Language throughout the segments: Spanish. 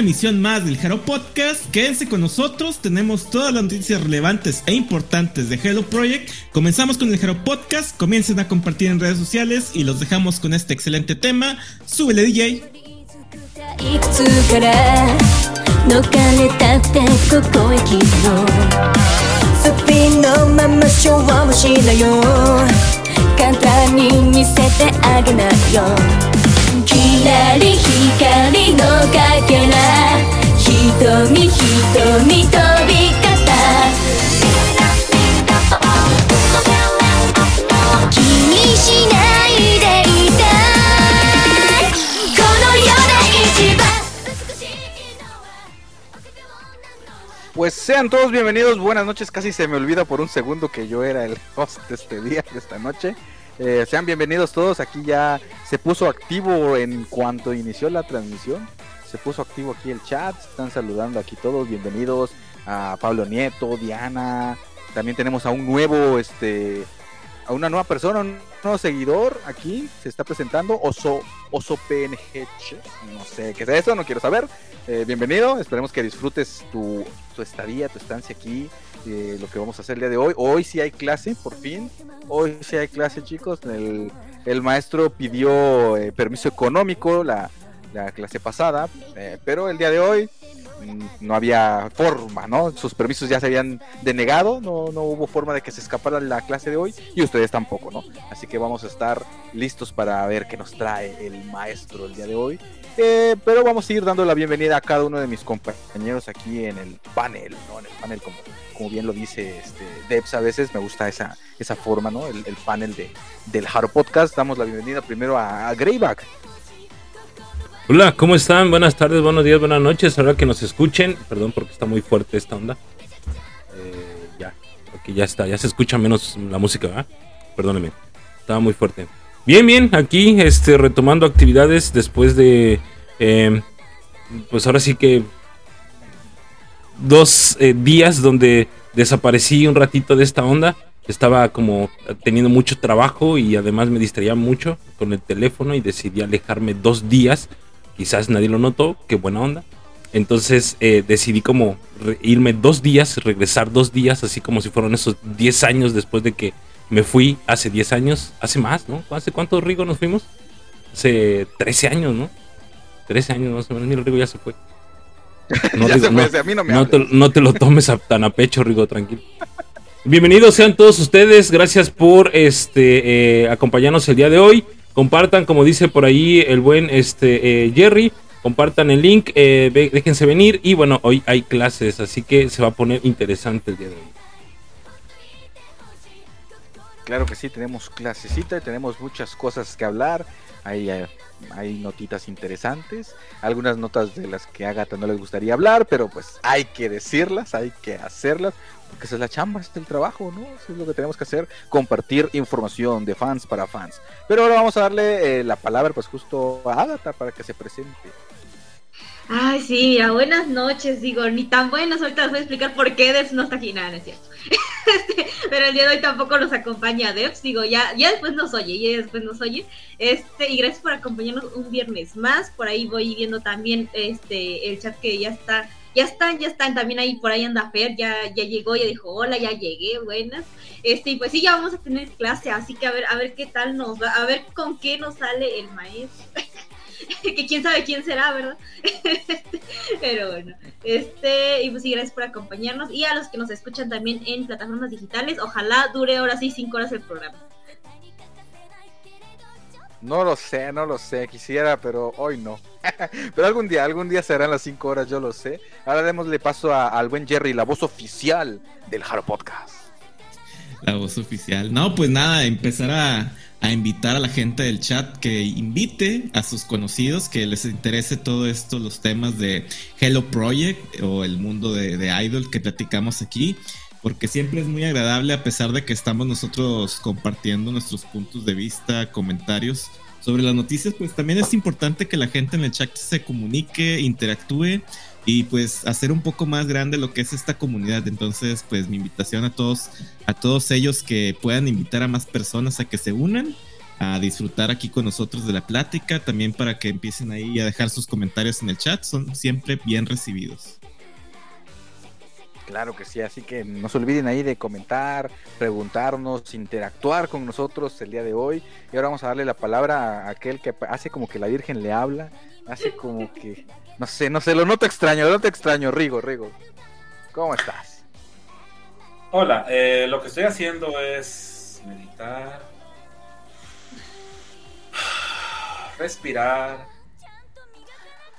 Comenzamos una emisión más del Hero Podcast. Quédense con nosotros, tenemos todas las noticias relevantes e importantes de Hello Project. Comenzamos con el Hero Podcast, comiencen a compartir en redes sociales y los dejamos con este excelente tema. Súbele DJ. いくつから逃れたってここへ来のスピンのまま勝負しなよ簡単に見せてあげなよ きなり光のかけら瞳瞳飛び方気にしないで Pues sean todos bienvenidos, buenas noches. Casi se me olvida por un segundo que yo era el host de este día, de esta noche. Eh, sean bienvenidos todos. Aquí ya se puso activo en cuanto inició la transmisión. Se puso activo aquí el chat. Están saludando aquí todos. Bienvenidos a Pablo Nieto, Diana. También tenemos a un nuevo, este, a una nueva persona, un nuevo seguidor aquí. Se está presentando Oso, Oso PNG. No sé qué es eso, no quiero saber. Eh, bienvenido. Esperemos que disfrutes tu tu estadía, tu estancia aquí, eh, lo que vamos a hacer el día de hoy. Hoy sí hay clase, por fin. Hoy sí hay clase, chicos. El, el maestro pidió eh, permiso económico la, la clase pasada, eh, pero el día de hoy mm, no había forma, ¿no? Sus permisos ya se habían denegado, no, no hubo forma de que se escapara la clase de hoy y ustedes tampoco, ¿no? Así que vamos a estar listos para ver qué nos trae el maestro el día de hoy eh, pero vamos a ir dando la bienvenida a cada uno de mis compañeros aquí en el panel, ¿no? En el panel, como, como bien lo dice este, Debs, a veces me gusta esa, esa forma, ¿no? El, panel de, del Haro Podcast. Damos la bienvenida primero a, Greyback. Hola, ¿cómo están? Buenas tardes, buenos días, buenas noches. Ahora que nos escuchen, perdón porque está muy fuerte esta onda. Eh, ya, porque ya está, ya se escucha menos la música, ¿verdad? Perdónenme, estaba muy fuerte. Bien, bien, aquí este, retomando actividades después de, em, pues ahora sí que dos eh, días donde desaparecí un ratito de esta onda. Estaba como teniendo mucho trabajo y además me distraía mucho con el teléfono y decidí alejarme dos días. Quizás nadie lo notó, qué buena onda. Entonces eh, decidí como irme dos días, regresar dos días, así como si fueron esos 10 años después de que me fui hace 10 años, hace más, ¿no? ¿Hace cuánto Rigo nos fuimos? Hace 13 años, ¿no? 13 años más o menos, mira, Rigo ya se fue. No, no, te, lo tomes tan a pecho, Rigo, tranquilo. Bienvenidos sean todos ustedes, gracias por este eh, acompañarnos el día de hoy. Compartan, como dice por ahí el buen este eh, Jerry, compartan el link, eh, déjense venir y bueno, hoy hay clases, así que se va a poner interesante el día de hoy. Claro que sí, tenemos clasecita y tenemos muchas cosas que hablar. Hay, eh, hay notitas interesantes, algunas notas de las que a Agatha no les gustaría hablar, pero pues hay que decirlas, hay que hacerlas, porque esa es la chamba, es el trabajo, ¿no? Es lo que tenemos que hacer, compartir información de fans para fans. Pero ahora vamos a darle eh, la palabra pues justo a Agatha para que se presente. Ay, sí, mira, buenas noches, digo, ni tan buenas, ahorita les voy a explicar por qué Devs no está aquí, nada, no es cierto. Este, pero el día de hoy tampoco nos acompaña Devs, digo, ya, ya después nos oye, ya después nos oye, este, y gracias por acompañarnos un viernes más, por ahí voy viendo también, este, el chat que ya está, ya están, ya están, también ahí, por ahí anda Fer, ya, ya llegó, ya dijo, hola, ya llegué, buenas, este, y pues sí, ya vamos a tener clase, así que a ver, a ver qué tal nos va, a ver con qué nos sale el maestro. que quién sabe quién será, ¿verdad? Pero bueno, este, y pues sí, gracias por acompañarnos y a los que nos escuchan también en plataformas digitales, ojalá dure ahora sí cinco horas el programa. No lo sé, no lo sé, quisiera, pero hoy no. pero algún día, algún día serán las cinco horas, yo lo sé. Ahora démosle paso al buen Jerry, la voz oficial del Haro Podcast. La voz oficial. No, pues nada, empezar a, a invitar a la gente del chat que invite a sus conocidos que les interese todo esto, los temas de Hello Project o el mundo de, Idol que platicamos aquí, porque siempre es muy agradable a pesar de que estamos nosotros compartiendo nuestros puntos de vista, comentarios sobre las noticias, pues también es importante que la gente en el chat se comunique, interactúe y pues hacer un poco más grande lo que es esta comunidad. Entonces, pues mi invitación a todos, a todos ellos que puedan invitar a más personas a que se unan a disfrutar aquí con nosotros de la plática, también para que empiecen ahí a dejar sus comentarios en el chat, son siempre bien recibidos. Claro que sí, así que no se olviden ahí de comentar, preguntarnos, interactuar con nosotros el día de hoy. Y ahora vamos a darle la palabra a aquel que hace como que la Virgen le habla, hace como que, no sé, no sé, lo noto extraño, lo noto extraño, Rigo, Rigo. ¿Cómo estás? Hola, eh, lo que estoy haciendo es meditar, respirar,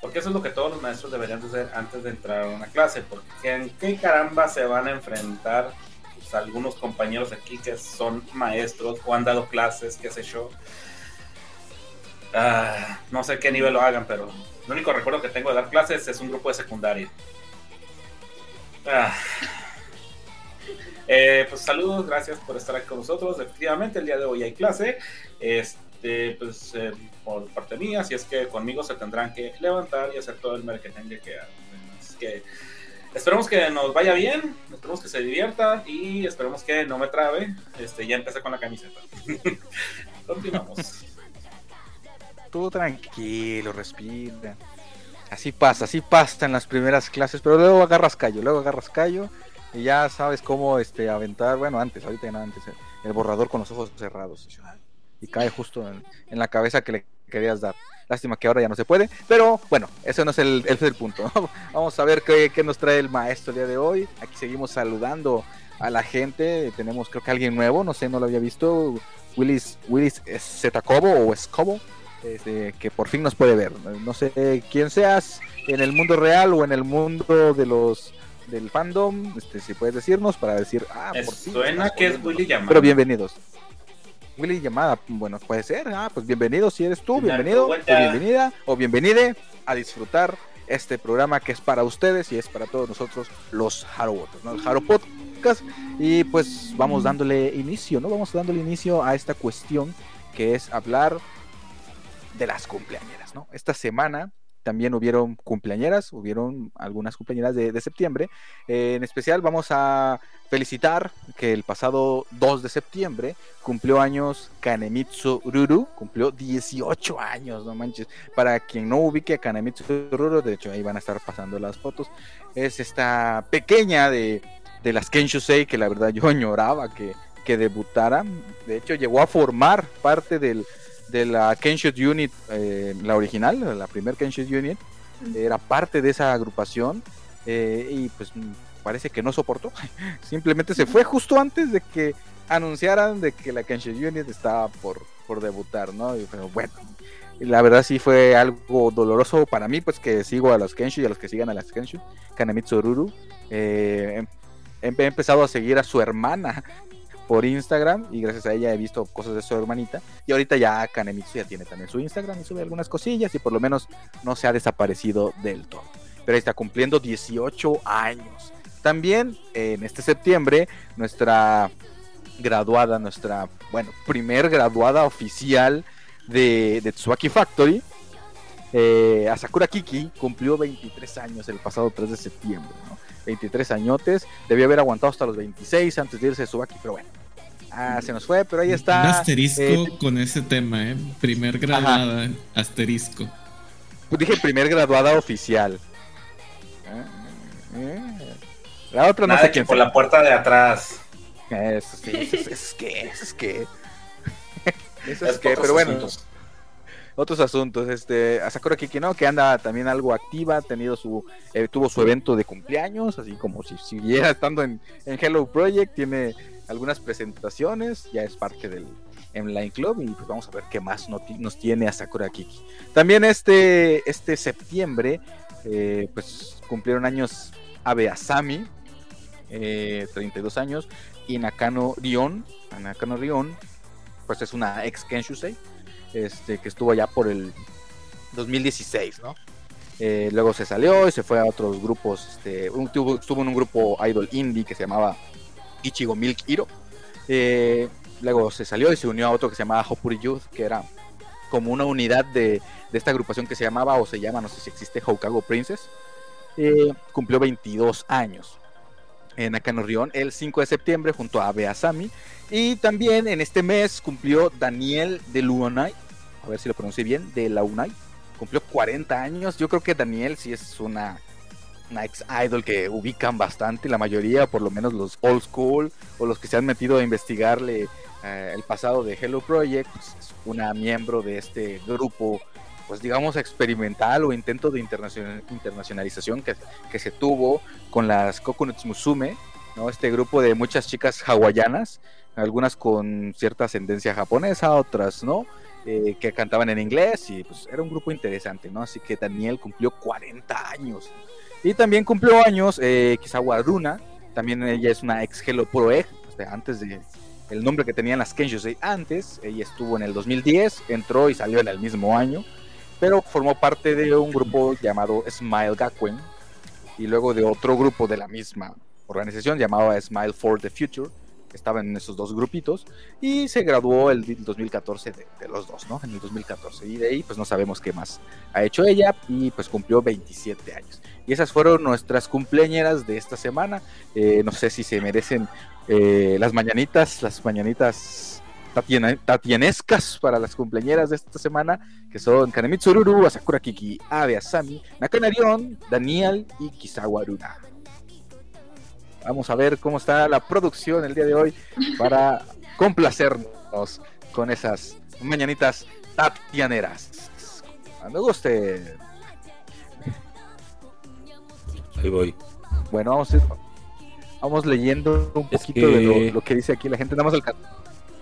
porque eso es lo que todos los maestros deberían hacer antes de entrar a una clase, porque en qué caramba se van a enfrentar algunos compañeros aquí que son maestros o han dado clases, qué sé yo. Ah, no sé qué nivel lo hagan, pero el único recuerdo que tengo de dar clases es un grupo de secundaria. Ah. Eh, pues saludos, gracias por estar aquí con nosotros. Efectivamente, el día de hoy hay clase. Este, pues eh, por parte mía, si es que conmigo se tendrán que levantar y hacer todo el mercadillo que Así que esperemos que nos vaya bien, esperemos que se divierta y esperemos que no me trabe. Este, ya empecé con la camiseta. Continuamos. Tú tranquilo, respira. Así pasa, así pasa en las primeras clases, pero luego agarras callo, luego agarras callo y ya sabes cómo este aventar, bueno, antes, ahorita no antes, el borrador con los ojos cerrados y cae justo en, la cabeza que le querías dar. Lástima que ahora ya no se puede, pero bueno, ese no es el, ese es el punto. Vamos a ver qué, qué, nos trae el maestro el día de hoy. Aquí seguimos saludando a la gente. Tenemos creo que alguien nuevo, no sé, no lo había visto. Willis, Willis Zetacobo o Escobo, este, que por fin nos puede ver. No sé quién seas en el mundo real o en el mundo de los del fandom, este, si puedes decirnos para decir, ah, por Suena que es Willy llamado. Pero bienvenidos. Willy llamada, bueno, puede ser, ah, pues bienvenido si eres tú, bienvenido, o bienvenida, o bienvenide a disfrutar este programa que es para ustedes y es para todos nosotros los Haro ¿no? El Haro Podcast. Y pues vamos dándole inicio, ¿no? Vamos dándole inicio a esta cuestión que es hablar de las cumpleañeras, ¿no? Esta semana también hubieron cumpleañeras, hubieron algunas cumpleañeras de, septiembre. Eh, en especial vamos a felicitar que el pasado 2 de septiembre cumplió años Kanemitsu Ruru, cumplió 18 años, no manches. Para quien no ubique a Kanemitsu Ruru, de hecho ahí van a estar pasando las fotos, es esta pequeña de, de las Kenshusei que la verdad yo añoraba que, que debutara. De hecho llegó a formar parte del de la Kenshut Unit, eh, la original, la primer Kenshut Unit, era parte de esa agrupación eh, y pues parece que no soportó. Simplemente se fue justo antes de que anunciaran de que la Kenshut Unit estaba por, por debutar, ¿no? Y pero bueno, la verdad sí fue algo doloroso para mí, pues que sigo a los Kenshu y a los que sigan a las Kenshu, Kanemitsu Ruru. Eh, he empezado a seguir a su hermana por Instagram y gracias a ella he visto cosas de su hermanita. Y ahorita ya Kanemitsu ya tiene también su Instagram y sube algunas cosillas y por lo menos no se ha desaparecido del todo. Pero está cumpliendo 18 años. También en este septiembre nuestra graduada, nuestra, bueno, primer graduada oficial de, de Tsuaki Factory, eh, Asakura Kiki, cumplió 23 años el pasado 3 de septiembre, 23 añotes, debió haber aguantado hasta los 26 antes de irse a Tsubaki, pero bueno, Ah, se nos fue, pero ahí está. Un asterisco eh, con ese tema, ¿eh? Primer graduada, asterisco. Pues dije primer graduada oficial. Eh, la otra no sé quién. Por la puerta de atrás. Eso sí, eso, es que, eso es que. Eso es, que, pero bueno. Otros asuntos, este, Asakura Kiki, ¿no? Que anda también algo activa, ha tenido su, eh, tuvo su evento de cumpleaños, así como si siguiera estando en, en Hello Project, tiene algunas presentaciones, ya es parte del Online Club y pues vamos a ver qué más nos tiene a Sakura Kiki. También este, este septiembre, eh, pues cumplieron años Abe Asami, 32 eh, años, y Nakano Rion, Nakano Rion, pues es una ex Kenshusei, este, que estuvo allá por el 2016, ¿no? Eh, luego se salió y se fue a otros grupos. Este, estuvo en un grupo idol indie que se llamaba Ichigo Milk Hiro. Eh, luego se salió y se unió a otro que se llamaba Hopuri Youth, que era como una unidad de, esta agrupación que se llamaba o se llama, no sé si existe, Hokago Princess. Eh, cumplió 22 años. en Rion el 5 de septiembre junto a Abe Asami. Y también en este mes cumplió Daniel de Luonai, a ver si lo pronuncie bien, de la UNAI. Cumplió 40 años. Yo creo que Daniel sí es una, ex idol que ubican bastante, la mayoría, por lo menos los old school o los que se han metido a investigarle eh, el pasado de Hello Project, pues, es una miembro de este grupo pues digamos experimental o intento de internacionalización que, que, se tuvo con las Coconuts Musume, ¿no? este grupo de muchas chicas hawaianas, algunas con cierta ascendencia japonesa, otras no, eh, que cantaban en inglés y pues era un grupo interesante, ¿no? Así que Daniel cumplió 40 años. Y también cumplió años eh, también ella es una ex Hello Pro Egg, antes de el nombre que tenían las Kenshusei antes, ella estuvo en el 2010, entró y salió en el mismo año pero formó parte de un grupo llamado Smile Gakuen y luego de otro grupo de la misma organización llamado Smile for the Future, que estaban en esos dos grupitos, y se graduó el 2014 de, los dos, ¿no? En el 2014. Y de ahí, pues no sabemos qué más ha hecho ella, y pues cumplió 27 años. Y esas fueron nuestras cumpleañeras de esta semana. Eh, no sé si se merecen eh, las mañanitas, las mañanitas tatienescas para las cumpleañeras de esta semana, que son Kanemitsu Ruru, Asakura Kiki, Abe Asami, Nakanarion, Daniel y Kizawa Vamos a ver cómo está la producción el día de hoy para complacernos con esas mañanitas tatianeras. Cuando guste. Ahí voy. Bueno, vamos, vamos leyendo un poquito de lo, que dice aquí la gente. Nada más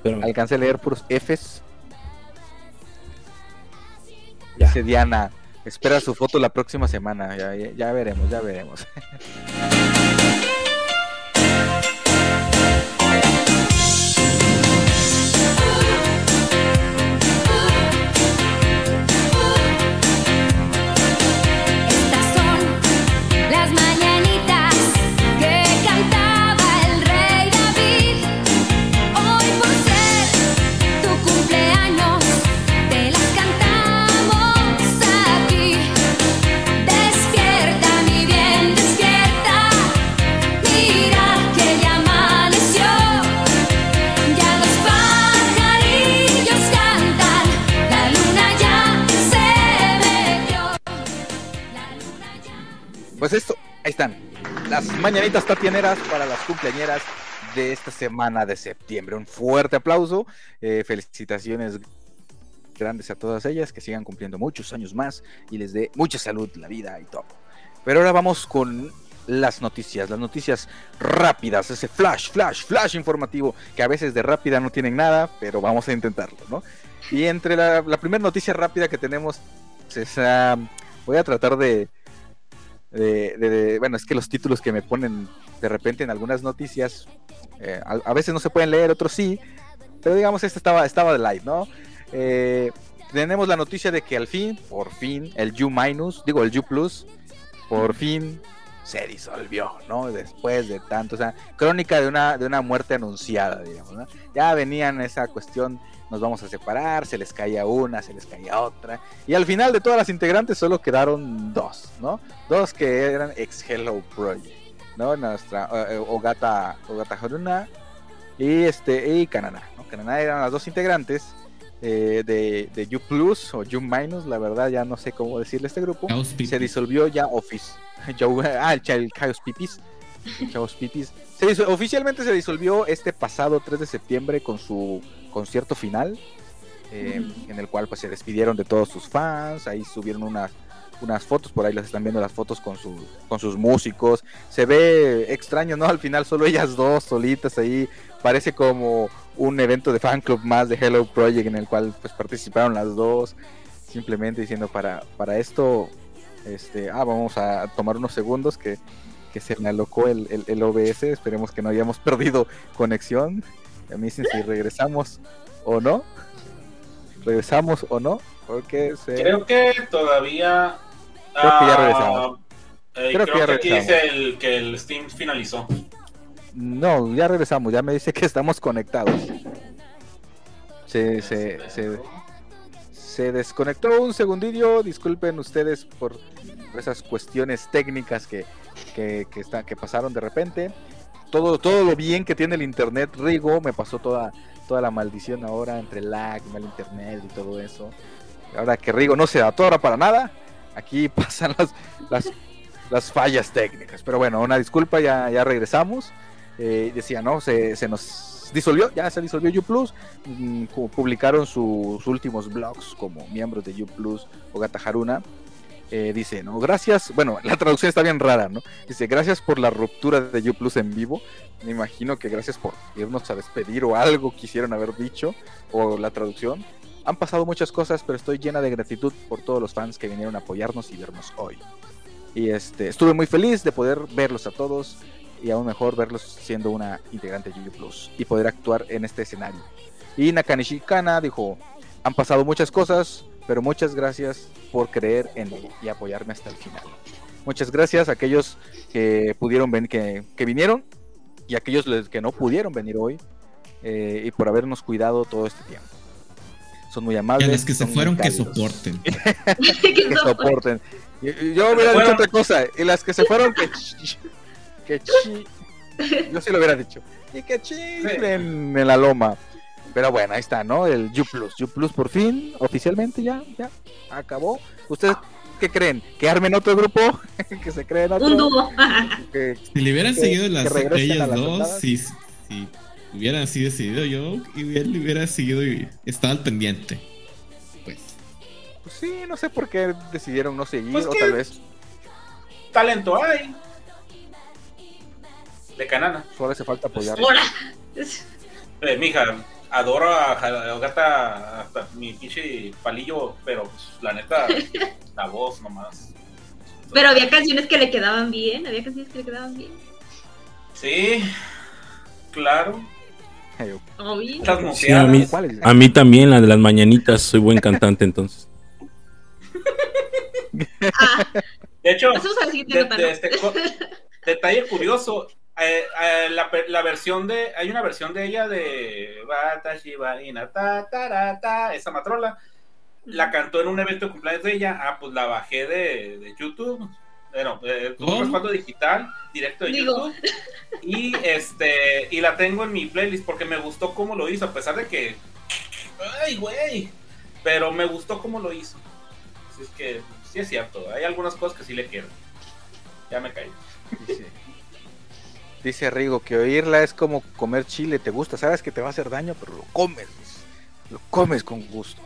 al Alcancé a leer puros Fs. Dice Diana, espera su foto la próxima semana. Ya, ya veremos, ya veremos. Mañanitas tatieneras para las cumpleañeras de esta semana de septiembre. Un fuerte aplauso. Eh, felicitaciones grandes a todas ellas, que sigan cumpliendo muchos años más y les dé mucha salud, la vida y todo. Pero ahora vamos con las noticias, las noticias rápidas, ese flash, flash, flash informativo, que a veces de rápida no tienen nada, pero vamos a intentarlo, ¿no? Y entre la, primera noticia rápida que tenemos es, voy a tratar de, de, bueno, es que los títulos que me ponen de repente en algunas noticias, eh, a, veces no se pueden leer, otros sí, pero digamos, este estaba, estaba de live, ¿no? Eh, tenemos la noticia de que al fin, por fin, el U minus, digo el U plus, por fin se disolvió, ¿no? Después de tanto, o sea, crónica de una, de una muerte anunciada, digamos, ¿no? Ya venían esa cuestión nos vamos a separar, se les caía una, se les caía otra. Y al final de todas las integrantes solo quedaron dos, ¿no? Dos que eran ex Hello Project, ¿no? Nuestra eh, eh, Ogata, Ogata Haruna y este y Kanana, ¿no? Kanana eran las dos integrantes eh, de, de U Plus o U Minus, la verdad ya no sé cómo decirle este grupo. Se disolvió ya Office. ah, el, el Chaos Pipis. Chaos Pipis. Oficialmente se disolvió este pasado 3 de septiembre con su concierto final, eh, en el cual pues se despidieron de todos sus fans, ahí subieron unas, unas fotos, por ahí las están viendo las fotos con, su, con sus músicos, se ve extraño, ¿no? Al final solo ellas dos solitas ahí, parece como un evento de fan club más de Hello Project en el cual pues participaron las dos, simplemente diciendo para, para esto, este, ah, vamos a tomar unos segundos que, que se me alocó el, el, el OBS, esperemos que no hayamos perdido conexión. A mí dicen si regresamos o no. Regresamos o no. Porque Creo que todavía. Creo que ya ah, regresamos. Eh, creo, que, ya aquí dice el, que el Steam finalizó. No, ya regresamos. Ya me dice que estamos conectados. Se, se, se, desconectó un segundillo. Disculpen ustedes por esas cuestiones técnicas que, que, que, que pasaron de repente. todo, todo lo bien que tiene el internet, Rigo, me pasó toda, toda la maldición ahora entre lag, mal internet y todo eso. Ahora que Rigo no se ahora para nada, aquí pasan las, las, las fallas técnicas. Pero bueno, una disculpa, ya, ya regresamos. Eh, decía, ¿no? Se, se nos disolvió, ya se disolvió U mm, publicaron sus últimos blogs como miembros de U o Gata Haruna. Eh, dice, ¿no? Gracias, bueno, la traducción está bien rara, ¿no? Dice, gracias por la ruptura de U en vivo. Me imagino que gracias por irnos a despedir o algo quisieron haber dicho, o la traducción. Han pasado muchas cosas, pero estoy llena de gratitud por todos los fans que vinieron a apoyarnos y vernos hoy. Y este, estuve muy feliz de poder verlos a todos y aún mejor verlos siendo una integrante de Plus y poder actuar en este escenario. Y Nakanishi Kana dijo, han pasado muchas cosas, pero muchas gracias por creer en mí y apoyarme hasta el final. Muchas gracias a aquellos que pudieron venir, que, que vinieron y a aquellos que no pudieron venir hoy eh, y por habernos cuidado todo este tiempo. Son muy amables. Y a los que se fueron, que soporten. que soporten. Yo hubiera dicho otra cosa. Y las que se fueron, que que chi... Yo sí lo hubiera dicho. Y que chiflen en la loma. Pero bueno, ahí está, ¿no? El U Plus. U Plus por fin, oficialmente ya, ya, acabó. ¿Ustedes qué creen? ¿Que armen otro grupo? ¿Que se creen otro? Un dúo. si le hubieran seguido las ellas dos, si, si, hubieran así decidido yo, y le hubiera seguido y estaba al pendiente. Pues. Pues sí, no sé por qué decidieron no seguir, pues o tal vez. Talento hay de Canana. Solo hace falta apoyar. Eh, mija, adoro a, Gata, hasta mi pinche palillo, pero pues, la neta, la voz nomás. Pero había canciones que le quedaban bien, había canciones que le quedaban bien. Sí, claro. Sí, a, mí, a mí también, la de las mañanitas, soy buen cantante entonces. Ah. de hecho, este detalle curioso, eh, eh, la, versión de. Hay una versión de ella de. ta, ta, esa matrola. La cantó en un evento de cumpleaños de ella. Ah, pues la bajé de, YouTube. Bueno, eh, un respaldo digital, directo de YouTube. Y este. Y la tengo en mi playlist porque me gustó cómo lo hizo, a pesar de que. ¡Ay, güey! Pero me gustó cómo lo hizo. Así es que, sí es cierto. Hay algunas cosas que sí le quiero. Ya me caí. Sí. Dice Rigo que oírla es como comer chile, te gusta, sabes que te va a hacer daño, pero lo comes, lo comes con gusto.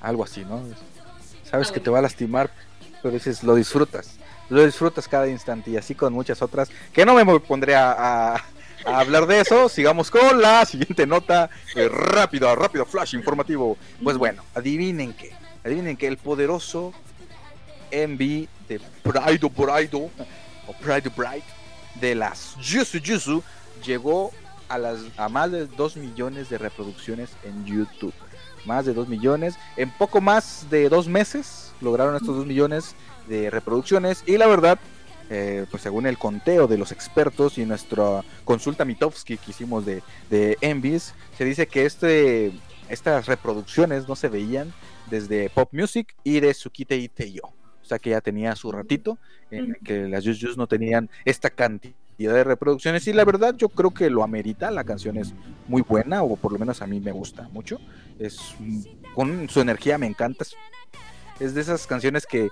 Algo así, ¿no? Sabes que te va a lastimar, pero dices, lo disfrutas, lo disfrutas cada instante y así con muchas otras, que no me pondré a, hablar de eso, sigamos con la siguiente nota, eh, rápido, rápido, flash informativo. Pues bueno, adivinen qué, adivinen que el poderoso MV de Pride Pride o Pride Bright de las Yusu Yusu llegó a, las, a más de 2 millones de reproducciones en YouTube. Más de 2 millones. En poco más de dos meses lograron estos 2 millones de reproducciones. Y la verdad, eh, pues según el conteo de los expertos y nuestra consulta Mitofsky que hicimos de, de Envies, se dice que este, estas reproducciones no se veían desde Pop Music y de Tsukite Iteyo o sea que ya tenía su ratito, en que las Just no tenían esta cantidad de reproducciones y la verdad yo creo que lo amerita, la canción es muy buena o por lo menos a mí me gusta mucho, es con su energía me encanta, es de esas canciones que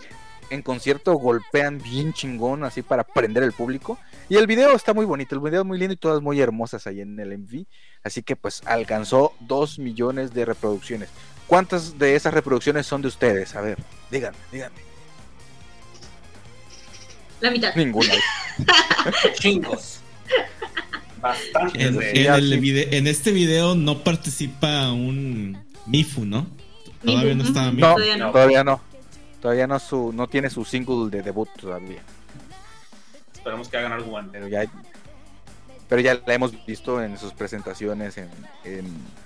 en concierto golpean bien chingón así para prender el público y el video está muy bonito, el video es muy lindo y todas muy hermosas ahí en el MV, así que pues alcanzó 2 millones de reproducciones. ¿Cuántas de esas reproducciones son de ustedes? A ver, díganme, díganme. La mitad. Ninguna. Chingos. Bastante. En, en, este video no participa un Mifu, ¿no? Todavía no estaba Mifu. No, todavía no. Todavía no. su, no tiene su single de debut todavía. Esperamos que hagan algo bueno. Pero ya, pero ya la hemos visto en sus presentaciones en,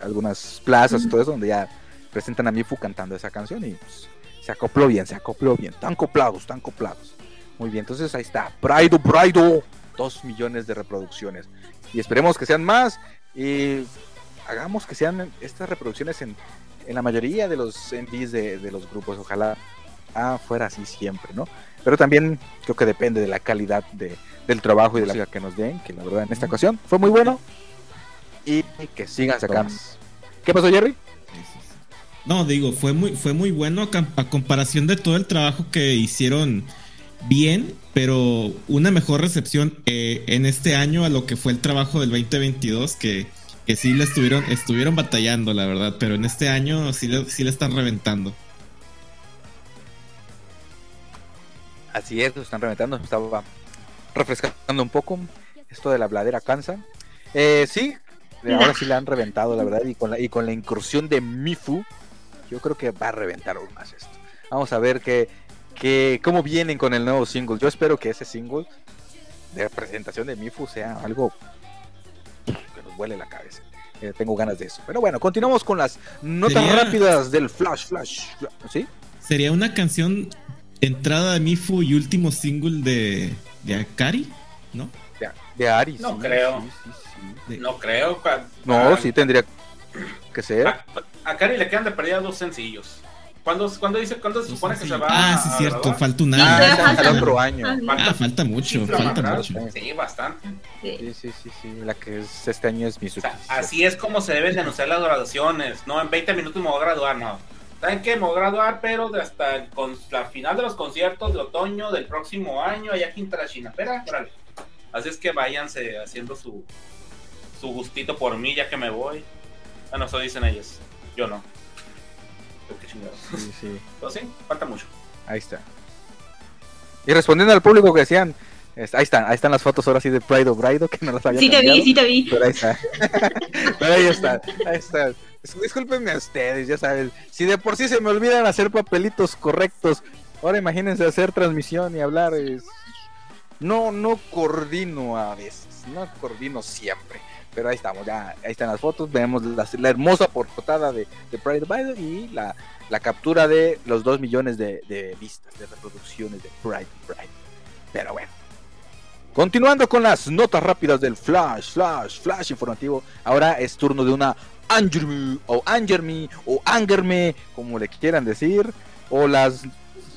algunas plazas y todo eso, donde ya presentan a Mifu cantando esa canción y pues, se acopló bien, se acopló bien. Están acoplados, están acoplados. Muy bien, entonces ahí está. Praido, Praido. Dos millones de reproducciones. Y esperemos que sean más. Y hagamos que sean estas reproducciones en, la mayoría de los MVs de, los grupos. Ojalá ah, fuera así siempre, ¿no? Pero también creo que depende de la calidad de, del trabajo y de la que nos den, que la verdad en esta ocasión fue muy bueno y que sigan sacando. ¿Qué pasó, Jerry? No, digo, fue muy, fue muy bueno a, comparación de todo el trabajo que hicieron bien, pero una mejor recepción eh, en este año a lo que fue el trabajo del 2022, que, que sí le estuvieron, estuvieron batallando, la verdad, pero en este año sí le, sí le están reventando. Así es, lo están reventando, estaba refrescando un poco. Esto de la bladera cansa. Eh, sí, ahora sí la han reventado, la verdad, y con la, y con la incursión de Mifu, yo creo que va a reventar aún más esto. Vamos a ver qué, qué, cómo vienen con el nuevo single. Yo espero que ese single de presentación de Mifu sea algo que nos vuele la cabeza. Eh, tengo ganas de eso. Pero bueno, continuamos con las notas rápidas del Flash Flash. ¿Sí? Sería una canción entrada de Mifu y último single de, de Akari, ¿no? De, de Ari. No creo. No creo. No, sí tendría que ser. A, Akari le quedan de pérdida dos sencillos. ¿Cuándo, cuando dice, cuándo se supone que se va? Ah, sí, cierto, falta un año. Ah, falta otro año. Ah, falta mucho, falta mucho. Sí, bastante. Sí, sí, sí, sí. La que es este año es mi o Así es como se deben de anunciar las graduaciones. No, en 20 minutos me voy a graduar, no. ¿Saben qué? Me voy a graduar, pero de hasta el, con, la final de los conciertos de otoño del próximo año, allá aquí en China. Espera, órale. Así es que váyanse haciendo su, su gustito por mí, ya que me voy. Bueno, eso dicen ellos. Yo no. Qué chingados. Sí, sí. Pero sí, falta mucho. Ahí está. Y respondiendo al público que decían, ahí están, ahí están las fotos ahora sí de Pride of Bride, que no las había Sí te vi, sí te vi. Pero ahí está. Pero ahí está, ahí está. Discúlpenme a ustedes, ya saben. Si de por sí se me olvidan hacer papelitos correctos, ahora imagínense hacer transmisión y hablar. No, no coordino a veces, no coordino siempre. Pero ahí estamos, ya ahí están las fotos. Vemos la, hermosa portada de, de Pride Biden y la, la, captura de los 2 millones de, vistas, de reproducciones de Pride Pride. Pero bueno. Continuando con las notas rápidas del Flash, Flash, Flash informativo. Ahora es turno de una Angerme o Angerme o Angerme, como le quieran decir, o las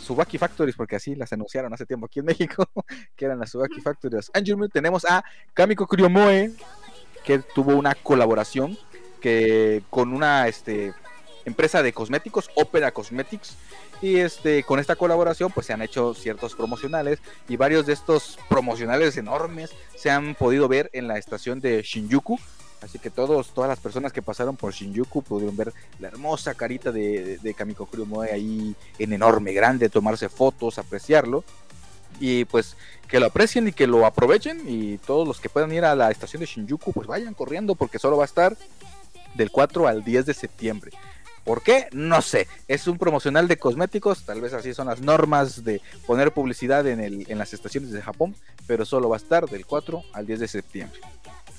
Subaki Factories, porque así las anunciaron hace tiempo aquí en México, que eran las Subaki Factories. Tenemos a Kamiko Kuryomoe, que tuvo una colaboración que con una este, empresa de cosméticos, Opera Cosmetics, y este, con esta colaboración pues se han hecho ciertos promocionales y varios de estos promocionales enormes se han podido ver en la estación de Shinjuku, Así que todos, todas las personas que pasaron por Shinjuku pudieron ver la hermosa carita de, de Kamiko Kurumoe ahí en enorme, grande, tomarse fotos, apreciarlo. Y pues que lo aprecien y que lo aprovechen. Y todos los que puedan ir a la estación de Shinjuku, pues vayan corriendo porque solo va a estar del 4 al 10 de septiembre. ¿Por qué? No sé. Es un promocional de cosméticos. Tal vez así son las normas de poner publicidad en, el, en las estaciones de Japón. Pero solo va a estar del 4 al 10 de septiembre.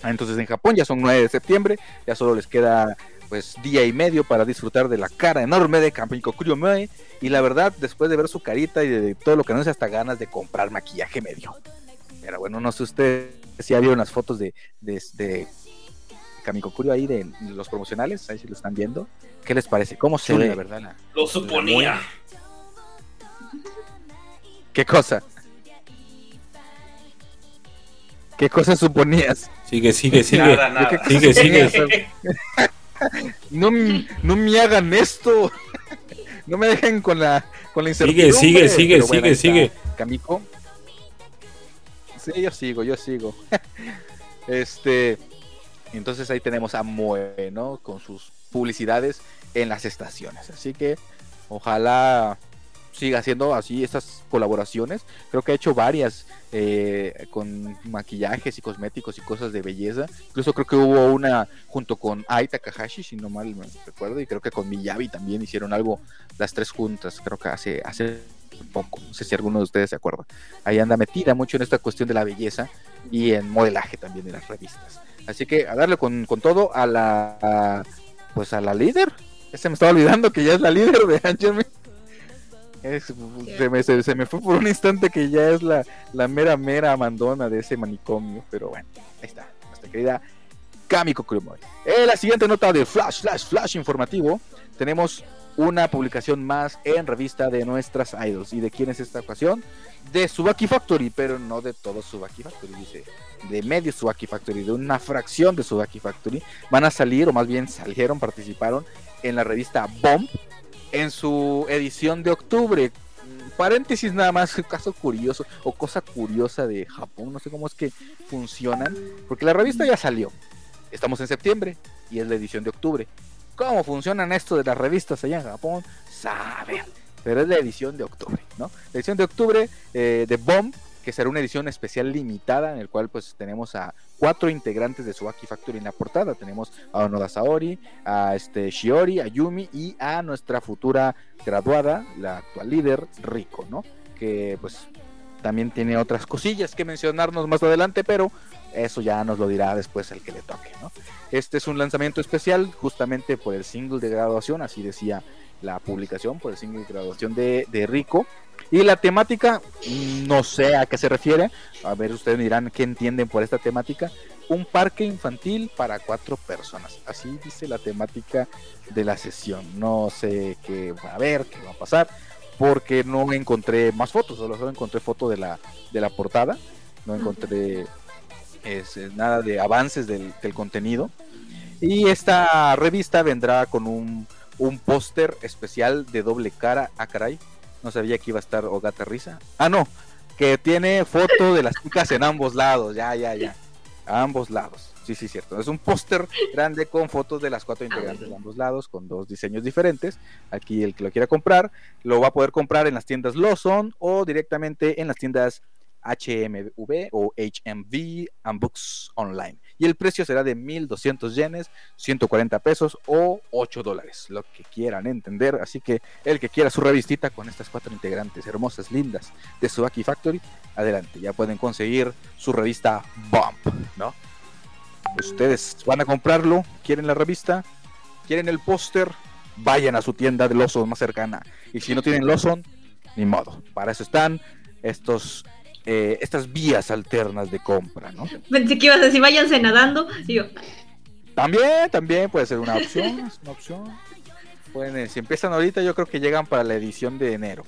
Ah, entonces en Japón ya son 9 de septiembre, ya solo les queda pues día y medio para disfrutar de la cara enorme de Kamiko Kuryomoe y la verdad después de ver su carita y de todo lo que no sé hasta ganas de comprar maquillaje medio. Pero bueno, no sé ustedes si ya vieron las fotos de, de, Kamiko Kurio ahí de, los promocionales, ahí si lo están viendo. ¿Qué les parece? ¿Cómo se ve, la verdad? lo suponía. ¿Qué cosa? ¿Qué cosa suponías? Sigue, sigue, sigue. Nada, nada. Sigue, sigue. no, no me hagan esto. No me dejen con la, con la incertidumbre. Sigue, sigue, sigue, sigue, sigue. Kamiko. Sí, yo sigo, yo sigo. este. Entonces ahí tenemos a Moe, ¿no? Con sus publicidades en las estaciones. Así que ojalá siga haciendo así estas colaboraciones. Creo que ha hecho varias eh, con maquillajes y cosméticos y cosas de belleza. Incluso creo que hubo una junto con Ai Takahashi, si no mal me recuerdo, y creo que con Miyabi también hicieron algo las tres juntas. Creo que hace hace poco. No sé si alguno de ustedes se acuerda. Ahí anda metida mucho en esta cuestión de la belleza y en modelaje también de las revistas. Así que a darle con, todo a la pues a la líder. Se me estaba olvidando que ya es la líder de Angel se, me, se, me, fue por un instante que ya es la, la mera, mera mandona de ese manicomio. Pero bueno, ahí está, nuestra querida Kamiko Kurumoy. En la siguiente nota de Flash, Flash, Flash informativo, tenemos una publicación más en revista de nuestras idols. ¿Y de quién es esta ocasión? De Subaki Factory, pero no de todo Subaki Factory, dice. De medio Subaki Factory, de una fracción de Subaki Factory. Van a salir, o más bien salieron, participaron en la revista Bomb en su edición de octubre. Paréntesis nada más, caso curioso o cosa curiosa de Japón, no sé cómo es que funcionan, porque la revista ya salió. Estamos en septiembre y es la edición de octubre. ¿Cómo funcionan esto de las revistas allá en Japón? Saben. Pero es la edición de octubre, ¿no? La edición de octubre eh, de Bomb, que será una edición especial limitada, en el cual pues tenemos a cuatro integrantes de Suaki Factory en la portada. Tenemos a Onoda Saori, a este Shiori, a Yumi y a nuestra futura graduada, la actual líder, Rico, ¿no? Que pues también tiene otras cosillas que mencionarnos más adelante, pero eso ya nos lo dirá después el que le toque. Este es un lanzamiento especial justamente por el single de graduación, así decía la publicación, por el single de graduación de, de Rico. Y la temática, no sé a qué se refiere, a ver ustedes dirán qué entienden por esta temática. Un parque infantil para cuatro personas, así dice la temática de la sesión. No sé qué va a haber, qué va a pasar, porque no encontré más fotos, solo, encontré foto de la, de la portada, no encontré nada de avances del, del, contenido. Y esta revista vendrá con un, un póster especial de doble cara. a ah, caray, no sabía que iba a estar Ogata Risa. Ah, no, que tiene foto de las chicas en ambos lados. Ya, ya, ya. A ambos lados. Sí, sí, cierto. Es un póster grande con fotos de las cuatro integrantes de ambos lados, con dos diseños diferentes. Aquí el que lo quiera comprar, lo va a poder comprar en las tiendas Lawson o directamente en las tiendas HMV o HMV and Books Online. Y el precio será de 1200 yenes, 140 pesos o 8 dólares, lo que quieran entender. Así que el que quiera su revistita con estas cuatro integrantes hermosas, lindas de Subaki Factory, adelante, ya pueden conseguir su revista Bump, ¿no? Ustedes van a comprarlo, quieren la revista, quieren el póster, vayan a su tienda de Lawson más cercana. Y si no tienen Lawson, ni modo. Para eso están estos eh, estas vías alternas de compra, ¿no? Pensé que ibas a decir, váyanse nadando. Digo. También, también puede ser una opción, es una opción. Pueden, si empiezan ahorita, yo creo que llegan para la edición de enero.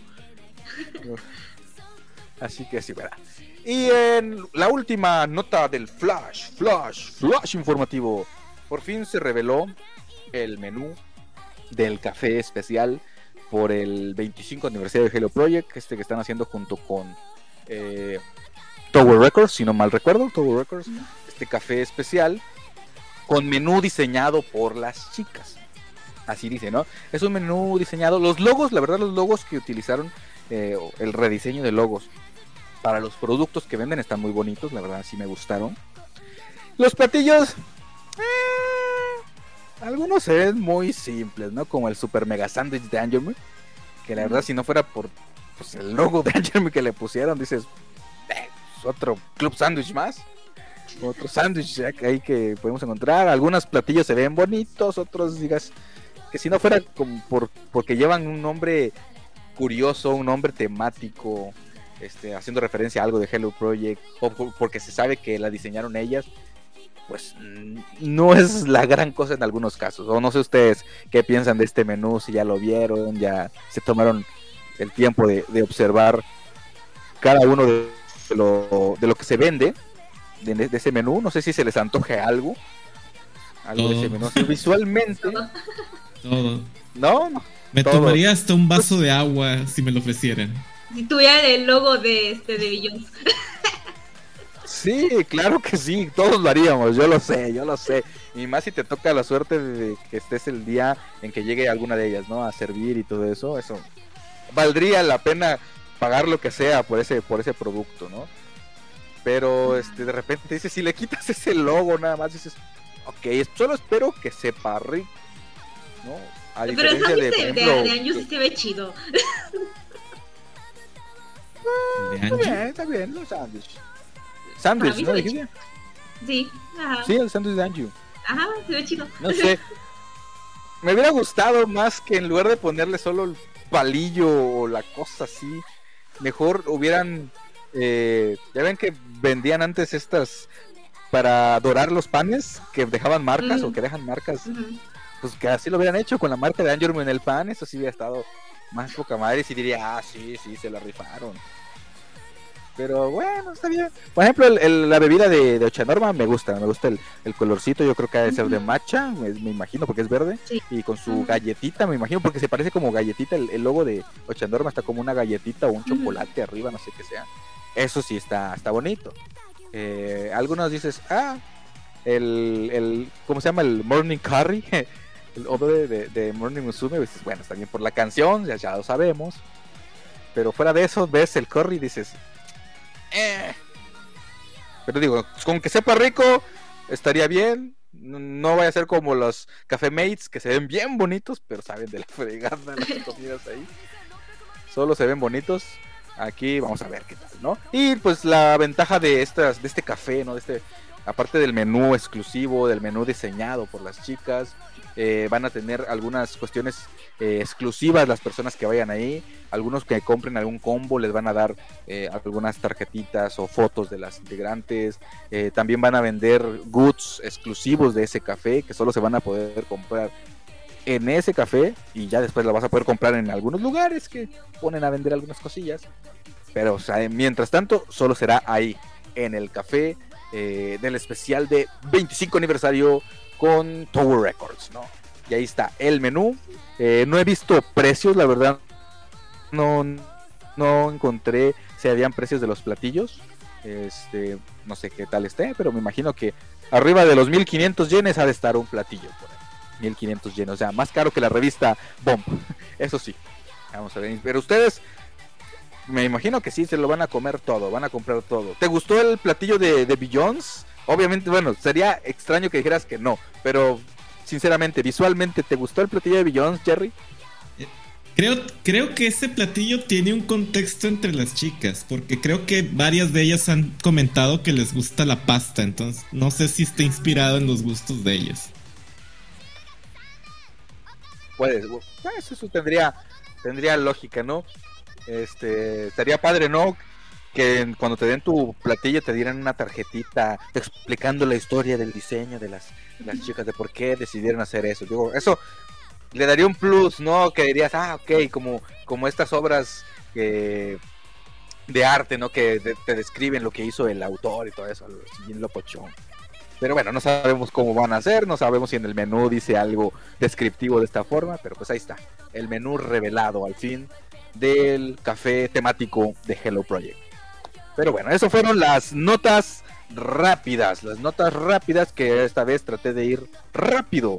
Así que sí, verá. Y en la última nota del Flash, Flash, Flash informativo, por fin se reveló el menú del café especial por el 25 aniversario de Hello Project, este que están haciendo junto con eh, Tower Records, si no mal recuerdo, Tower Records, este café especial con menú diseñado por las chicas. Así dice, ¿no? Es un menú diseñado. Los logos, la verdad, los logos que utilizaron, eh, el rediseño de logos para los productos que venden están muy bonitos, la verdad, sí me gustaron. Los platillos, eh, algunos se ven muy simples, ¿no? Como el Super Mega Sandwich de Angel que la verdad, si no fuera por pues el logo de Angel que le pusieron, dices, eh, otro club sándwich más. Otro sándwich ahí que podemos encontrar. Algunos platillos se ven bonitos, otros digas que si no fuera como por, porque llevan un nombre curioso, un nombre temático, este, haciendo referencia a algo de Hello Project, o porque se sabe que la diseñaron ellas, pues no es la gran cosa en algunos casos. O no sé ustedes qué piensan de este menú, si ya lo vieron, ya se tomaron el tiempo de, observar cada uno de lo, de lo que se vende de, ese menú. No sé si se les antoje algo. Algo de ese menú. visualmente. Todo. ¿No? Me tomaría hasta un vaso de agua si me lo ofrecieran. Si tuviera el logo de este de Billions. Sí, claro que sí, todos lo haríamos, yo lo sé, yo lo sé. Y más si te toca la suerte de que estés el día en que llegue alguna de ellas, ¿no? A servir y todo eso, eso valdría la pena pagar lo que sea por ese, por ese producto, ¿no? Pero este, de repente dices, si le quitas ese logo nada más, dices, ok, solo espero que sepa rico, ¿no? A Pero el de, de, de sí se ve chido. Ah, está bien, está bien, los sándwiches. Sándwich, ¿no? Sí, ajá. Sí, el sándwich de Anju. Ajá, se ve chido. No sé. Me hubiera gustado más que en lugar de ponerle solo el palillo o la cosa así. Mejor hubieran, eh, ya ven que vendían antes estas para dorar los panes que dejaban marcas o que dejan marcas. pues que así lo hubieran hecho con la marca de Angelum en el pan, eso sí hubiera estado más poca madre y sí diría, ah, sí, sí, se la rifaron. Pero bueno, está bien. Por ejemplo, el, la bebida de, de Ochanorma me gusta, me gusta el, el colorcito, yo creo que ha de ser de matcha, me, me imagino, porque es verde. Sí. Y con su galletita, me imagino, porque se parece como galletita, el, el logo de Ochanorma está como una galletita o un chocolate arriba, no sé qué sea. Eso sí está, está bonito. Eh, algunos dices, ah, el, el, ¿cómo se llama? El Morning Curry, el odore de, de Morning Musume, dices, bueno, está bien por la canción, ya, ya lo sabemos. Pero fuera de eso, ves el curry y dices, eh. Pero digo, con que sepa rico, estaría bien. No- No vaya a ser como los Café Mates que se ven bien bonitos, pero saben de la fregada las comidas ahí. Solo se ven bonitos. Aquí vamos a ver qué tal, ¿no? Y pues la ventaja de estas, de este café, ¿no? De este, aparte del menú exclusivo, del menú diseñado por las chicas, eh, van a tener algunas cuestiones eh, exclusivas las personas que vayan ahí. Algunos que compren algún combo les van a dar eh, algunas tarjetitas o fotos de las integrantes. También van a vender goods exclusivos de ese café que solo se van a poder comprar en ese café y ya después la vas a poder comprar en algunos lugares que ponen a vender algunas cosillas. Pero mientras tanto, solo será ahí, en el café eh, del especial de 25 aniversario con Tower Records, ¿no? Y ahí está el menú. Eh, no he visto precios, la verdad. No, no encontré si habían precios de los platillos. Este, no sé qué tal esté, pero me imagino que arriba de los 1500 yenes ha de estar un platillo por ahí. 1500 yenes, o sea, más caro que la revista Bomb. Eso sí. Vamos a ver. Pero ustedes, me imagino que sí, se lo van a comer todo, van a comprar todo. ¿Te gustó el platillo de, de Billions? Obviamente, bueno, sería extraño que dijeras que no, pero sinceramente, visualmente, ¿te gustó el platillo de Billions, Jerry? Creo, creo que ese platillo tiene un contexto entre las chicas, porque creo que varias de ellas han comentado que les gusta la pasta, entonces no sé si está inspirado en los gustos de ellas. Puedes, pues, eso tendría, tendría lógica, ¿no? Este, estaría padre, ¿no? Que cuando te den tu platillo te dieran una tarjetita explicando la historia del diseño de las, las chicas, de por qué decidieron hacer eso. Digo, eso le daría un plus, ¿no? Que dirías, ah, ok, como, como estas obras que de arte, ¿no? Que de- te describen lo que hizo el autor y todo eso, bien locochón. Pero bueno, no sabemos cómo van a hacer, no sabemos si en el menú dice algo descriptivo de esta forma, pero pues ahí está, el menú revelado al fin del café temático de Hello Project. Pero bueno, eso fueron las notas rápidas, las notas rápidas que esta vez traté de ir rápido.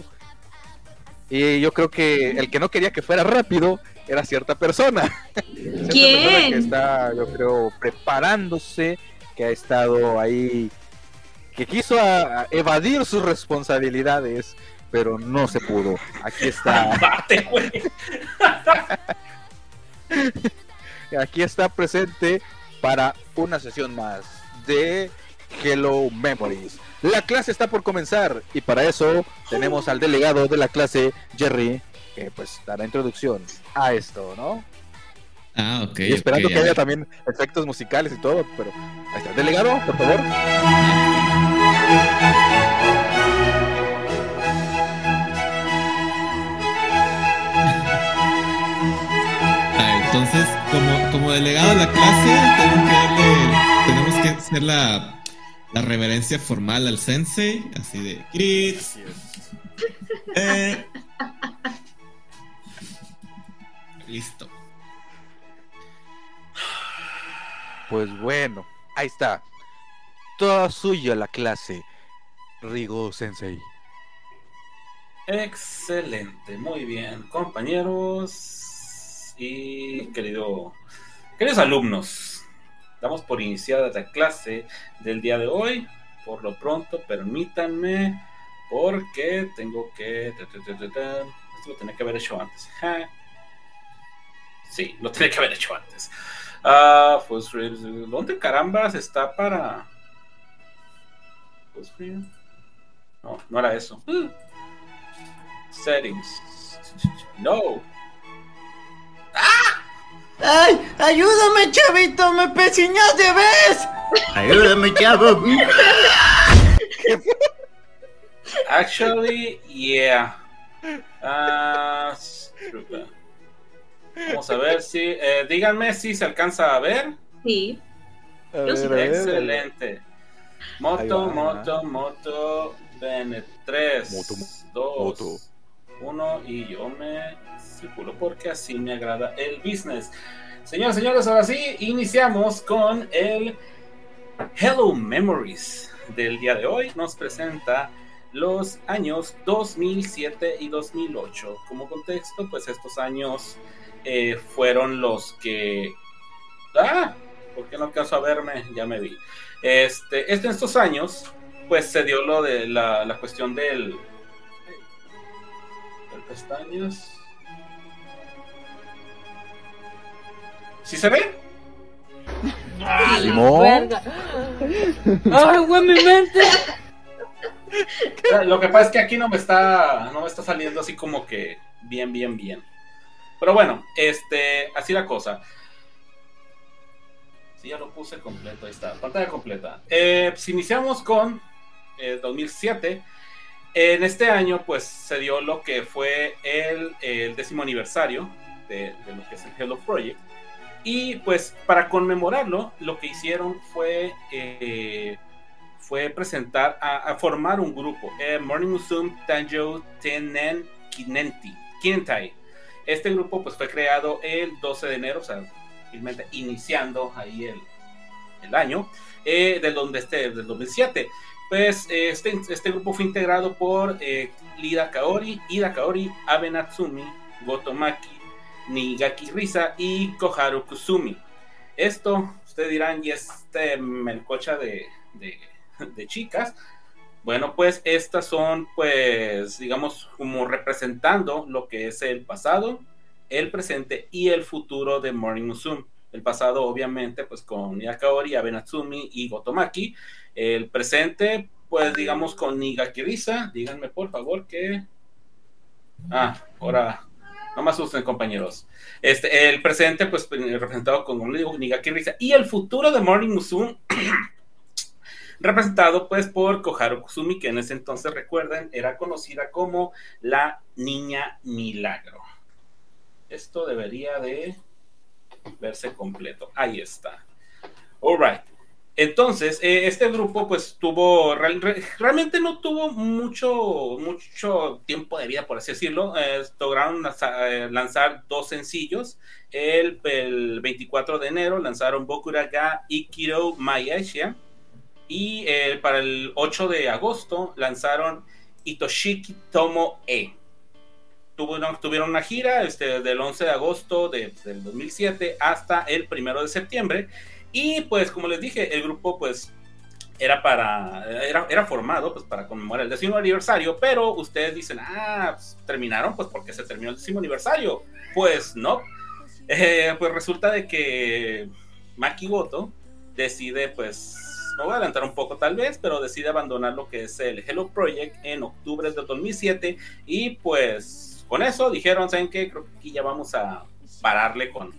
Y yo creo que el que no quería que fuera rápido era cierta persona. Cierta ¿Quién? persona que está, yo creo, preparándose, que ha estado ahí, que quiso a- a evadir sus responsabilidades, pero no se pudo. Aquí está. Aquí está presente para una sesión más de Hello Memories. La clase está por comenzar y para eso tenemos al delegado de la clase, Jerry, que pues dará introducción a esto, ¿no? Ah, ok. y esperando que haya también efectos musicales y todo, pero ahí está. Delegado, por favor. Entonces, como, como delegado de la clase, tengo que darle, tenemos que hacer la, la reverencia formal al sensei, así de Chris. Eh. Listo. Pues bueno, ahí está. Toda suya la clase, Rigo Sensei. Excelente, muy bien, compañeros y querido, queridos alumnos. Damos por iniciada la clase del día de hoy. Por lo pronto, permítanme, porque tengo que. Esto lo tenía que haber hecho antes. Sí, lo tenía que haber hecho antes. Ah, pues, ¿dónde carambas está para.? Pues, no, no era eso. Uh. Settings. No. ¡Ay! ¡Ayúdame, chavito! ¡Me pesiñas de vez! ¡Ayúdame, chavo! Actually, yeah. Ah, vamos a ver si. Eh, díganme si se alcanza a ver. Sí. A ver, a ver. Excelente. Moto, va, moto, moto. Ven, 3, Moto, 2, moto. 1 y yo me circulo porque así me agrada el business. Señores, señores, ahora sí, iniciamos con el Hello Memories del día de hoy. Nos presenta los años 2007 y 2008. Como contexto, pues estos años eh, fueron los que... ¡Ah! ¿Por qué no alcanzo a verme? Ya me vi. Este, este, en estos años, pues se dio lo de la cuestión del... pestañas. ¿Sí se ve? Simón. ¡Ay, güey, mi mente! Lo que pasa es que aquí no me está, no me está saliendo así como que bien, bien, bien. Pero bueno, este, así la cosa. Sí, ya lo puse completo, ahí está, pantalla completa. Eh, si iniciamos con eh, 2007, en este año pues se dio lo que fue el, décimo aniversario de, lo que es el Hello Project. Y pues para conmemorarlo, lo que hicieron fue eh, fue presentar a, formar un grupo, eh, Morning Musume Tanjo Tenen Kinenti, Kinentai. Este grupo pues fue creado el 12 de enero, o sea, iniciando ahí el, el año, eh, del, donde este, del 2007. Pues eh, este, este grupo fue integrado por eh, Lida Kaori, Ida Kaori, Abe Natsumi, Gotomaki, Nigaki Risa y Koharu Kusumi. Esto, ustedes dirán, y este melcocha de, de de chicas. Bueno, pues estas son, pues, digamos, como representando lo que es el pasado, el presente y el futuro de Morning Musume. El pasado, obviamente, pues con Yakaori, Abenatsumi y Gotomaki. El presente, pues, digamos, con Nigakirisa. Díganme, por favor, que... Ah, ahora... No me asusten, compañeros. Este, el presente, pues, representado con, como digo, Nigakirisa. Y el futuro de Morning Musume representado pues por Koharu Kusumi, que en ese entonces, recuerden, era conocida como la Niña Milagro. Esto debería de verse completo. Ahí está. Alright. Entonces, eh, este grupo pues tuvo, real, re, realmente no tuvo mucho, mucho tiempo de vida, por así decirlo. Eh, lograron lanzar, lanzar, dos sencillos. El, el, 24 de enero lanzaron Bokuraga Ikiro Mayasha y eh, para el 8 de agosto lanzaron Itoshiki Tomo E. Tuvieron, tuvieron una gira este, del 11 de agosto de, del 2007 hasta el 1 de septiembre. Y pues como les dije, el grupo pues era para era, era formado pues para conmemorar el décimo aniversario, pero ustedes dicen, ah, pues, terminaron pues porque se terminó el décimo aniversario. Pues no. Eh, pues resulta de que Maki Goto decide pues me voy a adelantar un poco tal vez, pero decide abandonar lo que es el Hello Project en octubre de 2007 y pues con eso dijeron, ¿saben qué? Creo que aquí ya vamos a pararle con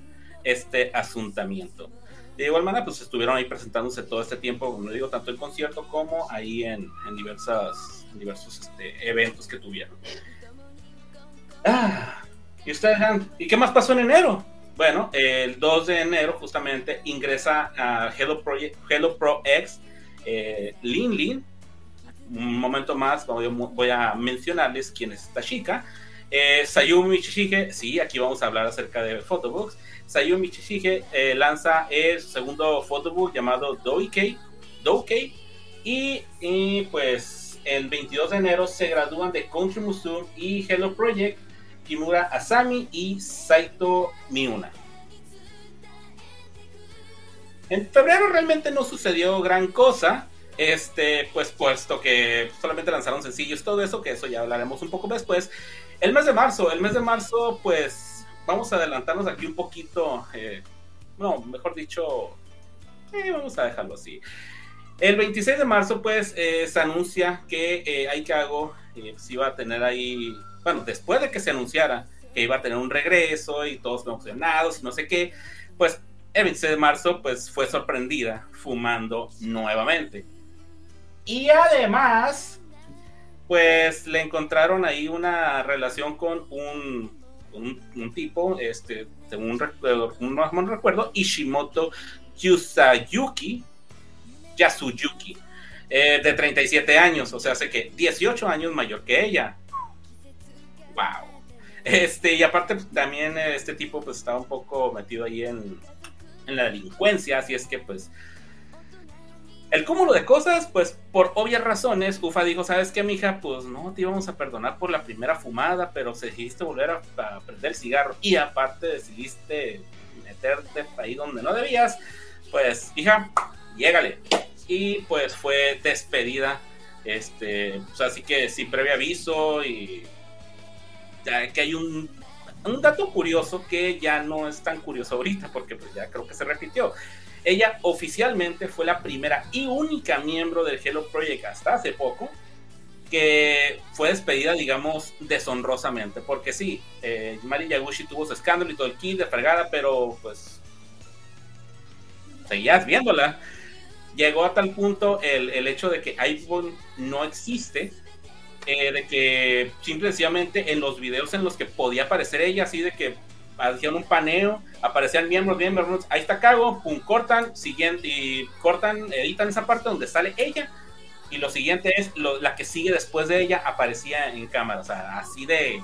este asuntamiento. De igual manera, pues estuvieron ahí presentándose todo este tiempo, como digo, tanto en concierto como ahí en, en diversas, diversos este, eventos que tuvieron. Ah, y ustedes, ¿y qué más pasó en enero? Bueno, el 2 de enero justamente ingresa a Hello, Project, Hello Pro X eh, Lin Lin. Un momento más voy, a mencionarles quién es esta chica. Eh, Sayumi Michishige, sí, aquí vamos a hablar acerca de photobooks. Sayumi Michishige eh, lanza el segundo photobook llamado Doikei, Doukei y, y, pues el 22 de enero se gradúan de Country Musume y Hello Project Kimura Asami y Saito Miuna. En febrero realmente no sucedió gran cosa, este, pues puesto que solamente lanzaron sencillos, todo eso, que eso ya hablaremos un poco después. El mes de marzo, el mes de marzo, pues vamos a adelantarnos aquí un poquito, eh, no, mejor dicho, eh, vamos a dejarlo así. El 26 de marzo, pues, eh, se anuncia que eh, Aikago eh, pues, iba a tener ahí bueno, después de que se anunciara que iba a tener un regreso y todos emocionados y no sé qué, pues el 26 de marzo pues fue sorprendida fumando nuevamente. Y además, pues le encontraron ahí una relación con un, un, tipo, este, según no, no recuerdo, Ishimoto Yusayuki, Yasuyuki, eh, de 37 años, o sea, hace que 18 años mayor que ella. Wow. Este, y aparte pues, también este tipo pues estaba un poco metido ahí en, en la delincuencia, así es que pues el cúmulo de cosas, pues por obvias razones, Ufa dijo, ¿sabes qué, mija? Pues no te íbamos a perdonar por la primera fumada, pero decidiste volver a, a prender el cigarro y aparte decidiste meterte ahí donde no debías, pues, hija, llégale. Y pues fue despedida, este, pues así que sin previo aviso y ya que hay un, un dato curioso que ya no es tan curioso ahorita, porque pues ya creo que se repitió. Ella oficialmente fue la primera y única miembro del Hello Project hasta hace poco que fue despedida, digamos, deshonrosamente. Porque sí, eh, Mari Yaguchi tuvo su escándalo y todo el kit de fregada, pero pues seguías viéndola. Llegó a tal punto el, el hecho de que iPhone no existe, eh, de que simplemente en los videos en los que podía aparecer ella, así de que hacían un paneo, aparecían miembros, miembros, ahí está Cago, pum, cortan, siguiente, y cortan, editan esa parte donde sale ella, y lo siguiente es la que sigue después de ella aparecía en cámara, o sea, así de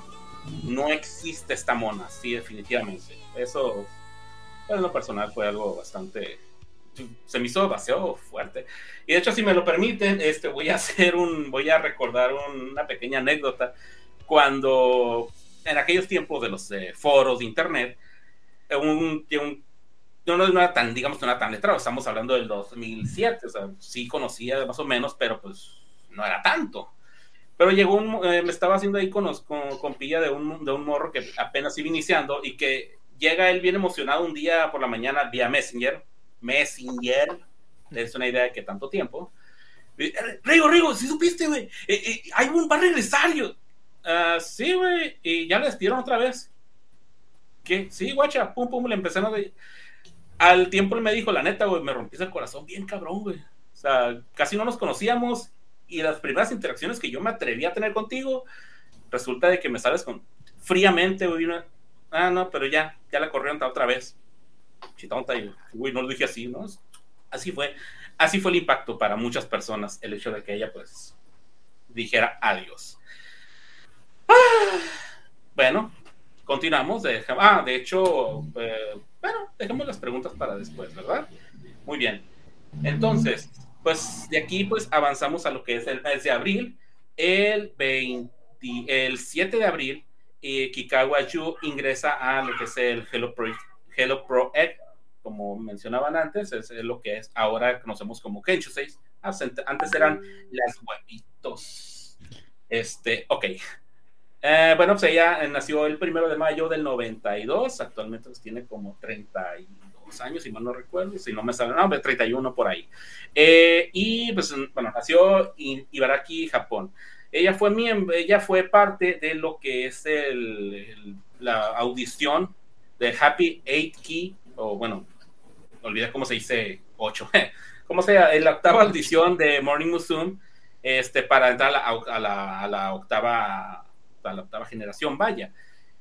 no existe esta mona, sí, definitivamente. Eso, en lo personal, fue algo bastante se me hizo demasiado fuerte. Y de hecho, si me lo permiten, este, voy a hacer un, voy a recordar una pequeña anécdota. Cuando en aquellos tiempos de los eh, foros de internet, un, un no, no, era tan, digamos, no era tan letrado, estamos hablando del 2007, o sea, sí conocía más o menos, pero pues no era tanto. Pero llegó un, eh, me estaba haciendo ahí con, con, con pilla de un, de un morro que apenas iba iniciando y que llega él bien emocionado un día por la mañana vía Messenger, Messenger, es una idea de que tanto tiempo. Eh, Rigo, Rigo, si supiste, güey, hay un va a regresar, yo, Uh, sí, güey. Y ya le despidieron otra vez. ¿Qué? Sí, guacha. Pum, pum, le empezaron. Al tiempo él me dijo, la neta, güey, me rompiste el corazón bien cabrón, güey. O sea, casi no nos conocíamos. Y las primeras interacciones que yo me atreví a tener contigo, resulta de que me sales con fríamente, güey. Ah, no, pero ya, ya la corrieron otra vez. Chitonta, güey, no lo dije así, ¿no? Así fue. Así fue el impacto para muchas personas, el hecho de que ella, pues, dijera adiós. Bueno, continuamos. De, ah, de hecho, eh, bueno, dejemos las preguntas para después, ¿verdad? Muy bien. Entonces, pues de aquí pues avanzamos a lo que es el mes de abril. El, 20, el 7 de abril, eh, Kikawa Yu ingresa a lo que es el Hello Pro, Hello Pro Egg, como mencionaban antes, es, lo que es ahora conocemos como Kensho 6. Antes eran las huevitos. Este, ok. Eh, bueno, pues ella nació el primero de mayo del 92, actualmente pues, tiene como 32 años, si mal no recuerdo, si no me sale, no, 31 por ahí. Eh, y pues, bueno, nació en Ibaraki, Japón. Ella fue miembro, ella fue parte de lo que es el, la audición de Happy Eight Key, o bueno, olvidé cómo se dice 8, ¿cómo se llama? La octava audición de Morning Musume, este, para entrar a la, a la octava a la octava generación, vaya.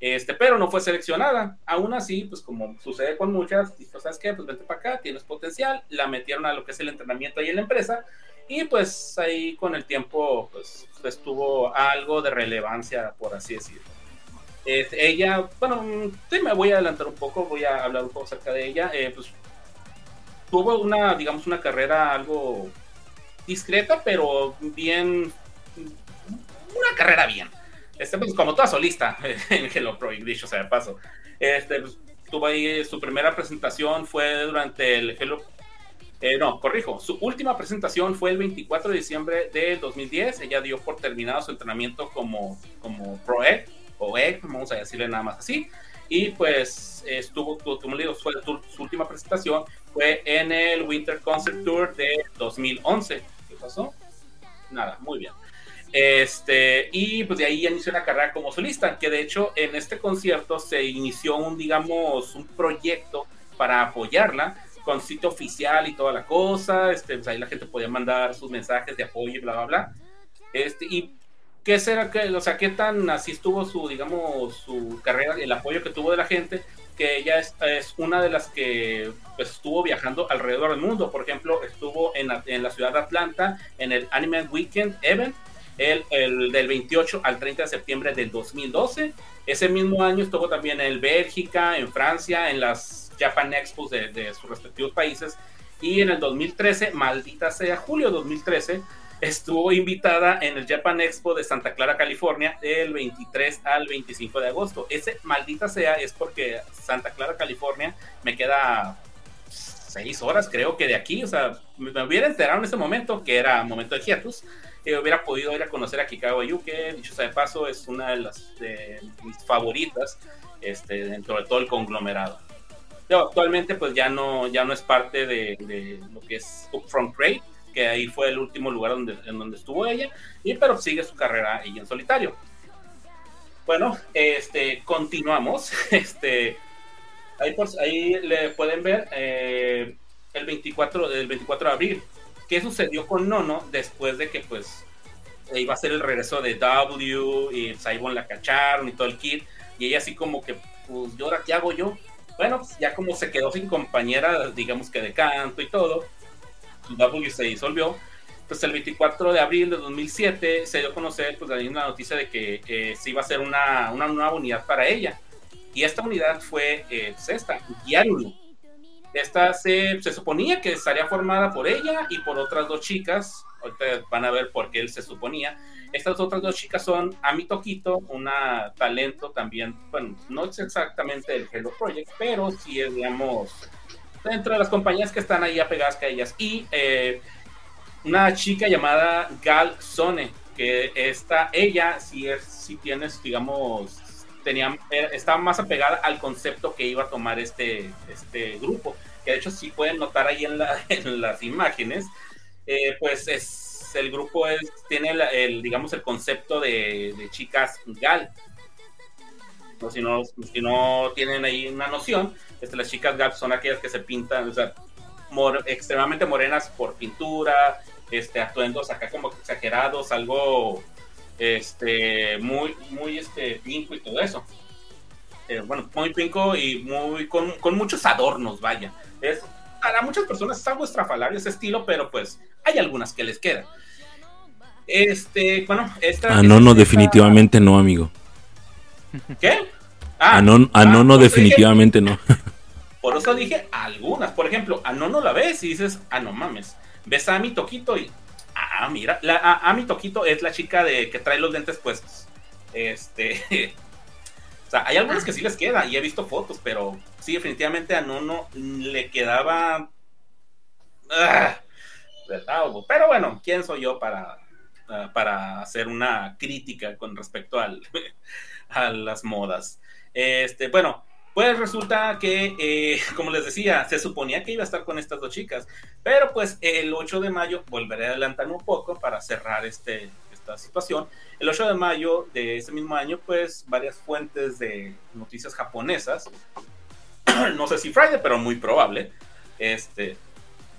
Este, pero no fue seleccionada. Aún así, pues como sucede con muchas, dijo, ¿sabes qué? Pues vente para acá, tienes potencial. La metieron a lo que es el entrenamiento ahí en la empresa. Y pues ahí con el tiempo, pues, pues tuvo algo de relevancia, por así decirlo. Ella, bueno, sí, me voy a adelantar un poco, voy a hablar un poco acerca de ella. Eh, pues tuvo una, digamos, una carrera algo discreta, pero bien, una carrera bien este, pues, como toda solista en Hello Pro, dicho sea de paso. Este, pues, tuvo ahí su primera presentación fue durante el Hello eh, no, corrijo, su última presentación fue el 24 de diciembre del 2010. Ella dio por terminado su entrenamiento como, como Pro Egg, o Egg, vamos a decirle nada más así. Y pues estuvo, como le digo, fue su última presentación fue en el Winter Concert Tour de 2011. ¿Qué pasó? Nada, muy bien. Este, y pues de ahí inició una carrera como solista, que de hecho en este concierto se inició un, digamos, un proyecto para apoyarla con sitio oficial y toda la cosa, este, pues ahí la gente podía mandar sus mensajes de apoyo y bla, bla, bla. Este, y ¿qué será que, o sea, qué tan así estuvo su, digamos, su carrera, el apoyo que tuvo de la gente? Que ella es, es una de las que pues, estuvo viajando alrededor del mundo. Por ejemplo, estuvo en en la ciudad de Atlanta en el Anime Weekend Event, el, el, del 28 al 30 de septiembre del 2012. Ese mismo año estuvo también en Bélgica, en Francia, en las Japan Expos de, de sus respectivos países. Y en el 2013, maldita sea, julio 2013, estuvo invitada en el Japan Expo de Santa Clara, California, del 23 al 25 de agosto. Ese maldita sea es porque Santa Clara, California, me queda seis horas, creo que de aquí. O sea, me hubiera enterado en ese momento que era momento de hiatus. Eh, hubiera podido ir a conocer a Kikawa Yuke. Dicho sea de paso, es una de las de mis favoritas este, dentro de todo el conglomerado. Pero actualmente, pues ya no, ya no es parte de, de lo que es Upfront Trade que ahí fue el último lugar donde, en donde estuvo ella, y pero sigue su carrera ahí en solitario. Bueno, este, continuamos. Este, ahí, por, ahí le pueden ver eh, el, 24, el 24 de abril. ¿Qué sucedió con Nono después de que pues iba a ser el regreso de W y Saibon la cacharon y todo el kit? Y ella así como que, pues, ¿y ahora qué hago yo? Bueno, pues, ya como se quedó sin compañera, digamos que de canto y todo, W se disolvió, pues el 24 de abril de 2007 se dio a conocer pues una noticia de que eh, se iba a hacer una, una, nueva unidad para ella. Y esta unidad fue eh, pues esta. Esta se, se, suponía que estaría formada por ella y por otras dos chicas. Ahorita van a ver por qué él se suponía. Estas otras dos chicas son Ami Tokito, una talento también, bueno, no es exactamente el Hello Project, pero sí es, digamos, dentro de las compañías que están ahí apegadas a ellas. Y eh, una chica llamada Gal Sone, que está, ella si es, tienes, digamos, tenía, estaba más apegada al concepto que iba a tomar este, este grupo. Que de hecho, si pueden notar ahí en, la, en las imágenes, eh, pues es el grupo es, tiene el, digamos, el concepto de, de chicas Gal. No, si, no, si no tienen ahí una noción, este, las chicas GAP son aquellas que se pintan, o sea, extremadamente morenas por pintura, este, atuendos acá como exagerados, algo este, muy, muy este, pinco y todo eso. Eh, bueno, muy pinco y muy con, con, muchos adornos, vaya. Es, para muchas personas es algo estrafalario ese estilo, pero pues hay algunas que les quedan. Este, bueno, esta. Ah, no, no, definitivamente no, amigo. ¿Qué? Ah, a no, a no, no definitivamente no. Por eso dije algunas. Por ejemplo, a no no la ves y dices, ah, no mames. Ves a mi Toquito y, ah, mira, la, a, mi Toquito es la chica de que trae los lentes puestos. Este. o sea, hay algunas que sí les queda y he visto fotos, pero sí, definitivamente a Nono le quedaba. Ah, pero bueno, ¿quién soy yo para, ah, para hacer una crítica con respecto al, a las modas? Este, bueno, pues resulta que, eh, como les decía, se suponía que iba a estar con estas dos chicas, pero pues el 8 de mayo, volveré a adelantar un poco para cerrar este, esta situación. El 8 de mayo de ese mismo año, pues varias fuentes de noticias japonesas, no sé si Friday, pero muy probable, este,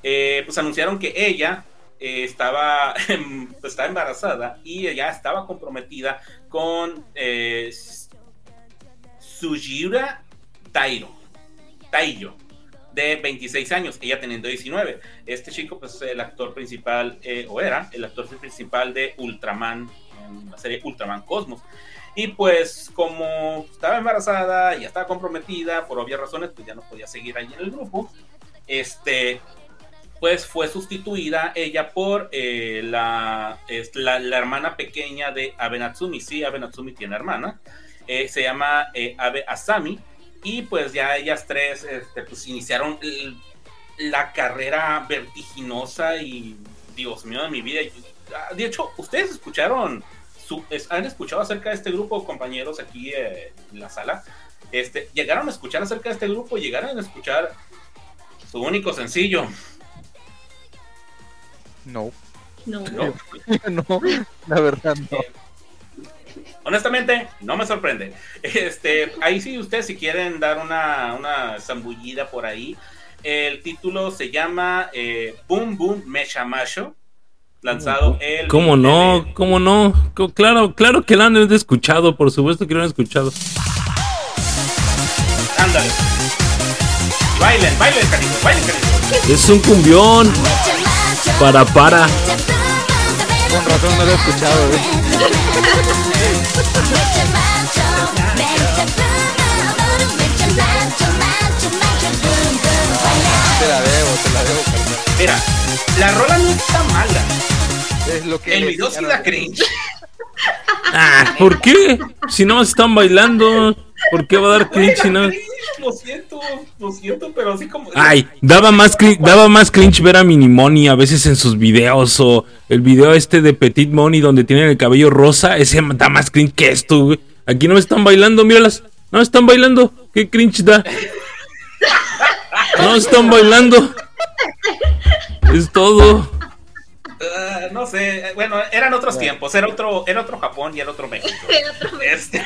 eh, pues anunciaron que ella eh, estaba, pues, estaba embarazada y ella estaba comprometida con Sujiura Tairo, Taiyo, de 26 años, ella teniendo 19. Este chico, pues, es el actor principal, eh, o era el actor principal de Ultraman, en la serie Ultraman Cosmos. Y pues, como estaba embarazada, y estaba comprometida, por obvias razones, pues ya no podía seguir ahí en el grupo. Este, pues fue sustituida ella por eh, la, la, hermana pequeña de Abe Natsumi. Sí, Abe Natsumi tiene hermana. Eh, se llama Abe Asami y pues ya ellas tres este, pues iniciaron la carrera vertiginosa y Dios mío de mi vida. Ah, de hecho, ustedes escucharon, han escuchado acerca de este grupo, compañeros, aquí eh, en la sala. Este, llegaron a escuchar acerca de este grupo, llegaron a escuchar su único sencillo. No. No. No, no la verdad no. Eh, honestamente, no me sorprende. Este, ahí sí, ustedes si quieren dar una, una zambullida por ahí. El título se llama eh, Boom Boom Mesha Masho. lanzado el. ¿Cómo no? ¿Cómo no? Claro, claro que la han escuchado, por supuesto que lo han escuchado. Ándale. Bailen, bailen, cariño, bailen, cariño. Es un cumbión. Para, para. Con razón no lo he escuchado, güey. Te la debo, te la debo. Mira, la rola no está mala. Es lo que El video sí da cringe. Ah, ¿por qué? Si no están bailando, ¿por qué va a dar cringe no? cringe, Lo siento, lo siento, pero así como. Ay, daba más, crin- daba más cringe ver a Minimoni a veces en sus videos o el video este de Petit Money donde tienen el cabello rosa, ese da más cringe que esto, güey. Aquí no están bailando, míralas. No están bailando. ¿Qué cringe da? No están bailando. Es todo. Ah, no sé, eh, bueno, eran otros tiempos, era otro, era otro Japón y era otro México. Era otro mes. Este,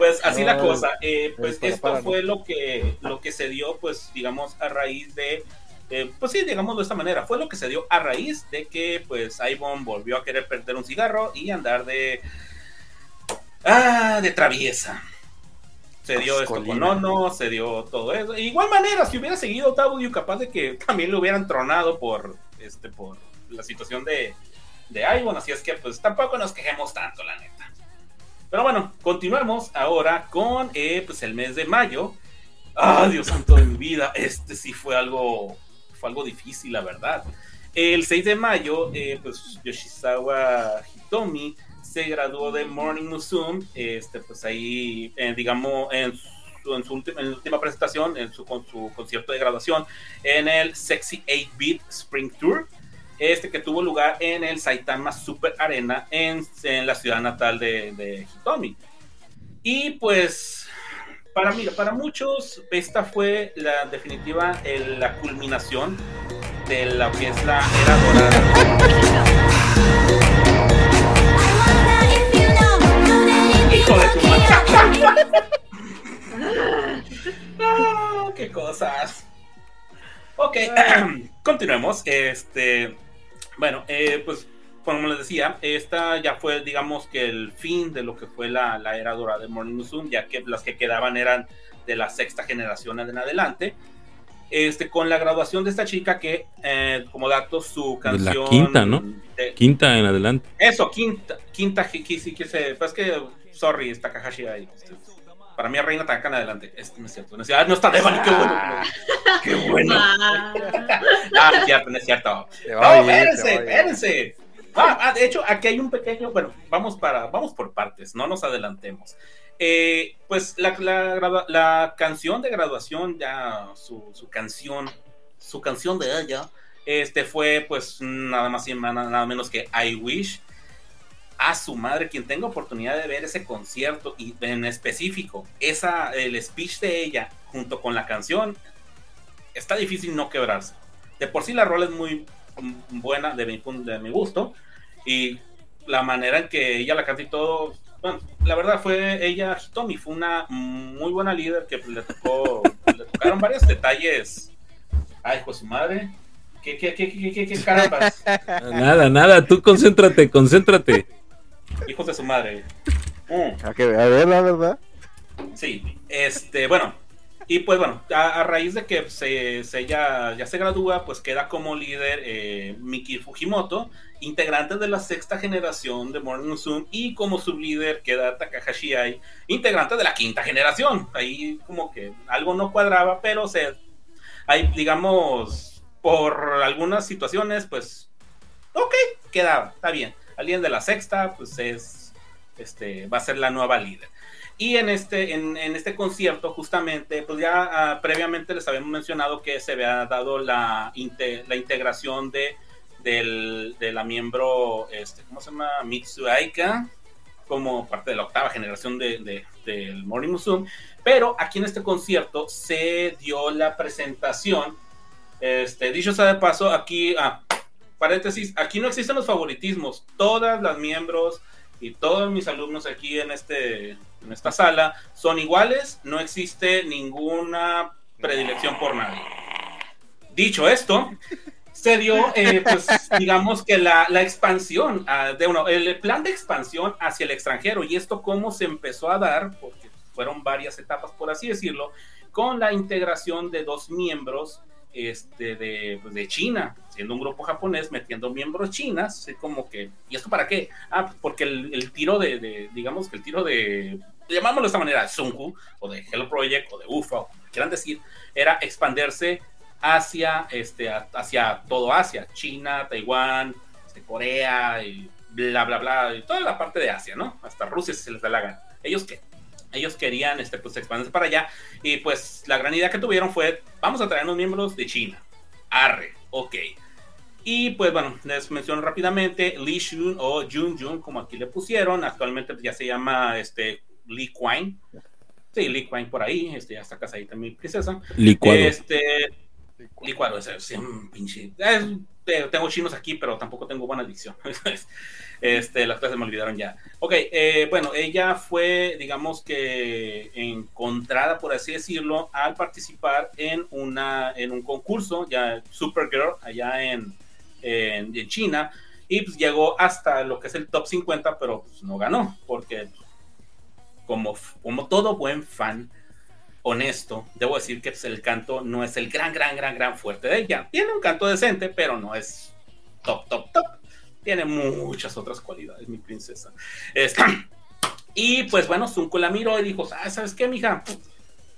pues así la cosa. eh, pues para, esto para, no. fue lo que, lo que se dio, pues digamos, a raíz de, eh, pues sí, digamos de esta manera, fue lo que se dio a raíz de que, pues, Ivonne volvió a querer perder un cigarro y andar de, ah, de traviesa. Se dio esto con. Ono, se dio todo eso. De igual manera, si hubiera seguido W, capaz de que también lo hubieran tronado por, este, por la situación de, de Ivonne. Así es que, pues, tampoco nos quejemos tanto, la neta. Pero bueno, continuamos ahora con eh, pues el mes de mayo. ¡Ah, Dios santo de mi vida! Este sí fue algo, fue algo difícil, la verdad. El 6 de mayo, eh, pues Yoshizawa Hitomi se graduó de Morning Musume. Este, pues ahí, eh, digamos, en su, en su última, en última presentación, en su, con su concierto de graduación, en el Sexy 8-Bit Spring Tour este que tuvo lugar en el Saitama Super Arena en, en la ciudad natal de, de Hitomi. Y pues, para, mí, para muchos, esta fue la definitiva, el- la culminación de lo que es la era dorada. Hijo de tu madre. No, qué cosas. Ok, continuemos. Este, bueno, eh, pues como les decía, esta ya fue, digamos que el fin de lo que fue la, la era dorada de Morning Musume, ya que las que quedaban eran de la sexta generación en adelante. Este, con la graduación de esta chica que, eh, como dato, su De la canción... quinta, ¿no? de- Quinta en adelante. eso, quinta, quinta, que sí que pues que, sorry, está Takahashi ahí. Para mí, Reina Tanaka en adelante. Este no es cierto. No es cierto. Ah, no está Devani, qué bueno. Qué bueno. Ah. Ah, no es cierto, no es cierto. No, espérense, espérense. Ah, ah, de hecho, aquí hay un pequeño, bueno, vamos para, vamos por partes, no nos adelantemos. Eh, pues la, la canción de graduación, ya su, su canción, su canción de ella, este fue pues nada más y nada, nada menos que I Wish. A su madre, quien tenga oportunidad de ver ese concierto y en específico, esa, el speech de ella junto con la canción, está difícil no quebrarse. De por sí la rola es muy buena de mi, de mi gusto y la manera en que ella la canta y todo, bueno, la verdad fue ella, Hitomi, fue una muy buena líder que le tocó, le tocaron varios detalles. Ay, pues su madre. ¿Qué, qué, qué, qué, qué, qué carambas? Nada, nada, tú concéntrate, concéntrate. Hijos de su madre. Mm. A, que, a ver, la verdad. Sí, este, bueno, y pues bueno, a, a raíz de que se, se ya, ya se gradúa, pues queda como líder eh, Miki Fujimoto, integrante de la sexta generación de Morning Musume, y como sublíder queda Takahashi Ai, integrante de la quinta generación. Ahí como que algo no cuadraba, pero se, ahí digamos, por algunas situaciones, pues, ok, quedaba, está bien. Alguien de la sexta, pues es, este, va a ser la nueva líder. Y en este, en, este concierto, justamente, pues ya ah, previamente les habíamos mencionado que se había dado la, inte- la integración de, del- de la miembro, este, ¿cómo se llama? Mitsu Aika, como parte de la octava generación de, de- del Morning Musume. Pero aquí en este concierto se dio la presentación. Este, dicho sea de paso, aquí, ah, paréntesis, aquí no existen los favoritismos. Todas las miembros y todos mis alumnos aquí en, este, en esta sala son iguales, no existe ninguna predilección por nadie. Dicho esto, se dio, eh, pues, digamos que la, la expansión ah, de uno, el plan de expansión hacia el extranjero. Y esto cómo se empezó a dar, porque fueron varias etapas, por así decirlo, con la integración de dos miembros este, de, pues, de China, un grupo japonés, metiendo miembros chinas, así como que, ¿y esto para qué? Ah, pues, porque el, tiro de, de, digamos que el tiro de, llamámoslo de esta manera, Sunku, o de Hello Project, o de UFA, o como quieran decir, era expandirse hacia, este, hacia todo Asia, China, Taiwán, este, Corea, y bla, bla, bla, y toda la parte de Asia, ¿no? Hasta Rusia si se les da la gana. ¿Ellos qué? Ellos querían este, pues, expandirse para allá y pues la gran idea que tuvieron fue, vamos a traer unos miembros de China. Arre, ok. Y pues bueno, les menciono rápidamente, Li Shun o Jun Jun, como aquí le pusieron, actualmente ya se llama este, Li Kuan. Sí, Li Kuan por ahí, este, ya está casadita mi princesa. Licuado. Este, licuado, ese es un pinche. es- tengo chinos aquí, pero tampoco tengo buena dicción. este, las clases me olvidaron ya. Ok, eh, bueno, ella fue, digamos que encontrada, por así decirlo, al participar en, una, en un concurso, ya Supergirl, allá en, en, China, y pues llegó hasta lo que es el top 50, pero pues, no ganó, porque como, como todo buen fan honesto, debo decir que pues, el canto no es el gran, gran, gran, gran fuerte de ella. Tiene un canto decente, pero no es top, top, top. Tiene muchas otras cualidades, mi princesa. Y pues bueno, Zunko la miró y dijo, ah, ¿sabes qué, mija?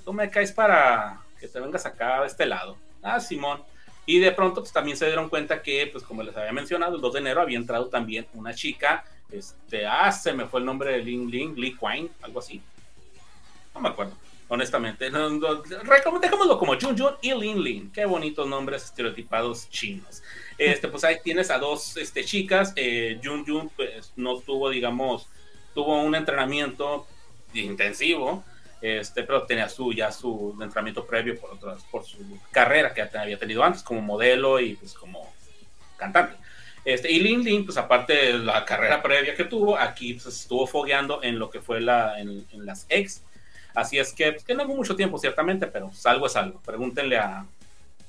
Tú me caes para que te vengas acá de este lado. Ah, Simón. Y de pronto pues, también se dieron cuenta que, pues como les había mencionado, el 2 de enero había entrado también una chica, este, ah, se me fue el nombre de Ling Ling, Lee Quine, algo así. No me acuerdo, honestamente. No, no, dejémoslo como Jun Jun y Lin Lin. Qué bonitos nombres estereotipados chinos. Este, pues ahí tienes a dos este, chicas. Eh, Jun Jun, pues no tuvo, digamos, tuvo un entrenamiento intensivo. Este, pero tenía su ya su entrenamiento previo por otras, por su carrera que había tenido antes como modelo y pues como cantante. Este, y Lin Lin, pues aparte de la carrera previa que tuvo, aquí pues, estuvo fogueando en lo que fue la, en, en las ex. Así es que, pues, que no hubo mucho tiempo, ciertamente, pero pues, algo es algo. Pregúntenle a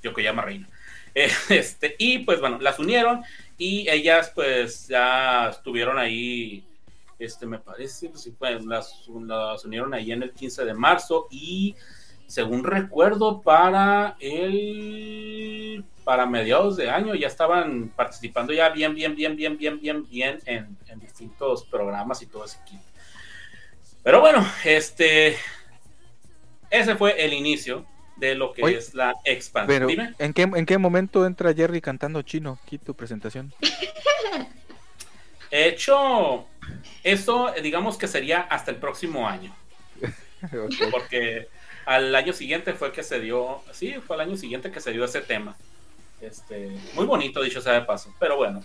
Yokoyama Reina. Eh, Este, y pues bueno, las unieron y ellas pues ya estuvieron ahí, este me parece, pues, sí, pues, las, las unieron ahí en el 15 de marzo y según recuerdo para el para mediados de año ya estaban participando ya bien, bien, bien, bien, bien, bien, bien en, en distintos programas y todo ese equipo. Pero bueno, este ese fue el inicio de lo que Oye, es la expansión. Pero, Dime. ¿en qué, ¿en qué momento entra Jerry cantando chino? Aquí tu presentación. De hecho, eso eh, digamos que sería hasta el próximo año, porque al año siguiente fue que se dio, sí, fue al año siguiente que se dio ese tema. Este, muy bonito, dicho sea de paso, pero bueno.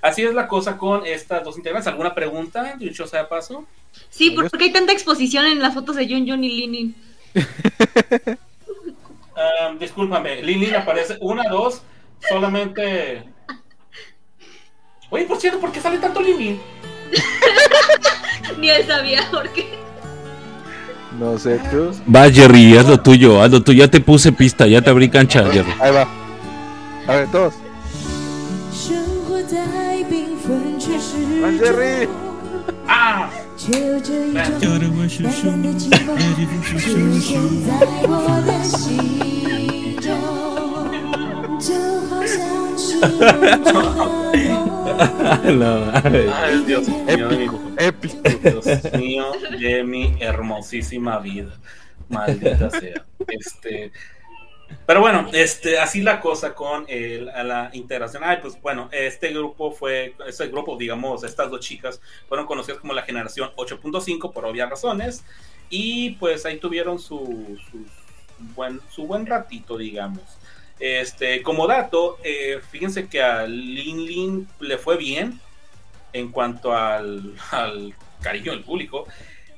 Así es la cosa con estas dos integrantes. ¿Alguna pregunta, dicho sea de paso? Sí, ¿por qué hay tanta exposición en las fotos de Jun Jun y Linin? Ah, discúlpame, Lili aparece una, dos, solamente. Oye, por cierto, ¿por qué sale tanto Liu Ni él sabía por qué. No sé, tú. Va, Jerry, haz lo tuyo, haz lo tuyo. Ya te puse pista, ya te abrí cancha, Jerry. Ahí va. A ver, todos. ¡Va, Jerry! ¡Ah! no, Ay, Dios mío, épico, épico. Dios mío, de mi hermosísima vida. Maldita sea. Este. Pero bueno, este, así la cosa con el, a la integración. Ay, pues bueno, este grupo fue, este grupo, digamos, estas dos chicas fueron conocidas como la generación 8.5 por obvias razones. Y pues ahí tuvieron su, buen, su buen ratito, digamos. Este, como dato, eh, fíjense que a Lin Lin le fue bien en cuanto al, al cariño del público,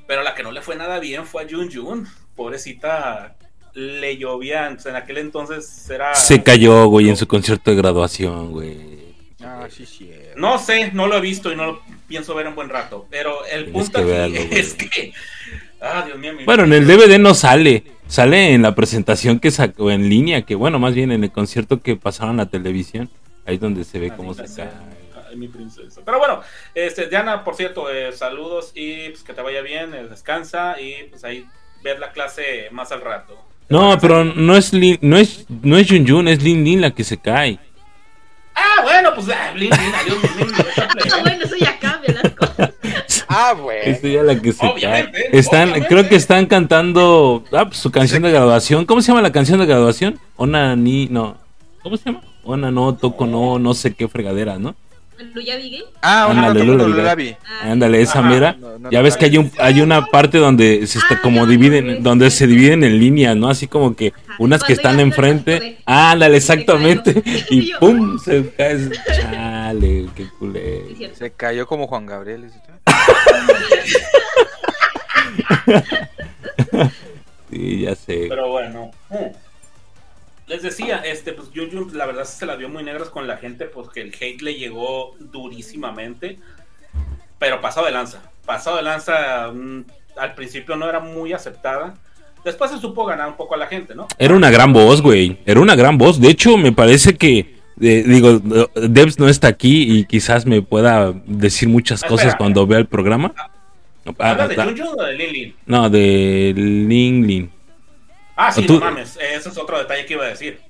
pero la que no le fue nada bien fue a Jun Jun. Pobrecita, le llovían. en aquel entonces era. Se cayó, güey, en su concierto de graduación, güey. Ah, sí, sí. No sé, no lo he visto y no lo pienso ver en buen rato. Pero el Tienes punto que aquí verlo, es que. Ah, Dios mío, mi- Bueno, en el DVD no sale, Sale en la presentación que sacó en línea, que bueno, más bien en el concierto que pasaron a la televisión. Ahí es donde se ve cómo se cae. Ay, mi princesa. Pero bueno, este, Diana, por cierto, eh, saludos y pues, que te vaya bien, eh, descansa y pues ahí ver la clase más al rato. No, pero no es Lin, no es no es Jun Jun, es Lin Lin la que se cae. Ah, bueno, pues ah, Blin, Blin, adiós, Ah, plebe. bueno, eso ya cambia las cosas. Ah, bueno. Es ella la que se Obviamente, cae. Están, obviamente. creo que están cantando ah, pues, su canción de graduación. ¿Cómo se llama la canción de graduación? Ona ni no. ¿Cómo se llama? Ona no toco no no sé qué fregadera, ¿no? Ah, una Ándale. Lulabi. Ah, Ándale, esa mera. No, no, Ya no, ves que hay un hay una parte donde se está Ah, como dividen, donde se dividen en líneas, ¿no? Así como que unas que están enfrente. Ándale, exactamente. Y pum, se cae. Chale, qué Sí, culé. cierto. Se cayó como Juan Gabriel. Sí, ya sé. Pero bueno. mm. Les decía, este, pues Jun la verdad se la vio muy negras con la gente, porque el hate le llegó durísimamente. Pero pasado de lanza. Pasado de lanza, mm, al principio no era muy aceptada. Después se supo ganar un poco a la gente, ¿no? Era una gran voz, güey. Era una gran voz. De hecho, me parece que, eh, digo, Debs no está aquí y quizás me pueda decir muchas Ah, cosas espera. cuando vea el programa. Ah, ¿Hablas de ah, Jun Jun o de Lin Lin? no, de Ling Lin. Ah, sí, Tú- no mames. Ese es otro detalle que iba a decir.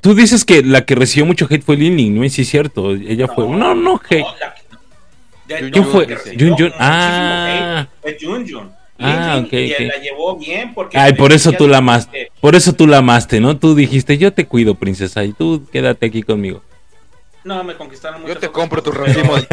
Tú dices que la que recibió mucho hate fue Lin Lin, ¿no? Sí es cierto. Ella fue. No, no, hate. la- de Jun todo Jun fue- que recibió Jun Jun, muchísimo ah. hate Fue Jun Jun. Ah, y la llevó bien porque. Ay, por eso tú la amaste. Por eso tú la amaste, ¿no? Tú dijiste, yo te cuido, princesa, y tú quédate aquí conmigo. No, me conquistaron mucho. Yo te compro racimos.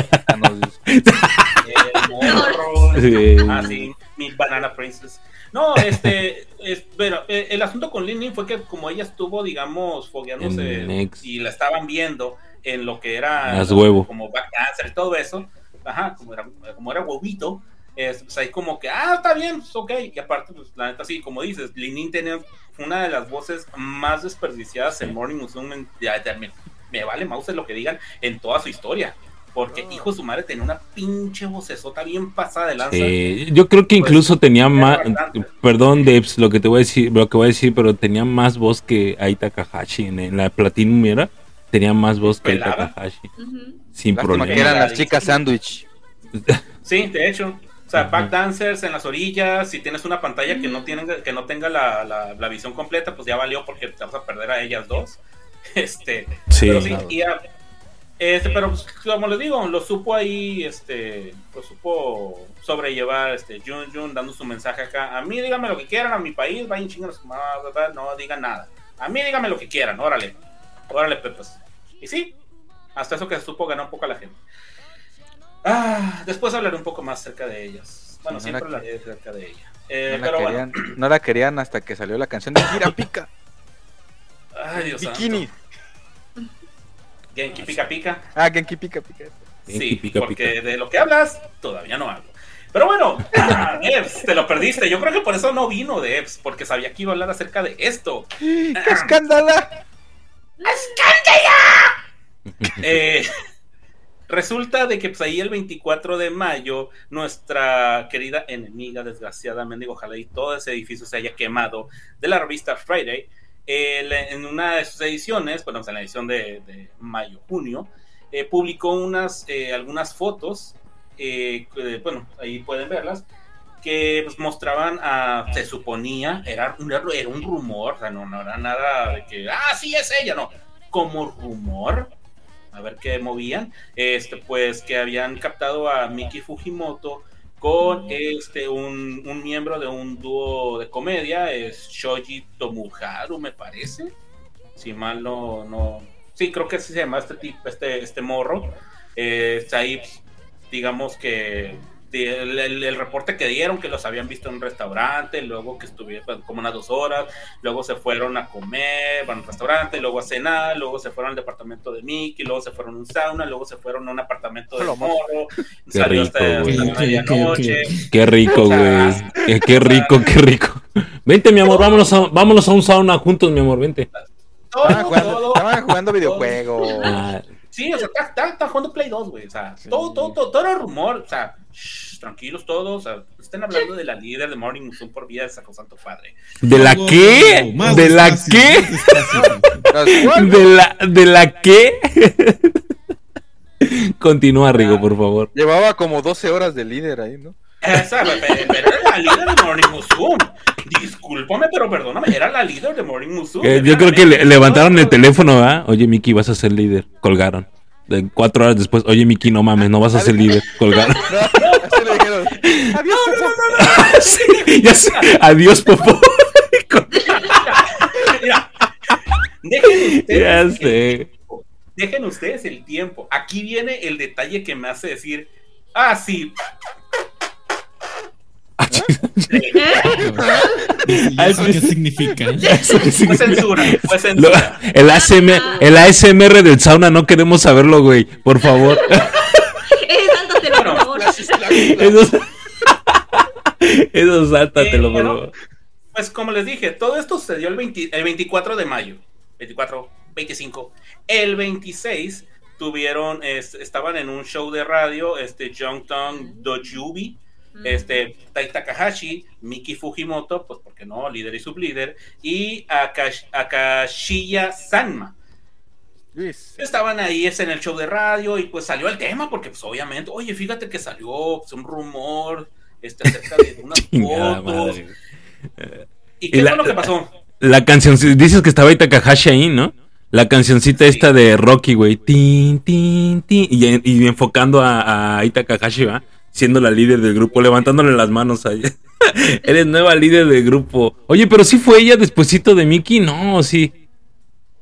morro. Sí. Ah, sí, mi banana princess. No, este, es, pero eh, el asunto con Lin Lin fue que como ella estuvo, digamos, fogueándose y la estaban viendo en lo que era Las huevo. como back dancer y todo eso, ajá, como era, como era huevito, es, pues ahí como que, ah, está bien, pues, ok, y aparte, pues la neta sí, como dices, Lin Lin tenía una de las voces más desperdiciadas en Morning Musume, ya, ya, me, me vale mouse lo que digan, en toda su historia. Porque hijo de su madre tenía una pinche vocesota bien pasada de lanza. Eh, yo creo que Pues, incluso tenía más, perdón Debs, lo que te voy a decir, lo que voy a decir, pero tenía más voz que Aita Takahashi en, en la Platinum era, tenía más voz que Aita. Takahashi, Ujú. sin Lástima problema. que eran las chicas sándwich. Sí, de hecho. O sea, Ajá. backdancers en las orillas, si tienes una pantalla que no tiene, que no tenga la, la- la visión completa, pues ya valió porque te vas a perder a ellas dos. Este, Sí. pero sí, y a- este, pero pues, como les digo, lo supo ahí, este, lo supo sobrellevar, este, Jun Jun dando su mensaje acá. A mí díganme lo que quieran, a mi país, vayan chingados, no digan nada. A mí díganme lo que quieran, órale, órale, Pepas. Y sí, hasta eso que se supo ganar un poco a la gente. Ah, después hablaré un poco más acerca de ellas. Bueno, Sí, no siempre la- hablaré acerca de ella. Eh, No la, pero bueno, querían, no la querían hasta que salió la canción de Kira Pica. ay Dios Bikini. santo. Genki pica pica. Ah, Genki Pica Pica. Genki Sí, pica, porque pica. de lo que hablas, todavía no hablo. Pero bueno, ah, Debs, te lo perdiste. Yo creo que por eso no vino Debs, porque sabía que iba a hablar acerca de esto. ¡Qué escándala! Eh, resulta de que pues, ahí el 24 de mayo, nuestra querida enemiga, desgraciadamente, ojalá y todo ese edificio se haya quemado, de la revista Friday, eh, en una de sus ediciones, bueno, en la edición de, mayo-junio, eh, publicó unas, eh, algunas fotos, eh, bueno, ahí pueden verlas, que pues, mostraban a, se suponía, era, un- era un rumor, o sea, no, no era nada de que, ah, sí es ella, no, como rumor, a ver qué movían, este, pues que habían captado a Miki Fujimoto con este un, un miembro de un dúo de comedia, es Shoji Tomuharu, me parece. Si mal no, no. Sí, creo que así se llama este tipo, este, este morro. Eh, está ahí, digamos que de- el, el- el reporte que dieron que los habían visto en un restaurante, luego que estuvieron pues, como unas dos horas, luego se fueron a comer, van a un restaurante, luego a cenar, luego se fueron al departamento de Mickey, luego se fueron a un sauna, luego se fueron a un apartamento de morro, Qué salió rico, hasta. Qué rico, güey. sea, Qué, qué rico, qué rico. Vente, mi amor, vámonos a, vámonos a un sauna juntos, mi amor, vente. Todo, Estaban jugando, todo. estaban jugando videojuegos. Ah, Sí, o sea, está, jugando Play 2, güey. O sea, Sí. todo, todo, todo, todo era rumor. O sea, shh, tranquilos todos. O sea, estén hablando de la líder de Morning Musume por vía de Sacrosanto Padre. ¿De la qué? ¿De la qué? ¿De la, de la qué? Continúa, Rigo, por favor. Llevaba como 12 horas de líder ahí, ¿no? Esa, pero era la líder de Morning Musume. Discúlpame, pero perdóname, era la líder de Morning Musume. Eh, yo creo que le- levantaron el teléfono, ¿verdad? Oye, Miki, vas a ser líder. Colgaron. De cuatro horas después, oye, Miki, no mames, no vas a ser líder. Colgaron. Así le dijeron. Adiós, Sí, ya sé. Adiós, Popo. Mira, dejen ustedes, Ya el sé. tiempo, dejen ustedes el tiempo. Aquí viene el detalle que me hace decir, ah, sí, ¿Eh? ¿Y eso qué significa? fue censura, fue Lo- censura. el, ASM, el ASMR del sauna no queremos saberlo, güey. Por favor. Eh, sáltatelo, por Bueno, favor. Eso, eso sáltatelo, Eh, por favor. Pues como les dije, todo esto sucedió el, 20 el 24 de mayo. 24, 25. El 26 tuvieron, es- estaban en un show de radio, este, Jongtong Dojubi, Mm. este, Tai Takahashi, Miki Fujimoto, pues porque no, líder y sublíder, y Akash- Akashiya Sanma. Luis. Estaban ahí es en el show de radio y pues salió el tema porque pues obviamente, oye, fíjate que salió pues, un rumor este, acerca de unas fotos. ¿Y Y qué la- fue lo que pasó? La canción, dices que estaba Itakahashi ahí, ¿no? La cancioncita Sí. esta de Rocky, güey. Tin, tin, tin. Y, y enfocando a, a Itakahashi, ¿va? Siendo la líder del grupo, levantándole las manos ahí. Eres nueva líder del grupo. Oye, pero sí fue ella despuesito de Mickey, no, sí.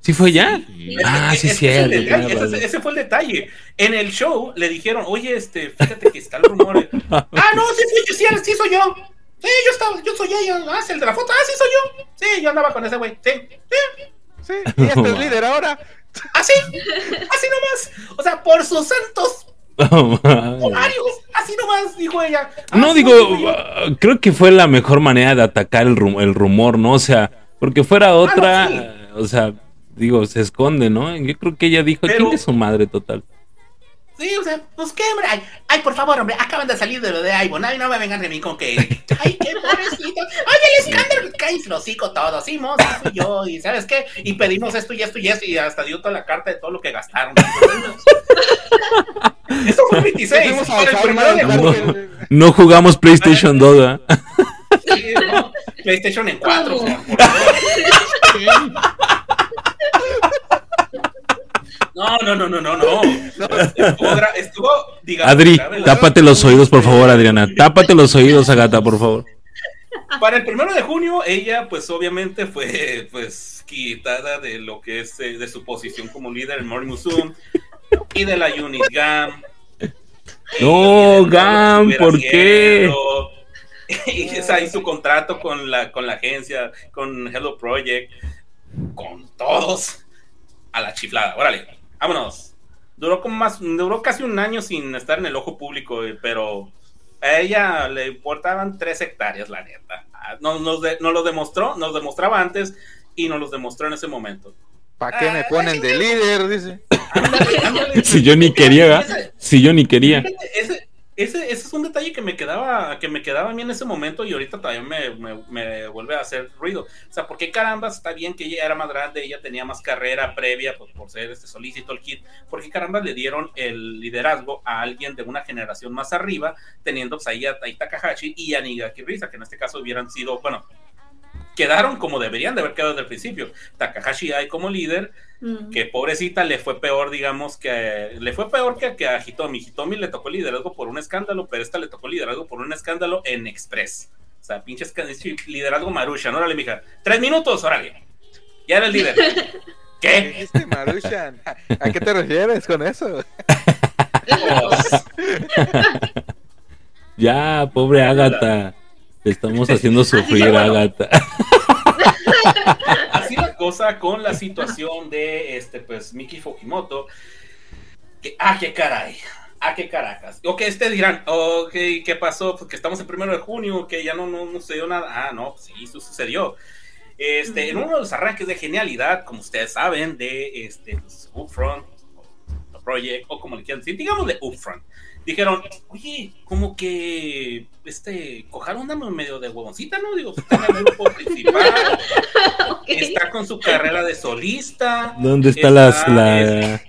¿Sí fue ella? Ah, Es- sí, sí, ese, es ese fue el detalle. En el show le dijeron, oye, este, fíjate que está el rumor. ah, no, sí, sí, sí, sí, soy yo. Sí, yo estaba, yo soy ella. Ah, es el de la foto. Ah, sí, soy yo. Sí, yo andaba con ese güey. Sí, sí. Sí, y este es líder ahora. Así, así nomás. O sea, por sus santos No, mames. ovarios. Así nomás, dijo ella. Ah, No, digo, ah, creo que fue la mejor manera de atacar el, rum- el rumor, ¿no? O sea, porque fuera otra, sí. eh, o sea, digo, se esconde, ¿no? Yo creo que ella dijo, Pero- ¿quién es su madre total? Sí, o sea, pues qué, hombre. Ay, ay, por favor, hombre, acaban de salir de lo de Ivon. Ay, no me vengan de mí con que. Ay, qué pobrecito. Ay, el escándalo. Cállate el hocico todo. Sí, mo, sí, fui yo. Y ¿sabes qué? Y pedimos esto y esto y esto. Y hasta dio toda la carta de todo lo que gastaron. Esto fue el 26. Fuimos a Para el Alzheimer, primero de claro junio. que- No jugamos PlayStation 2, ¿verdad? Sí, no, PlayStation en 4. ¿Cómo? No, no, no, no, no, no. Estuvo, estuvo digamos, Adri, grave tápate los oídos, por favor, Adriana. Tápate los oídos, Agata, por favor. Para el primero de junio, ella, pues obviamente fue pues quitada de lo que es eh, de su posición como líder en Morning Musume y de la Unit GAM. No, Y Gam, ¿por qué? haciendo. Y es ahí su contrato con la, con la agencia, con Hello Project, con todos a la chiflada. Órale, vámonos. Duró como más, duró casi un año sin estar en el ojo público, eh, pero a ella le importaban tres hectáreas, la neta. Ah, Nos, nos, de- nos lo demostró, nos demostraba antes y nos los demostró en ese momento. ¿Para qué me ponen de líder? Dice. Ándale, ándale. Si yo ni quería, Si yo ni quería. Ese, ese, ese es un detalle que me quedaba, que me quedaba a mí en ese momento y ahorita todavía me, me- me vuelve a hacer ruido. O sea, ¿por qué carambas está bien que ella era más grande, ella tenía más carrera previa pues, por ser este solícito el kit? ¿Por qué carambas le dieron el liderazgo a alguien de una generación más arriba, teniendo pues, ahí a Tai Takahashi y a Nigaki Risa, que en este caso hubieran sido, bueno, quedaron como deberían de haber quedado desde el principio. Takahashi hay como líder, Mm. que pobrecita le fue peor, digamos, que le fue peor que, que a Hitomi. Hitomi le tocó liderazgo por un escándalo, pero esta le tocó liderazgo por un escándalo en Express. O sea, pinche liderazgo marusha, órale, mija. Tres minutos, órale. Ya era el líder. ¿Qué? Dijiste Marushan. ¿A qué te refieres con eso? Pues, Ya, pobre Agata. Te estamos haciendo sufrir, bueno. Agata. así la cosa con la situación de este, pues, Miki Fujimoto. Que, ah, qué caray. Ah, qué caracas. Ok, ustedes dirán, ok, ¿qué pasó? Porque estamos en primero de junio, que ya no, no, no sucedió nada. Ah, no, sí, eso sucedió. Este, en uno de los arranques de genialidad, como ustedes saben, de este, pues, Upfront, Project, o como le quieran decir, digamos de Upfront. Dijeron, oye, como que este Koharu anda medio de huevoncita, ¿no? Digo, está en el grupo principal, está con su carrera de solista. ¿Dónde está, está, las, la,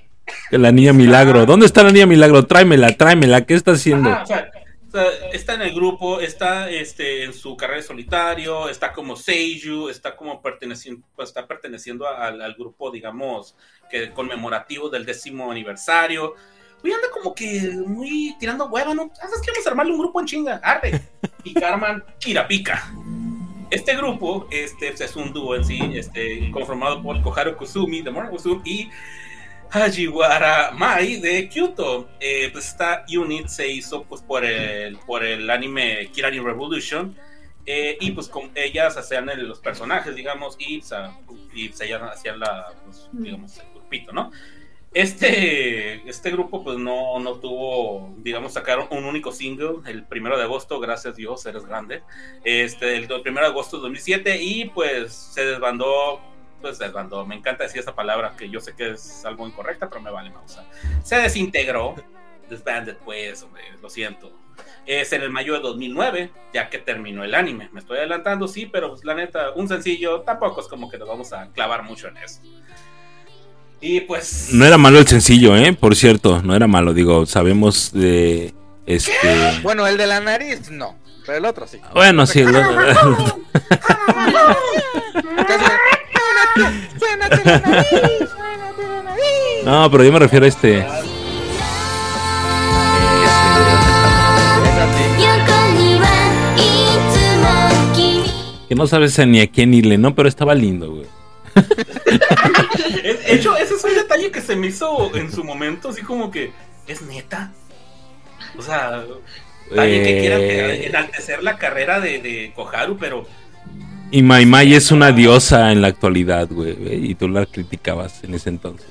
la niña Milagro? ¿Dónde está la niña Milagro? Tráemela, tráemela. ¿Qué está haciendo? Ajá, o sea, o sea, está en el grupo, está este, en su carrera de solitario, está como Seiju, está como perteneciendo, pues, está perteneciendo al, al grupo, digamos, que conmemorativo del décimo aniversario. Oye, anda como que muy tirando hueva, ¿no? Ah, ¿Sabes que vamos a armarle un grupo en chinga? Arde. Y Carman Kirapica. Este grupo este, es un dúo en sí, este, conformado por Koharu Kusumi de Morning Musume y Hajiwara Mai de Kyoto. Eh, pues esta unit se hizo pues por el, por el anime Kirari Revolution. eh, y pues con ellas hacían el- los personajes, digamos, y, sea, y pues, ellas hacían la, pues, digamos, el grupito, ¿no? Este, este grupo pues no, no tuvo, digamos, sacaron un único single el primero de agosto, gracias Dios, eres grande, este, el primero de agosto de 2007 y pues se desbandó, pues desbandó, me encanta decir esa palabra que yo sé que es algo incorrecta, pero me vale más, se desintegró, disbanded pues, hombre, lo siento. Es en el mayo de 2009, ya que terminó el anime. Me estoy adelantando, sí, pero pues, la neta, un sencillo tampoco es como que nos vamos a clavar mucho en eso. Y pues. No era malo el sencillo, ¿eh? Por cierto, no era malo. Digo, sabemos de. Este... Bueno, el de la nariz, no. Pero el otro sí. Bueno, sí, el otro. no, pero yo me refiero a este. Que no sabes ni a quién irle, ¿no? Pero estaba lindo, güey. De hecho, ese es un detalle que se me hizo en su momento, así como que. ¿Es neta? O sea. Alguien que quiera Eh. enaltecer la carrera de, de Koharu, pero. Y Mai Mai es una diosa en la actualidad, güey. Y tú la criticabas en ese entonces.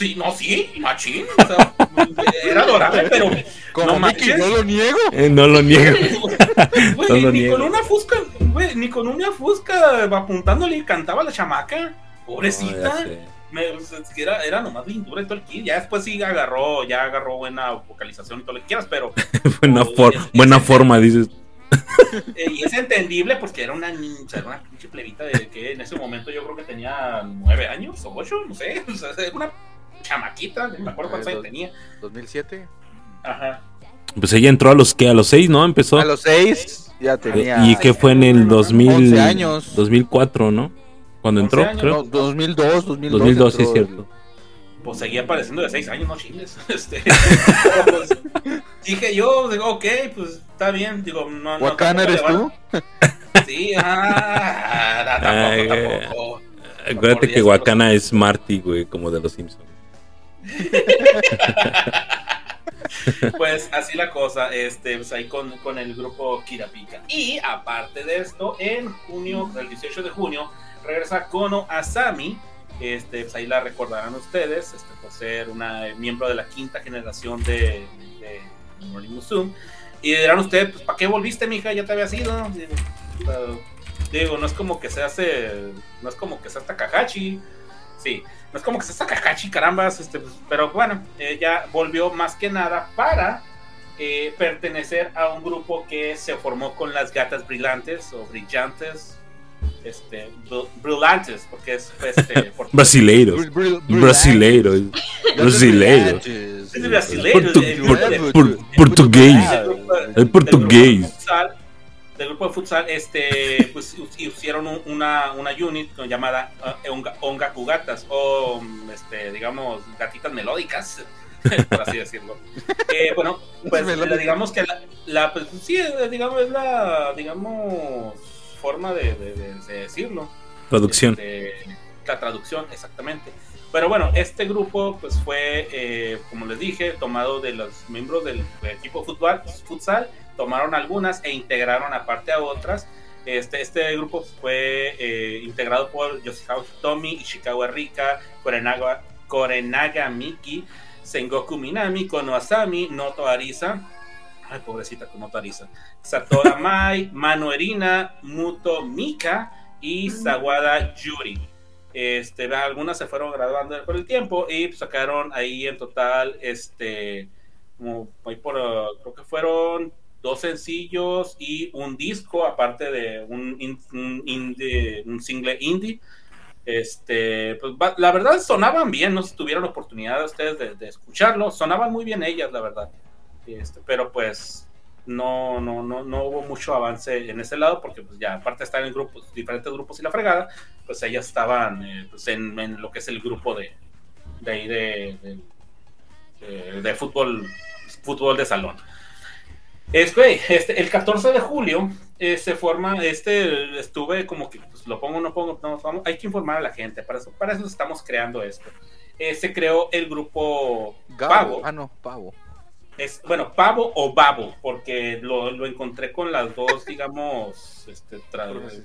Sí, no, sí, machín. O sea, era adorable, pero. Como no Mickey, manches. no lo niego. Eh, no lo niego. Güey, No lo ni niego. con una fusca, güey, ni con una fusca apuntándole y cantaba la chamaca. Pobrecita. No. Me- era, era nomás lindura y todo el kit. Ya después sí agarró, ya agarró buena vocalización y todo lo que quieras, pero. buena, for- es- buena es- forma, dices. eh, y es entendible porque era una sea, era una pinche plebita de que en ese momento yo creo que tenía nueve años o ocho, no sé. O sea, era una chamaquita, no me acuerdo cuántos años tenía. 2007. Ajá. Pues ella entró a los que a los seis, ¿no? Empezó. A los 6 ya tenía. Y que fue en el 2000, 11 años. 2004, ¿no? Cuando 11 entró, años, creo. No, 2002, 2002. 2002, sí, es cierto. pues seguía apareciendo de 6 años, no chingues. Este, pues, dije yo, digo, ok, pues está bien. Digo, no, no. ¿Wakana eres tú? Sí, ah, Ay, tampoco, tampoco. Acuérdate que Wakana es Marty, güey, como de los Simpsons. Pues así la cosa, este, pues ahí con, con el grupo Kirapika. Y aparte de esto, en junio, el 18 de junio, regresa Kono Asami. Este, pues ahí la recordarán ustedes, este, por ser una eh, miembro de la quinta generación de, de Morning. Y dirán ustedes, pues, ¿para qué volviste, mija? Ya te había ido. Digo, o sea, digo, no es como que se hace, no es como que sea Takahashi. Sí, no es como que se saca Takahashi, carambas, este, pues, pero bueno, ella volvió más que nada para eh, pertenecer a un grupo que se formó con las gatas brillantes o brillantes, este, br- brillantes, porque es este, por- Brasileiros. Bril- bril- Brasileiros. Brasileiros. es de brasileños, Portu- el- por- el- por- el- portugués. El portugués. Del grupo de futsal, este, pues hicieron un- una, una unit llamada uh, Onga, Ongaku Gatas, o um, este, digamos, gatitas melódicas, por así decirlo. Eh, bueno, pues digamos que la, la, pues, sí, eh, digamos, es la, digamos, forma de, de- de- de decirlo. Traducción. Este, la traducción, exactamente. Pero bueno, este grupo pues fue, eh, como les dije, tomado de los miembros del, equipo futsal, tomaron algunas e integraron aparte a otras. Este, este grupo fue eh, integrado por Yoshihao Hitomi, Ishikawa Rika, Korenaga, Korenaga Miki, Sengoku Minami, Kono Asami, Noto Arisa, ay pobrecita Konoto Satora Mai, Muto Mika y Sawada Yuri. Este, algunas se fueron graduando por el tiempo y pues, sacaron ahí en total, este, como ahí por, creo que fueron dos sencillos y un disco, aparte de un, in- un, indie- un single indie. Este, pues la verdad sonaban bien, no sé si tuvieron oportunidad ustedes de, de escucharlo, sonaban muy bien ellas, la verdad. Este, pero pues no, no, no, no hubo mucho avance en ese lado, porque pues ya aparte de estar en grupos, diferentes grupos y la fregada, pues ellas estaban eh, pues, en, en lo que es el grupo de, de ahí de, de, fútbol, fútbol de salón. Este, el 14 de julio eh, se forma, este, estuve como que, pues, lo pongo, no pongo, no, vamos, hay que informar a la gente, para eso, para eso estamos creando esto. Eh, se creó el grupo Gabo. Pavo, Ah, no, pavo. Es, bueno, Pavo o Babo, porque lo, lo encontré con las dos, digamos, este,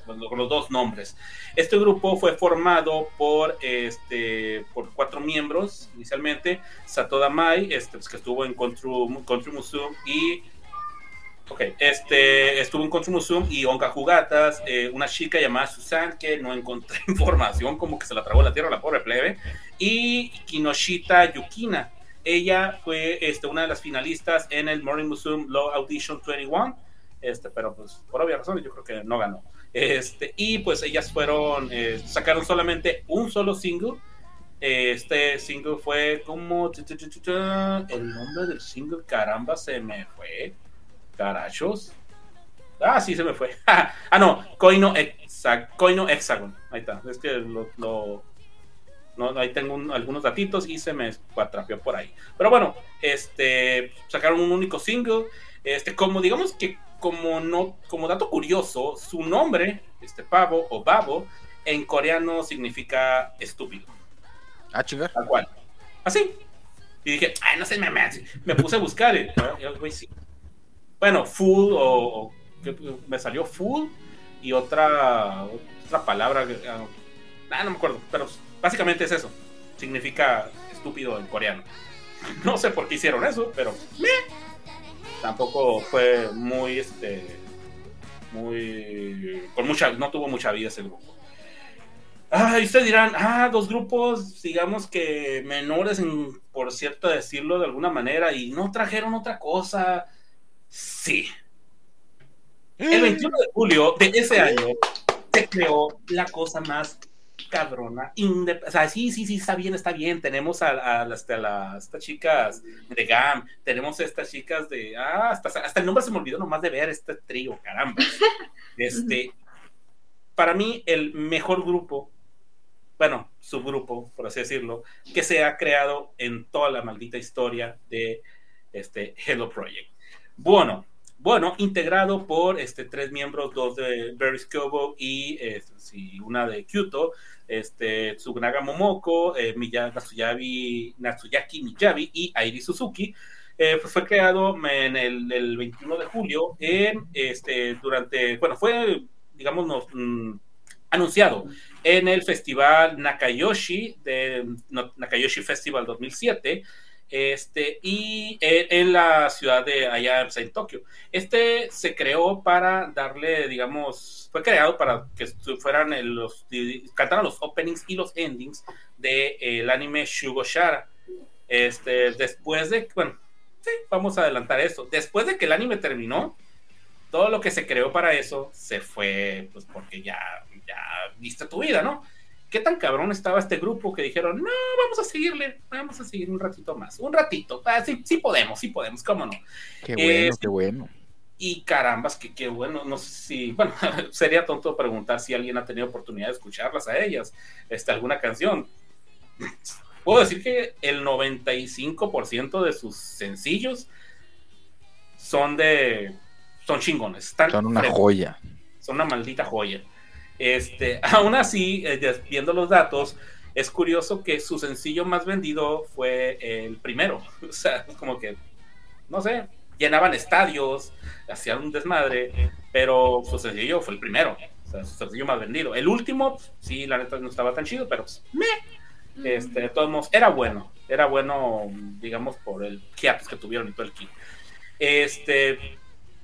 con los dos nombres. Este grupo fue formado por, este, por cuatro miembros inicialmente, Satoda Mai, este, pues, que estuvo en Country Museum y Ok, este, estuvo en Country Museum y Onka Jugatas, eh, una chica llamada Susan, que no encontré información, como que se la tragó la tierra la pobre plebe, y Kinoshita Yukina. Ella fue este, una de las finalistas en el Morning Museum Law Audition 21, este, pero pues por obvias razones yo creo que no ganó. Este, y pues ellas fueron, eh, sacaron solamente un solo single. Este single fue como... El nombre del single, caramba, se me fue. Carachos. Ah, sí, se me fue. ah, no, Coino, Coino Hexagon. Ahí está. Es que lo- no, ahí tengo un- algunos datitos y se me atrapió por ahí. Pero bueno, este sacaron un único single. Este, como digamos que como no, como dato curioso, su nombre, este pavo o babo, en coreano significa estúpido. Ah, chingar. Tal cual. Así. Y dije, ay, no sé, me, me, me puse a buscar. Y, y, güey, sí. Bueno, full o, o- me salió full y otra otra palabra. ah, ah, no me acuerdo, pero básicamente es eso. Significa estúpido en coreano. No sé por qué hicieron eso, pero meh. tampoco fue muy este muy con mucha no tuvo mucha vida ese grupo. Ah, y ustedes dirán, ah, dos grupos, digamos que menores, en, por cierto decirlo de alguna manera, y no trajeron otra cosa. Sí. El 21 de julio de ese año se creó la cosa más cabrona. indep- O sea, sí, sí, sí, está bien, está bien. Tenemos a, a las, a las- estas chicas de GAM, tenemos a estas chicas de. Ah, hasta, hasta el nombre se me olvidó nomás de ver este trío, caramba. Este, para mí, el mejor grupo, bueno, subgrupo, por así decirlo, que se ha creado en toda la maldita historia de este Hello Project. Bueno, bueno, integrado por este, tres miembros, dos de Kobo y sí, una de Kyoto, este, Tsunaga Momoko, eh, Natsuyabi- Natsuyaki Miyabi y Airi Suzuki. Eh, pues fue creado en el, el 21 de julio en, este, durante, bueno, fue, digamos, mm, anunciado en el festival Nakayoshi, de Nakayoshi Festival 2007, este, y en, la ciudad de allá pues, en Tokio. Este se creó para darle, digamos, fue creado para que fueran los, cantaran los openings y los endings del de, el anime Shugo Shara. Este, después de, bueno, vamos a adelantar esto. Después de que el anime terminó, todo lo que se creó para eso se fue, pues porque ya, ya viste tu vida, ¿no? ¿Qué tan cabrón estaba este grupo que dijeron, no, vamos a seguirle, vamos a seguir un ratito más, un ratito, ah, sí, sí podemos, sí podemos, cómo no. Qué Eh, bueno, sí. qué bueno. Y carambas, que qué bueno, no sé si, bueno, sería tonto preguntar si alguien ha tenido oportunidad de escucharlas a ellas, este, alguna canción. Puedo decir que el 95% de sus sencillos son de, son chingones, están Son una frescos joya. son una maldita joya. Este, aún así, eh, viendo los datos, es curioso que su sencillo más vendido fue el primero. O sea, es como que, no sé, llenaban estadios, hacían un desmadre, pero su sencillo fue el primero. O sea, su sencillo más vendido. El último, sí, la neta no estaba tan chido, pero pues, meh. Este, de todos modos, era bueno. Era bueno, digamos, por el hiatus que tuvieron y todo el kit. Este,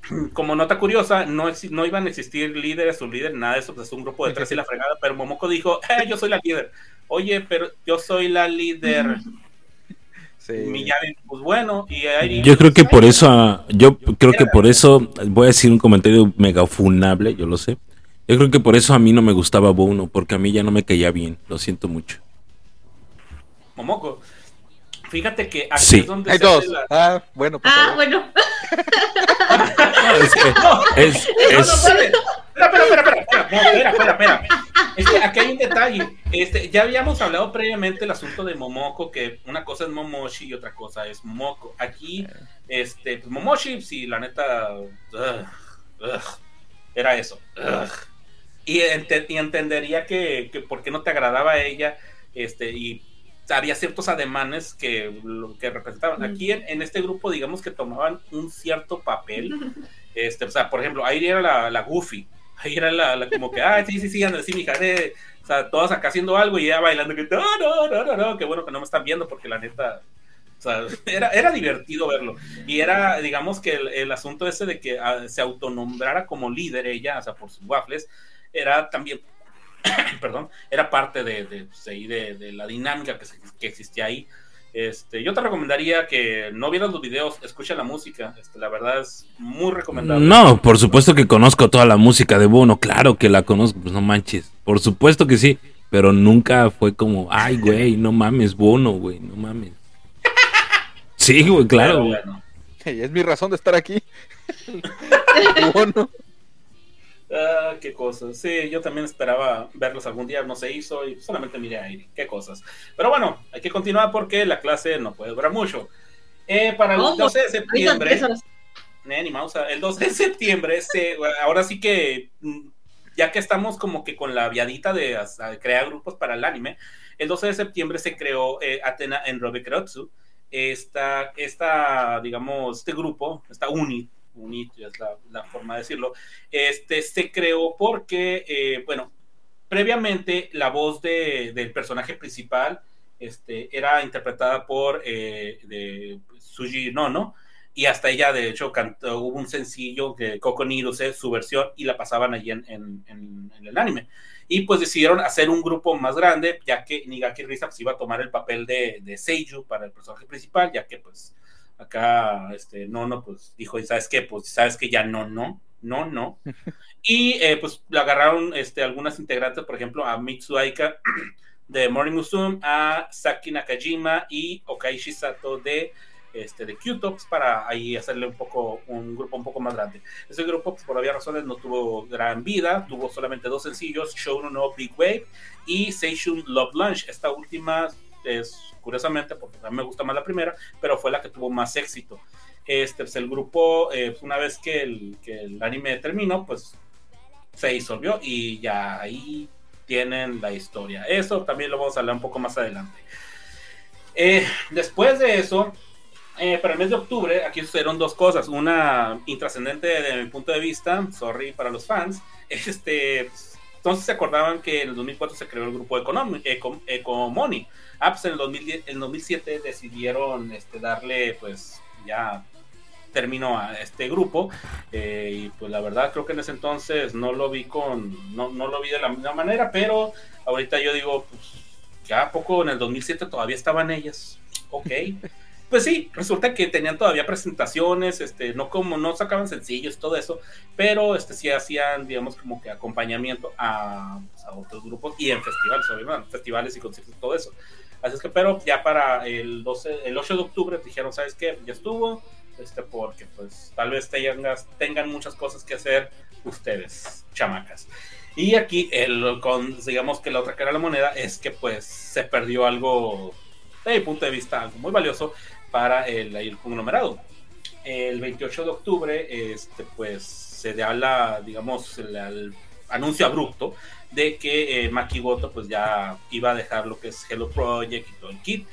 como nota curiosa, no, iban a existir líderes o líder, nada de eso, pues es un grupo de tres y la fregada, pero Momoko dijo, "Eh, yo soy la líder. Oye, pero yo soy la líder. Sí. Miyagi, pues bueno, y Airi, Yo creo que pues, por eso, yo creo que por eso, voy a decir un comentario mega funable, yo lo sé. Yo creo que por eso a mí no me gustaba Bono, porque a mí ya no me caía bien, lo siento mucho. Momoko. Fíjate que aquí Sí. es donde Hay se dos. la- Ah, bueno, pues. a Ah, bueno. Es que- es- es- Espera, espera, espera, espera, espera, no, espera, espera, espera. Es que aquí hay un detalle. Este, ya habíamos hablado previamente el asunto de Momoko, que una cosa es Momoshi y otra cosa es Momoko. Aquí, este, pues Momoshi, sí, la neta, ugh, ugh, era eso. ugh. Y, ente- y entendería que, que por qué no te agradaba a ella, este, y había ciertos ademanes que, lo que representaban. Aquí en, en este grupo, digamos que tomaban un cierto papel. Este, o sea, por ejemplo, ahí era la, la Goofy. Ahí era la, la como que, ah, sí, sí, sí, anda, sí, mija, eh". O sea, todas acá haciendo algo y ella bailando que, no, no, no, no, no, qué bueno que no me están viendo porque la neta, o sea, era, era divertido verlo. Y era, digamos que el, el asunto ese de que ah, se autonombrara como líder ella, o sea, por sus waffles, era también, perdón, era parte de, de, pues, ahí de, de la dinámica que, se- que existía ahí. Este, yo te recomendaría que no vieras los videos, escucha la música. Este, la verdad es muy recomendable. No, por supuesto que conozco toda la música de Bono, claro que la conozco, pues no manches. Por supuesto que sí, pero nunca fue como, ay, güey, no mames, Bono, güey, no mames. Sí, güey, claro. Pero bueno. Hey, es mi razón de estar aquí. Bueno, Ah, qué cosas. Sí, yo también esperaba verlos algún día, no se hizo y solamente miré a. Qué cosas. Pero bueno, hay que continuar porque la clase no puede durar mucho. Eh, para el ¿Cómo? 12 de septiembre. Eh, ni mausa. El 12 de septiembre, se, ahora sí que, mm, ya que estamos como que con la viadita de crear grupos para el anime, el 12 de septiembre se creó eh, Atena en Robekrotsu. Esta, esta, digamos, este grupo, esta unit, unit es la, forma de decirlo, este se creó porque, eh, bueno, previamente la voz de, del personaje principal este, era interpretada por eh, Suji Nono, y hasta ella de hecho cantó, hubo un sencillo que Coco Niruse, su versión y la pasaban allí en, en, el anime. Y pues decidieron hacer un grupo más grande ya que Nigaki Risa pues, iba a tomar el papel de, de Seiju para el personaje principal ya que pues acá este no no pues dijo y sabes qué pues sabes que ya no no no no y eh, pues le agarraron este algunas integrantes por ejemplo a Mitsu Aika de Morning Musume a Saki Nakajima y Okaishi Sato de este, de Q-Tops para ahí hacerle un poco, un grupo un poco más grande. Ese grupo, pues, por obvias razones, no tuvo gran vida, tuvo solamente dos sencillos, Show No Big Wave y Seishun Love Lunch. Esta última es, curiosamente, porque a mí me gusta más la primera, pero fue la que tuvo más éxito. Este, pues, el grupo, eh, una vez que el, el anime terminó, pues se disolvió y ya ahí tienen la historia. Eso también lo vamos a hablar un poco más adelante. Eh, después de eso, eh, para el mes de octubre, aquí sucedieron dos cosas. Una intrascendente de mi punto de vista, sorry para los fans. Este, entonces se acordaban que en el 2004 se creó el grupo. Ah, pues en el, 2010, en el 2007 decidieron este, darle, pues, ya término a este grupo. Eh, y pues la verdad creo que en ese entonces no lo vi con, no, no lo vi de la misma manera, pero ahorita yo digo, pues, ya a poco en el 2007 todavía estaban ellas. Ok. pues sí, resulta que tenían todavía presentaciones, este, no como no sacaban sencillos, todo eso, pero este sí hacían, digamos, como que acompañamiento a, a otros grupos y en festivales, obviamente, festivales y conciertos, todo eso. Así es que, pero ya para el 12, el 8 de octubre dijeron, ¿sabes qué? Ya estuvo, este, porque pues tal vez tengan, tengan muchas cosas que hacer ustedes, chamacas. Y aquí, el, con, digamos que la otra cara de la moneda es que pues se perdió algo, desde mi punto de vista, algo muy valioso para el, el conglomerado. El 28 de octubre, este, pues se da la, digamos, el anuncio abrupto de que eh, Makigoto pues ya iba a dejar lo que es Hello Project y todo el kit.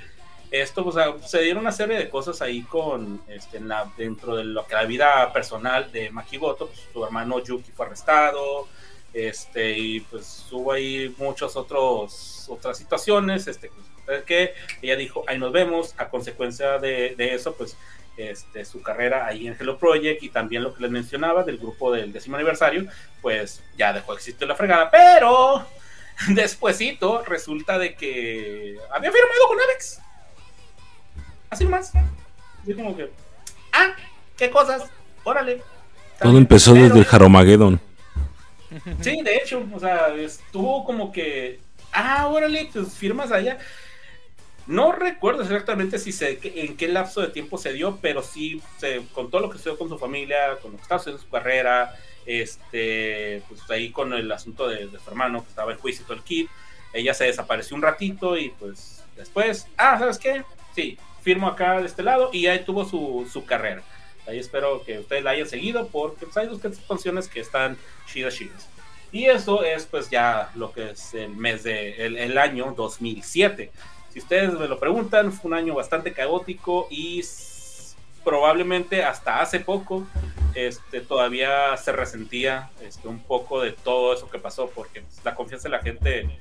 Esto, o sea, se dieron una serie de cosas ahí con, este, la, dentro de lo que la vida personal de Makigoto, pues, su hermano Yuki fue arrestado, este, y pues hubo ahí muchas otras situaciones, este, pues, que ella dijo, ahí nos vemos, a consecuencia de, de eso, pues este, su carrera ahí en Hello Project y también lo que les mencionaba del grupo del décimo aniversario, pues ya dejó de existir la fregada, pero despuesito resulta de que había firmado con Avex. Así más. Así como que, ah, qué cosas, órale. Todo empezó Pero- desde el Haromageddon. Sí, de hecho, o sea, estuvo como que, ah, órale, pues firmas allá. No recuerdo exactamente si se, en qué lapso de tiempo se dio, pero sí, se, con todo lo que sucedió con su familia, con lo que estaba haciendo en su carrera, este, pues ahí con el asunto de, de su hermano que estaba en juicio y todo el kit, ella se desapareció un ratito y pues después, ah, ¿sabes qué? Sí, firmo acá de este lado y ahí tuvo su, su carrera. Ahí espero que ustedes la hayan seguido porque pues, hay dos canciones que están chidas, chidas. Y eso es pues ya lo que es el mes de el, el año 2007. Si ustedes me lo preguntan, fue un año bastante caótico y probablemente hasta hace poco este, todavía se resentía este, un poco de todo eso que pasó porque la confianza de la gente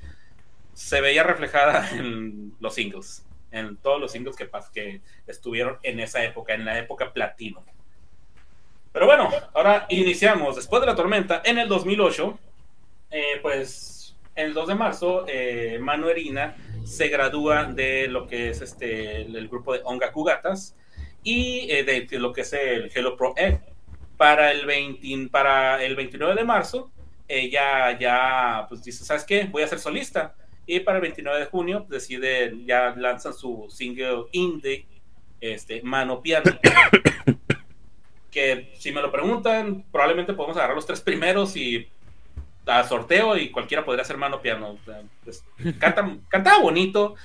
se veía reflejada en los singles, en todos los singles que estuvieron en esa época, en la época platino. Pero bueno, ahora iniciamos. Después de la tormenta, en el 2008, eh, pues el 2 de marzo, eh, Manu Erina se gradúa de lo que es este el grupo de Ongaku Gatas y eh, de, de lo que es el Hello Pro Egg. Para el, 20 para el 29 de marzo, ella ya pues dice, ¿sabes qué? Voy a ser solista. Y para el 29 de junio decide, ya lanzan su single indie, este, Mano Piano. que si me lo preguntan, probablemente podemos agarrar los tres primeros y a sorteo y cualquiera podría ser mano piano. Pues, canta- cantaba bonito,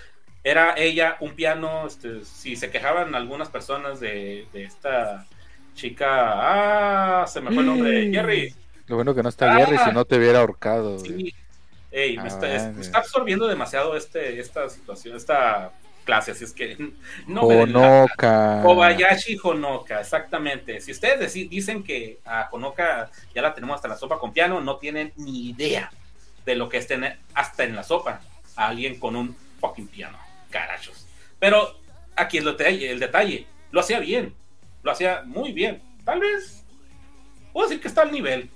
era ella un piano. Este, si se quejaban algunas personas de, de esta chica, ah, se me fue el nombre, Jerry. Lo bueno que no está Ah. Jerry, si no te hubiera ahorcado. Sí. Ey, me Ah, está, es- me está absorbiendo demasiado este, esta situación, esta clase, así es que no me Honoka. Kobayashi Honoka, exactamente. Si ustedes dicen que a Honoka ya la tenemos hasta la sopa con piano, no tienen ni idea de lo que es tener hasta en la sopa a alguien con un fucking piano. Carachos. Pero aquí el detalle, el detalle. Lo hacía bien. Lo hacía muy bien. Tal vez puedo decir que está al nivel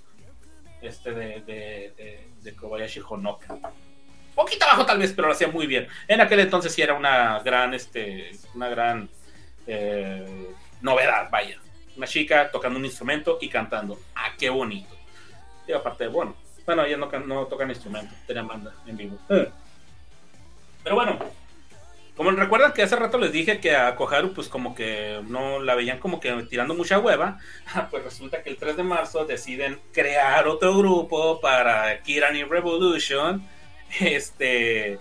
este de, de, de- de Kobayashi Honoka. Poquito abajo tal vez, pero lo hacía muy bien. En aquel entonces sí era una gran, este, una gran eh, novedad, vaya. Una chica tocando un instrumento y cantando. Ah, qué bonito. Y aparte, bueno, bueno, ella no, no tocan instrumento, tenían banda en vivo. Eh. Pero bueno, como recuerdan que hace rato les dije que a Koharu pues como que no la veían como que tirando mucha hueva, pues resulta que el 3 de marzo deciden crear otro grupo para Kirani Revolution, este,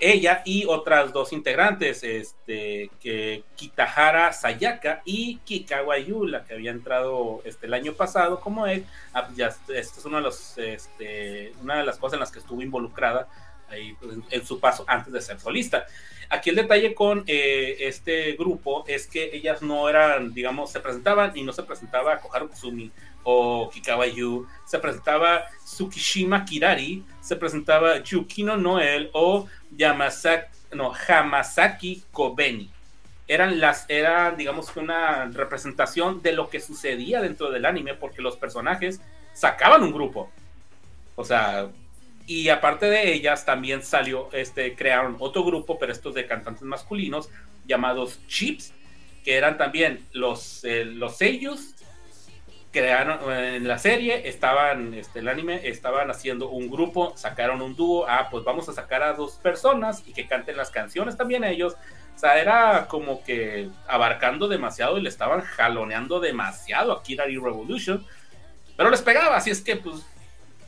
ella y otras dos integrantes, este, que Kitahara Sayaka y Kikawa Yula, que había entrado este, el año pasado como él. Ah, ya, esto es uno de los, este, una de las cosas en las que estuvo involucrada ahí, pues, en, su paso antes de ser solista. Aquí el detalle con eh, este grupo es que ellas no eran, digamos, se presentaban y no se presentaba Koharu Kusumi o Kikawa Yu, se presentaba Tsukishima Kirari, se presentaba Yukino Noel o Yamasaki, no, Hamasaki Kobeni. Eran las, era, digamos que una representación de lo que sucedía dentro del anime, porque los personajes sacaban un grupo. O sea, y aparte de ellas, también salió, este, crearon otro grupo, pero estos de cantantes masculinos, llamados Chips, que eran también los, eh, los sellos crearon eh, en la serie, estaban, este, el anime, estaban haciendo un grupo, sacaron un dúo, ah, pues vamos a sacar a dos personas y que canten las canciones también ellos. O sea, era como que abarcando demasiado y le estaban jaloneando demasiado a Kirari Revolution, pero les pegaba, así es que, pues,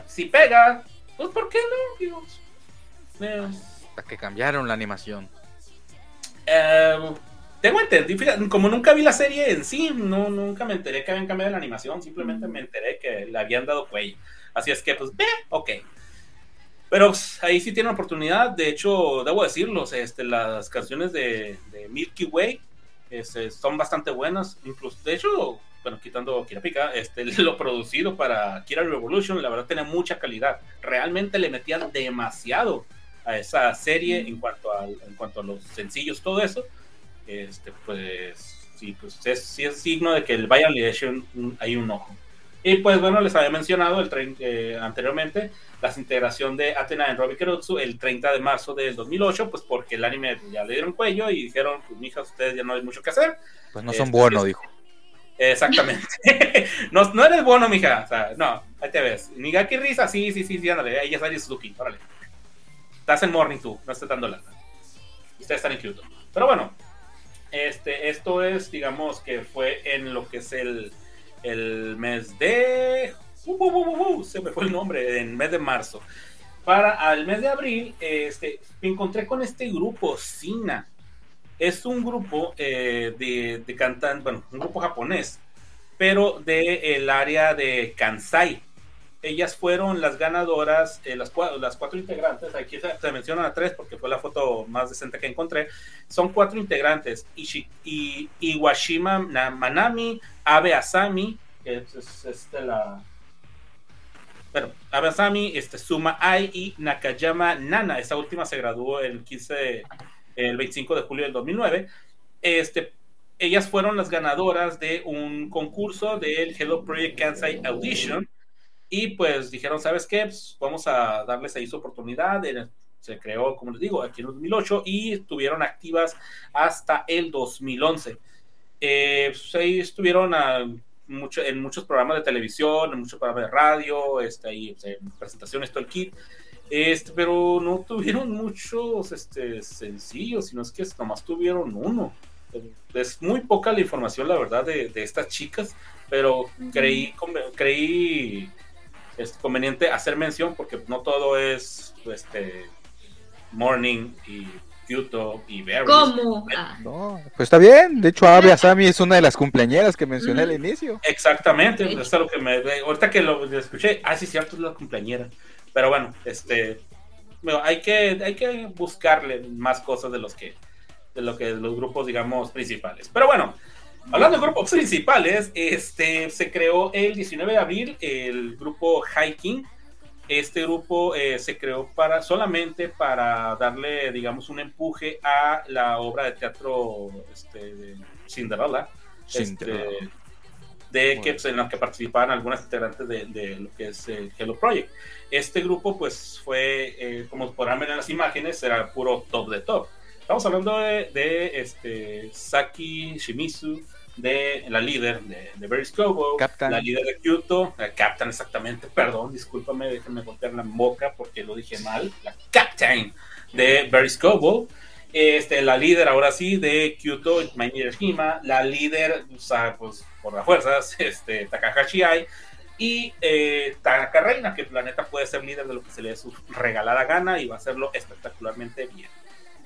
si pega, pues, ¿por qué no? Digo, eh, Hasta que cambiaron la animación. eh, tengo entendido, como nunca vi la serie en sí, no, nunca me enteré que habían cambiado la animación, simplemente me enteré que le habían dado cuello. Así es que, pues, eh, ok. Pero ahí sí tienen oportunidad, de hecho, debo decirlo, este, las canciones de, de Milky Way este, son bastante buenas, incluso, de hecho, bueno, quitando Kirapika, este, lo producido para Kira Revolution, la verdad tiene mucha calidad. Realmente le metían demasiado a esa serie en cuanto a, en cuanto a los sencillos, todo eso. Este, pues, sí, pues es, sí es signo de que el Bayern le eche un- un- hay un ojo. Y pues bueno, les había mencionado el eh, anteriormente la integración de Athena en Robbie Kerutsu el 30 de marzo del 2008, pues porque el anime ya le dieron cuello y dijeron, pues mijas, ustedes ya no hay mucho que hacer. Pues no son Este, buenos, dijo. Exactamente. no, no eres bueno, mija. O sea, no, ahí te ves. Nigaki Risa, sí, sí, sí, sí, ándale. Ya sale Suzuki, órale. Estás en Morning tú, no estés dando lata. Ustedes están en Kyoto. Pero bueno, este, esto es, digamos, que fue en lo que es el, el mes de. Uh, uh, uh, se me fue el nombre, en mes de marzo. Para al mes de abril, este, me encontré con este grupo, Sina. Es un grupo eh, de, de cantantes, bueno, un grupo japonés, pero del el área de Kansai. Ellas fueron las ganadoras, eh, las, cua- las cuatro integrantes, aquí se, mencionan a tres porque fue la foto más decente que encontré, son cuatro integrantes, Ishi- I- Iwashima Na- Manami, Abe Asami, que es, es- es de la... Bueno, Abe Asami, este, Suma Ai y Nakayama Nana, esta última se graduó el 15 de- el 25 de julio del 2009. Este, ellas fueron las ganadoras de un concurso del Hello Project Kansai Audition y pues dijeron, ¿sabes qué? Pues vamos a darles ahí su oportunidad. Se creó, como les digo, aquí en el 2008 y estuvieron activas hasta el 2011. Eh, pues, ahí estuvieron a mucho, en muchos programas de televisión, en muchos programas de radio, este, ahí, pues, en presentaciones, todo el kit. Este, pero no tuvieron muchos este, sencillos, sino es que nomás tuvieron uno. Es muy poca la información, la verdad, de, de estas chicas, pero creí, conve- creí este, conveniente hacer mención porque no todo es este, Morning y Kyoto y Berries. ¿Cómo? Ah. No, pues está bien. De hecho, Abe Asami es una de las cumpleañeras que mencioné al Ujú. inicio. Exactamente, eso es lo que me. Ahorita que lo escuché, ah, sí, cierto, es la cumpleañera. Pero bueno, este. bueno, hay, que, hay que buscarle más cosas de los que. De lo que los grupos, digamos, principales. Pero bueno, hablando de grupos principales, este se creó el 19 de abril el grupo Hiking. Este grupo eh, se creó para solamente para darle, digamos, un empuje a la obra de teatro este, de Cinderella. Cinderella. Este, de que pues, en la que participaban algunas integrantes de, de lo que es el Hello Project. Este grupo, pues, fue, eh, como podrán ver en las imágenes, era puro top de top. Estamos hablando de, de, este, Saki Shimizu, de la líder de, de Scobo, Captain. la líder de Kyoto, la Captain exactamente, perdón, discúlpame, déjenme golpear la boca porque lo dije mal, la Captain de Scobo, este, la líder ahora sí de Kyoto, Maini Hima, la líder, o sea, pues por las fuerzas, este, Takahashi Ai, y eh, Tanaka Reina, que el planeta puede ser líder de lo que se le dé su regalada gana y va a hacerlo espectacularmente bien.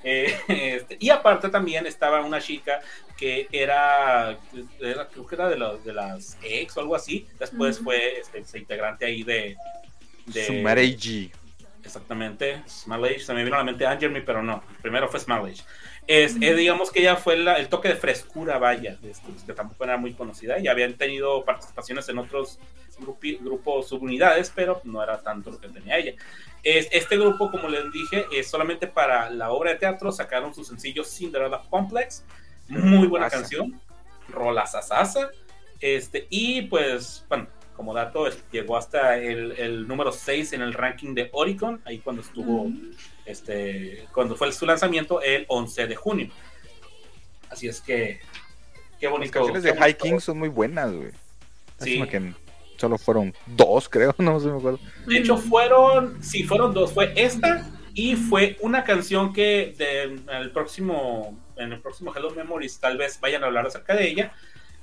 Eh, este, y aparte también estaba una chica que era, era- creo que era de, los- de las ex o algo así, después fue este, integrante ahí de... de Sumareiji. Exactamente, Small Age, se me vino a la mente Angermy, pero no, primero fue Small Age. Es, eh, digamos que ella fue la- el toque de frescura, vaya, este, que tampoco era muy conocida y habían tenido participaciones en otros grupi- grupos subunidades, pero no era tanto lo que tenía ella. Es, este grupo, como les dije, es solamente para la obra de teatro, sacaron su sencillo Cinderella Complex, muy buena Asa. canción, rola sasasa, este, y pues, bueno, como dato, es- llegó hasta el, el número 6 en el ranking de Oricon, ahí cuando estuvo, este, cuando fue su lanzamiento el 11 de junio. Así es que, qué Las bonito. canciones qué de bonito. Hiking son muy buenas, güey. Sí. Que solo fueron dos, creo, no sé me acuerdo. De hecho, fueron, sí, fueron dos. Fue esta y fue una canción que de, el próximo, en el próximo Hello Memories tal vez vayan a hablar acerca de ella.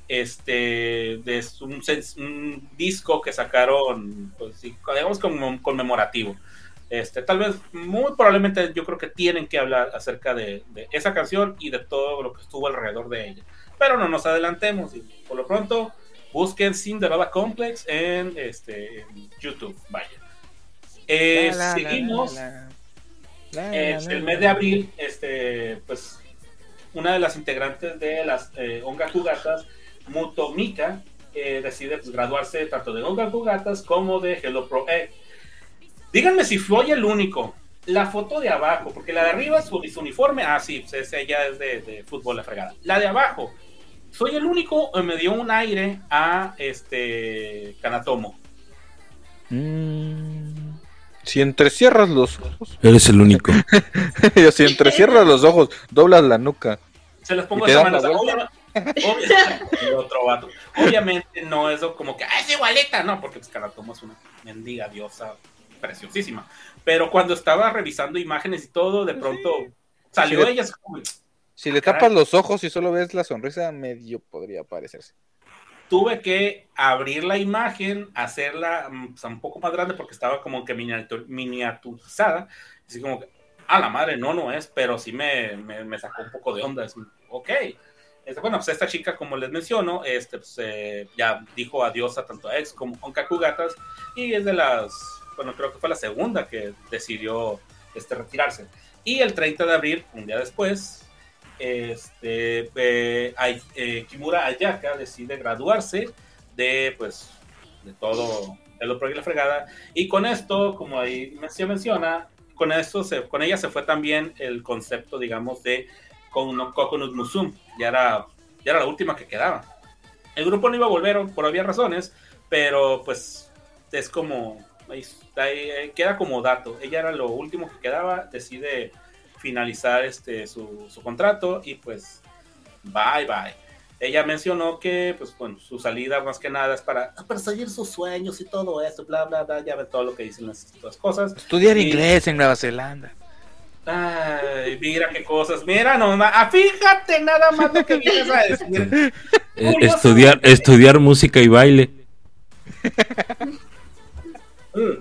Este, de un, un disco que sacaron, pues, digamos como conmemorativo. Este, tal vez, muy probablemente, yo creo que tienen que hablar acerca de, de esa canción y de todo lo que estuvo alrededor de ella. Pero no nos adelantemos y por lo pronto busquen Cinderella Complex en, este, en YouTube. Vaya. Eh, La, la, la, seguimos. la, el mes de abril, este, pues, una de las integrantes de las eh, Ongaku Gatas, Mutomika, eh, decide pues, graduarse tanto de Ongaku Gatas como de Hello Pro Egg. Díganme si fue el único. La foto de abajo, porque la de arriba, su, su uniforme, ah, sí, pues ese ya es de, de fútbol la fregada. La de abajo, soy el único, eh, me dio un aire a este Kanatomo. Mm, Si entrecierras los ojos. Eres el único. Si entrecierras los ojos, doblas la nuca. Se los pongo ¿Y te de vuelta? Obviamente, el otro vato. Obviamente no es como que "Ah, es igualita, no, porque pues Kanatomo es una mendiga diosa preciosísima. Pero cuando estaba revisando imágenes y todo, de pronto salió Sí. ella así como, Si le Caray. tapas los ojos y solo ves la sonrisa, medio podría parecerse. tuve que abrir la imagen, hacerla mm, pues, un poco más grande porque estaba como que miniatur- miniaturizada. Así como que, a la madre, no, no es, pero sí me, me, me sacó un poco de onda. Es, ok. Este, bueno, pues esta chica, como les menciono, este, pues, eh, ya dijo adiós a tanto a ex como a Kakugatas y es de las, bueno, creo que fue la segunda que decidió este, retirarse. Y el 30 de abril, un día después, este, eh, eh, Kimura Ayaka decide graduarse de, pues, de todo el otro y la fregada. Y con esto, como ahí se menciona, con esto, se, con ella se fue también el concepto, digamos, de Coconut Musum. Ya era, ya era la última que quedaba. El grupo no iba a volver por obvias razones, pero pues es como, ahí- ahí queda como dato. Ella era lo último que quedaba, decide finalizar este, su, su contrato y pues bye bye. Ella mencionó que pues bueno, su salida más que nada es para perseguir sus sueños y todo esto, bla bla bla, ya ven todo lo que dicen las, las cosas. Estudiar Y- inglés en Nueva Zelanda. Ay, mira qué cosas, mira nomás, ah, fíjate nada más lo que vienes a decir. Eh, estudiar, estudiar música y baile. Mm.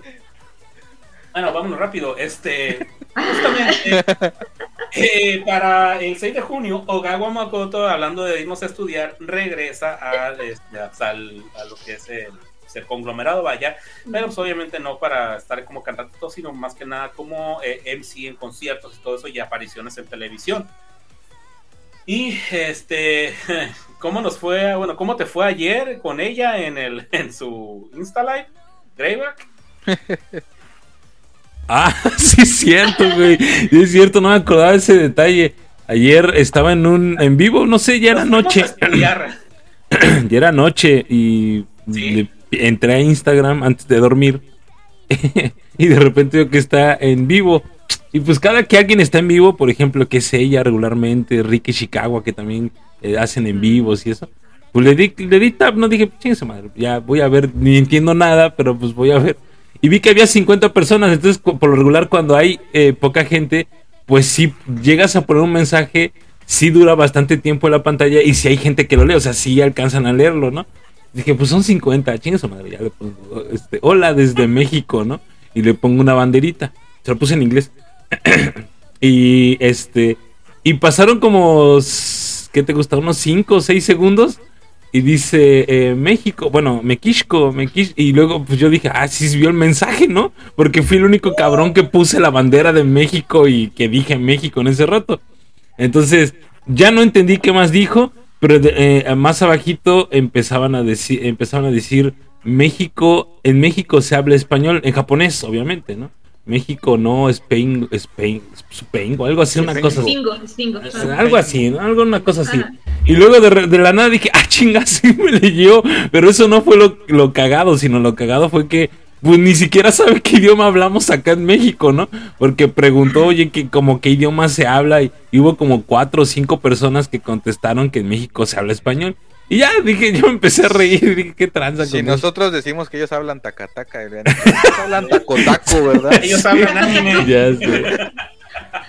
Bueno, vámonos rápido. Este, justamente, eh, para el 6 de junio, Ogawa Makoto, hablando de irnos a estudiar, regresa a, este, al- a lo que es el, el conglomerado, vaya, pero pues, obviamente no para estar como cantante, sino más que nada como eh, MC en conciertos y todo eso y apariciones en televisión. Y este, ¿cómo nos fue? Bueno, ¿cómo te fue ayer con ella en el en su Insta Live? Greyback. Ah, sí es cierto, güey. Sí es cierto, no me acordaba de ese detalle. Ayer estaba en un en vivo, no sé, ya era noche. Ya era noche y Sí. le- entré a Instagram antes de dormir y de repente veo que está en vivo. Y pues cada que alguien está en vivo, por ejemplo, que es ella regularmente, Ricky Chicago, que también eh, hacen en vivos y eso, pues le di, le di tap, no dije, chingue madre, ya voy a ver, ni entiendo nada, pero pues voy a ver. Y vi que había 50 personas, entonces por lo regular cuando hay eh, poca gente, pues si llegas a poner un mensaje, sí dura bastante tiempo en la pantalla y si hay gente que lo lee, o sea, sí alcanzan a leerlo, ¿no? Dije, pues son 50, chingue su madre, ya le pongo, este, hola desde México, ¿no? Y le pongo una banderita, se lo puse en inglés. y este, y pasaron como, ¿qué te gusta? Unos 5 o 6 segundos. Y dice eh, México, bueno, Mequisco, Mequish, y luego pues yo dije, ah, sí vio el mensaje, ¿no? Porque fui el único cabrón que puse la bandera de México y que dije México en ese rato. Entonces, ya no entendí qué más dijo, pero eh, más abajito empezaban a decir, empezaban a decir México, en México se habla español, en japonés, obviamente, ¿no? México no, Spain, Spain, Spain, o algo así, una cosa así. Eh, Algo así, ¿no? Algo, una cosa así. Ajá. Y luego de, re- de la nada dije, ah, chinga, sí me leyó. Pero eso no fue lo, lo cagado, sino lo cagado fue que, pues ni siquiera sabe qué idioma hablamos acá en México, ¿no? Porque preguntó, oye, que como qué idioma se habla. Y, y hubo como cuatro o cinco personas que contestaron que en México se habla español. Y ya dije, yo me empecé a reír, dije, qué tranza Si con eso?". nosotros decimos que ellos hablan tacataca, ellos hablan tacotaco, ¿verdad? Ellos hablan anime. Ya sé.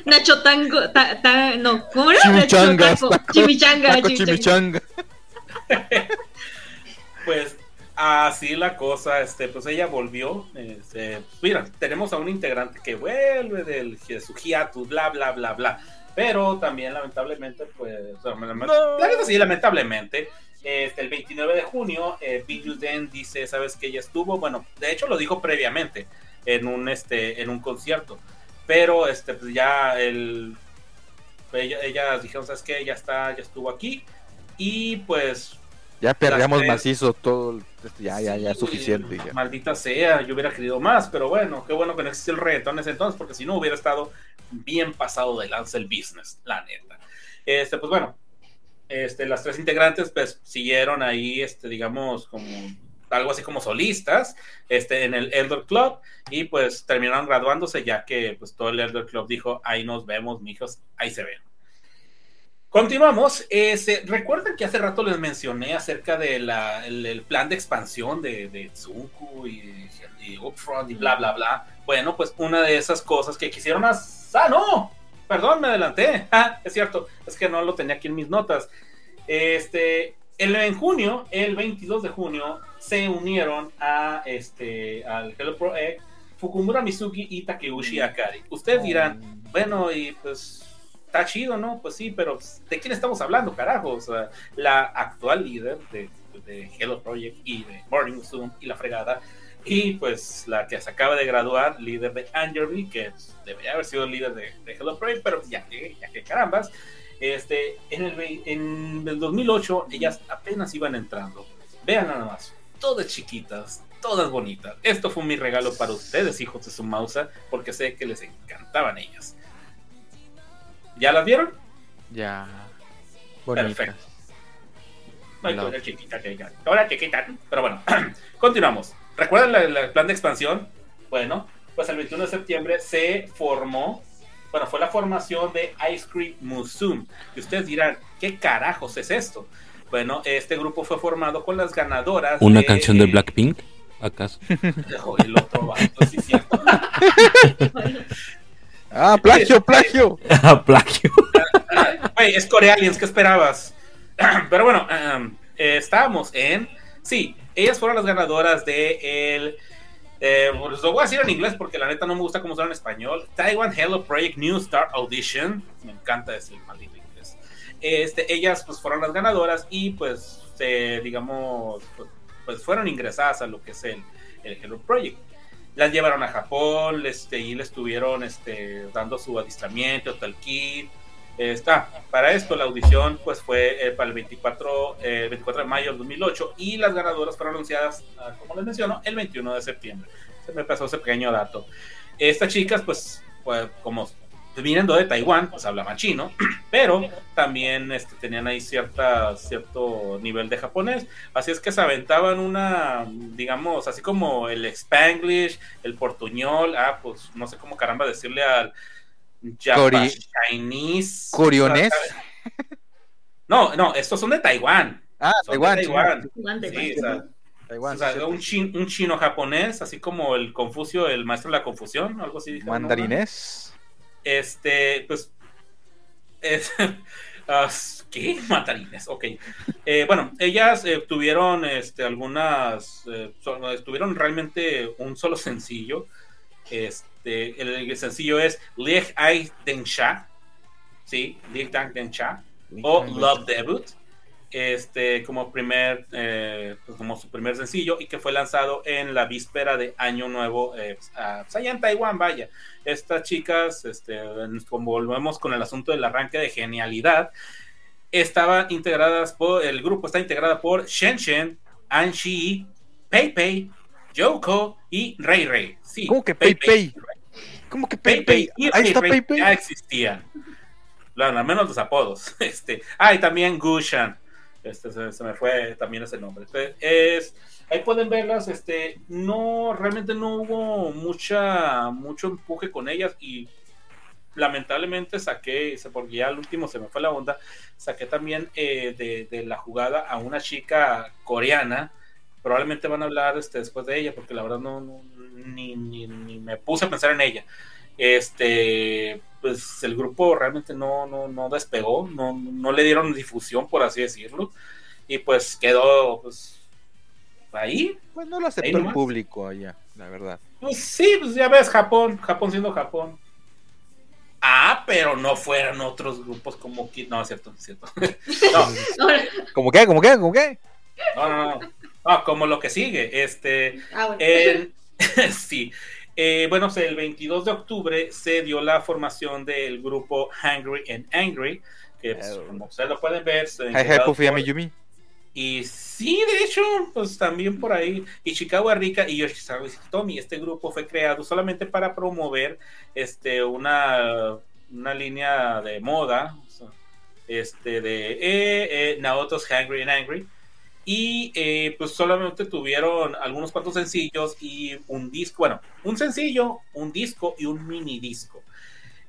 Nacho Tango, ta, ta- no, ¿cómo era? Chimichangas, Nacho Taco, taco- Chimichanga, taco chimichanga. chimichanga. Pues así la cosa, este, pues ella volvió. Este, pues, mira, tenemos a un integrante que vuelve del, de su hiatus, bla, bla, bla, bla. Pero también, lamentablemente, pues, o sea, la neta sí, lamentablemente, este, el 29 de junio, eh, Bill Den dice, ¿sabes que ella estuvo? Bueno, de hecho lo dijo previamente en un, este, en un concierto. Pero, este, pues ya el, ella, ellas dijeron, ¿sabes qué? Ya está, ya estuvo aquí. Y pues Ya perreamos tres. macizo todo. el- Ya, ya, ya, Sí, suficiente. ya. Maldita sea, yo hubiera querido más, pero bueno, qué bueno que no existió el reggaetón en ese entonces, porque si no hubiera estado bien pasado de lanza el business, la neta. Este, pues bueno, este, las tres integrantes pues siguieron ahí, este, digamos, como algo así como solistas este, en el Elder Club y pues terminaron graduándose ya que pues todo el Elder Club dijo, ahí nos vemos, mijos, ahí se ven. Continuamos. Este, Recuerdan que hace rato les mencioné acerca del el plan de expansión de, de Tsunku y, y Upfront y bla, bla, bla. Bueno, pues una de esas cosas que quisieron hacer... ¡Ah, no! Perdón, me adelanté. Ah, es cierto, es que no lo tenía aquí en mis notas. Este, el- en junio, el 22 de junio, se unieron a este al Hello Pro Egg Fukumura Mizuki y Takeuchi Akari. Ustedes dirán, bueno, y pues está chido, ¿no? Pues sí, pero ¿de quién estamos hablando, carajo? O sea, la actual líder de, de Hello Project y de Morning Zoom y la fregada. Y pues la que se acaba de graduar, líder de Angerby, que debería haber sido líder de, de Hello Project, pero ya que, ya que carambas. Este, en, el, en el 2008 ellas apenas iban entrando. Vean nada más, todas chiquitas, todas bonitas. Esto fue mi regalo para ustedes, hijos de su mausa, porque sé que les encantaban ellas. ¿Ya las vieron? Ya. Bonitas. Perfecto. No hay que chiquita. Pero bueno, continuamos. ¿Recuerdan el plan de expansión? Bueno, pues el 21 de septiembre se formó, bueno, fue la formación de Ice Cream Museum. Y ustedes dirán, ¿qué carajos es esto? Bueno, este grupo fue formado con las ganadoras. ¿Una de, canción de eh, Blackpink? ¿Acaso? el otro vato, sí, cierto. Ah, plagio, plagio. Ah, plagio. Güey, es Corealiens, ¿qué esperabas? Pero bueno, um, eh, estábamos en. Sí, ellas fueron las ganadoras de el. eh, pues lo voy a decir en inglés porque la neta no me gusta cómo suena en español. Taiwan Hello Project New Star Audition. Me encanta decir maldito inglés. Este, ellas pues fueron las ganadoras y pues, digamos, pues, pues, fueron ingresadas a lo que es el, el Hello Project. Las llevaron a Japón este, y les estuvieron este, dando su adiestramiento, tal kit. Está, para esto la audición pues fue eh, para el 24, eh, 24 de mayo del 2008 y las ganadoras fueron anunciadas, ah, como les menciono, el 21 de septiembre. Se me pasó ese pequeño dato. Estas chicas pues, pues como viniendo de Taiwán, pues hablaban chino, pero también este, tenían ahí cierta, cierto nivel de japonés, así es que se aventaban una, digamos, así como el Spanglish, el portuñol, ah, pues no sé cómo caramba decirle al Cori- Chinese. No, no, estos son de Taiwán. Ah, Son de Taiwán. Taiwán. Guante, Sí, guante. o sea, Taiwán. o sea, sí, un, chin- un chino japonés, así como el Confucio, el maestro de la confusión, algo así. Mandarinés. Este, pues. Es, ah, ¿Qué? Mandarines, ok. Eh, bueno, ellas eh, tuvieron este, algunas. eh, tuvieron realmente un solo sencillo. Este, el, el sencillo es Lieg Ai Den Sha. Sí, Lieg Dang Den Sha. O Love Debut. Este, como primer, eh, pues, como su primer sencillo y que fue lanzado en la víspera de Año Nuevo, eh, a- pues, allá en Taiwán, vaya. Estas chicas, este, como volvemos con el asunto del arranque de genialidad, estaban integradas por, el grupo está integrada por Shen Shen, An Shi, Pei Pei, Yoko y Rei Rei. Sí, ¿Cómo que Pei Pei? ¿Cómo que Pei Pei? y Ahí está Pei Pei. Ya existían. Bueno, al menos los apodos. Este, ah, y también Gushan. Este, se, se me fue también ese nombre. Este, Es, ahí pueden verlas. Este, no, realmente no hubo mucha, mucho empuje con ellas y lamentablemente saqué, porque ya al último se me fue la onda, saqué también eh, de, de la jugada a una chica coreana. Probablemente van a hablar este, después de ella, porque la verdad no, no- ni, ni- ni me puse a pensar en ella. Este, pues el grupo realmente no, no, no despegó, no, no le dieron difusión, por así decirlo, y pues quedó pues ahí. Pues no lo aceptó el público allá, la verdad. Pues sí, pues ya ves, Japón, Japón siendo Japón. Ah, pero no fueran otros grupos como Kid. No, es cierto, es cierto. No, ¿Cómo qué? ¿Cómo qué? ¿Cómo qué? no, no, no. No, como lo que sigue. Este, ah, bueno. el- sí. Eh, bueno, el 22 de octubre se dio la formación del grupo Hungry and Angry, que pues, Oh. como ustedes lo pueden ver, se por-. Y sí, de hecho, pues también por ahí. Y Chicago Rica y Yoshizawa Tomi, este grupo fue creado solamente para promover este, una, una línea de moda. este, de eh, eh, Naoto's Hungry and Angry. Y eh, pues solamente tuvieron algunos cuantos sencillos y un disco, bueno, un sencillo, un disco y un mini disco.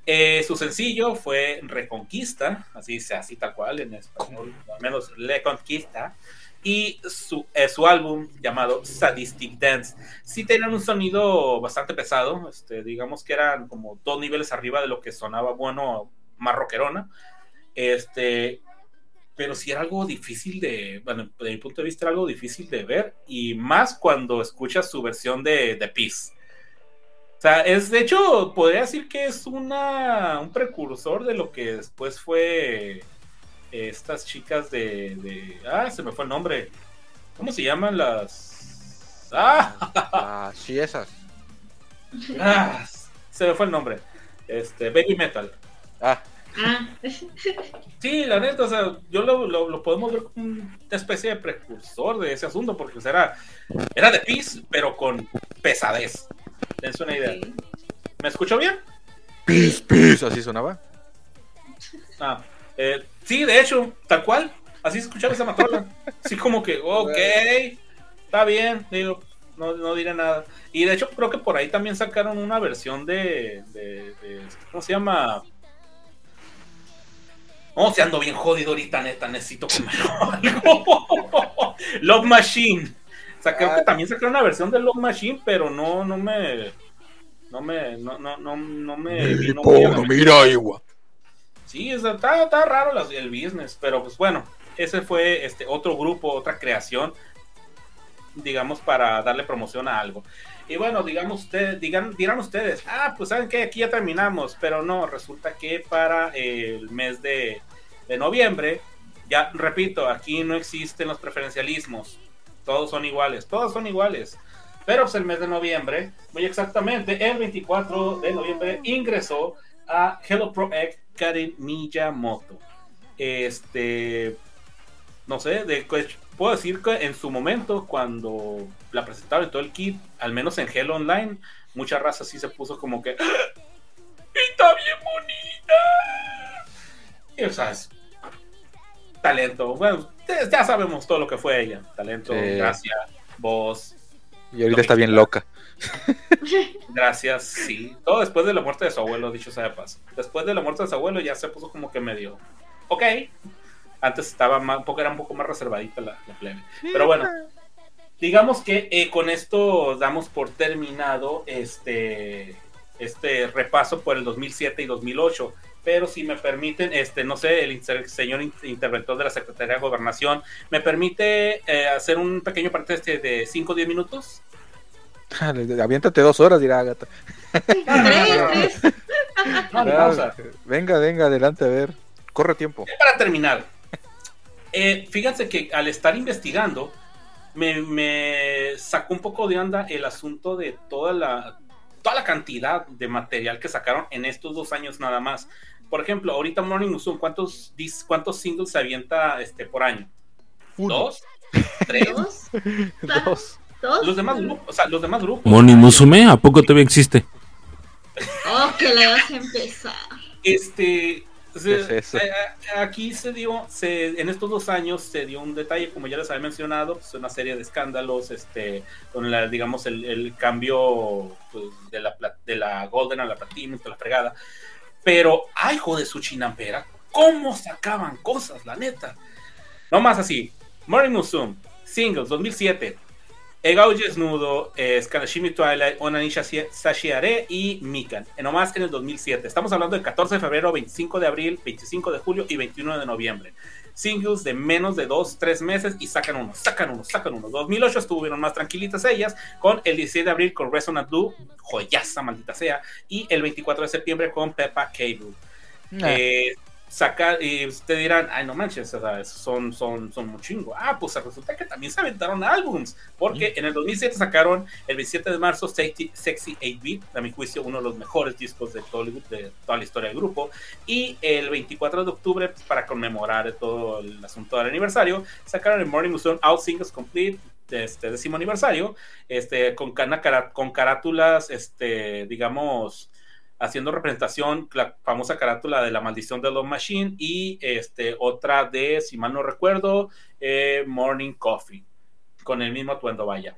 Eh, su sencillo fue Reconquista, así, así tal cual en español, al menos Le Conquista, y su, eh, su álbum llamado Sadistic Dance. Sí tenían un sonido bastante pesado, este, digamos que eran como dos niveles arriba de lo que sonaba bueno, más rockerona, este, pero sí era algo difícil de, bueno, desde mi punto de vista era algo difícil de ver, y más cuando escuchas su versión de, de Peace. O sea, es de hecho, podría decir que es una, un precursor de lo que después fue eh, estas chicas de, de- Ah, se me fue el nombre. ¿Cómo se llaman las...? Ah, Ah, sí, esas. ah, se me fue el nombre. Este, Baby Metal. Ah, Ah, Sí, la neta, o sea, yo lo, lo- lo podemos ver como una especie de precursor de ese asunto, porque o sea, era, era de Peace, pero con pesadez. Dense una idea. sí. ¿Me escucho bien? pis, pis, así sonaba. Ah, eh, sí, de hecho, tal cual. Así se escuchaba esa matrola. Así como que, ok, está bien, digo, no, no diré nada. Y de hecho, creo que por ahí también sacaron una versión de. de- de- ¿Cómo se llama? No, se ando bien jodido ahorita, neta, necesito comer algo. Love Machine. O sea, creo que Ah. también sacaron una versión de Love Machine, pero no, no me. No me. No, no, no, no me la mente. mira, igual. Sí, o sea, está, está raro las- el business, pero pues bueno, ese fue este otro grupo, otra creación, digamos, para darle promoción a algo. Y bueno, digamos ustedes, digan, dirán ustedes, ah, pues saben que aquí ya terminamos, pero no, resulta que para el mes de, de noviembre, ya repito, aquí no existen los preferencialismos, todos son iguales, todos son iguales. Pero pues el mes de noviembre, muy exactamente, el 24 de noviembre ingresó a Hello Pro Egg Karen Miyamoto. Este, no sé, de, pues, puedo decir que en su momento, cuando la presentaron todo el kit, al menos en Hello Online, mucha raza sí se puso como que. "¡Ah! ¡Está bien bonita! Y, o sea, es talento. Bueno, ya- sabemos todo lo que fue ella: talento, Sí. gracia, voz, Y ahorita está bien loca. Gracias, sí. Todo después de la muerte de su abuelo, dicho sea de paso. Después de la muerte de su abuelo ya se puso como que medio. Ok. Antes estaba más, un poco, era un poco más reservadita la, la plebe. Pero bueno. Digamos que eh, con esto damos por terminado este, este repaso por el 2007 y 2008. Pero si me permiten, este, no sé, el inter- señor in- interventor de la Secretaría de Gobernación, ¿me permite eh, hacer un pequeño paréntesis de 5 o 10 minutos? Aviéntate dos horas, dirá Agatha. Tres, tres. No, ni pausa. Venga, venga, adelante, a ver. Corre tiempo. para terminar, eh, fíjense que al estar investigando, me, me sacó un poco de onda el asunto de toda la, toda la cantidad de material que sacaron en estos dos años nada más. Por ejemplo, ahorita Morning Musume, ¿cuántos, dis- ¿cuántos singles se avienta este, por año? ¿Dos? ¿Tres? Dos. Dos. Dos. Los demás grupos, o sea, los demás grupos. Moni Musume, ¿a poco todavía existe? Oh, que le vas a empezar. Este. Eh, eh, aquí se dio, se, en estos dos años se dio un detalle, como ya les había mencionado, pues una serie de escándalos, este, con la, digamos, el, el cambio pues, de, la, de la Golden a la Platinum, de la fregada. Pero, ay, hijo de su chinampera, ¿cómo sacaban cosas, la neta? No más así. Morning Musume, Singles 2007, Egao Desnudo, eh, Skanashimi Twilight, Onani Shashi- Sashiare y Mikan. Nomás en el 2007. Estamos hablando del 14 de febrero, 25 de abril, 25 de julio y 21 de noviembre. Singles de menos de 2, 3 meses y sacan uno, sacan uno, sacan uno. 2008 estuvieron más tranquilitas ellas con el 16 de abril con Resonant Blue, joyaza maldita sea, y el 24 de septiembre con Peppa Cable. Nah. Eh, sacar y ustedes dirán, ay no manches, son, son, son un chingo. Ah, pues resulta que también se aventaron álbums, porque en el 2007 sacaron el 27 de marzo Sexy, Sexy 8-Bit, a mi juicio uno de los mejores discos de, Tollywood, de toda la historia del grupo, y el 24 de octubre, pues, para conmemorar todo el asunto del aniversario, sacaron el Morning Musume Out Singles Complete, este décimo aniversario, este, con, con carátulas, este, digamos, haciendo representación, la famosa carátula de la maldición de Love Machine y este, otra de, si mal no recuerdo, eh, Morning Coffee, con el mismo atuendo, vaya.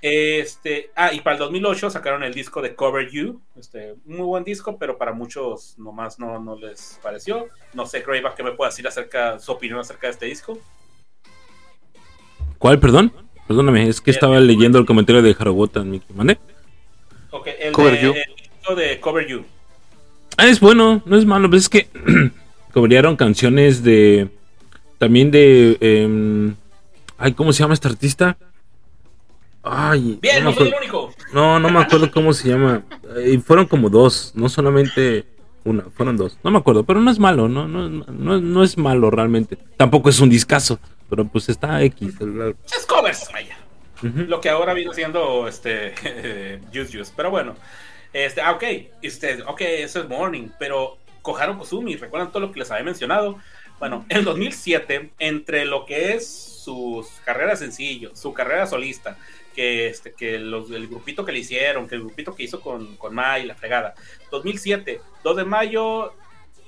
Este, ah, y para el 2008 sacaron el disco de Cover You, este, muy buen disco, pero para muchos nomás no, no les pareció. No sé, Greyback, ¿qué me puede decir acerca, su opinión acerca de este disco? ¿Cuál, perdón? Perdóname, es que estaba leyendo el comentario de Haragotan, Mickey. ¿Mande? Ok, el, Cover de, You. el de Cover You. Ah, es bueno, no es malo, pues es que cobraron canciones de. También de. em, ay, ¿cómo se llama este artista? Ay, Bien, no, no me soy el acuerdo, único. no, no me acuerdo cómo se llama. Eh, fueron como dos, no solamente una, fueron dos. No me acuerdo, pero no es malo, no, no, no, no es malo realmente. Tampoco es un discazo, pero pues está X. Es covers, vaya. Lo que ahora vino siendo este Juice Juice. Pero bueno. Este, ah, ok. Este, ok, eso es Morning. Pero Koharu Kozumi, ¿recuerdan todo lo que les había mencionado? Bueno, en 2007, entre lo que es sus carreras sencillo, su carrera solista, que, este, que los, el grupito que le hicieron, que el grupito que hizo con, con Mai, la fregada. 2007, 2 de mayo,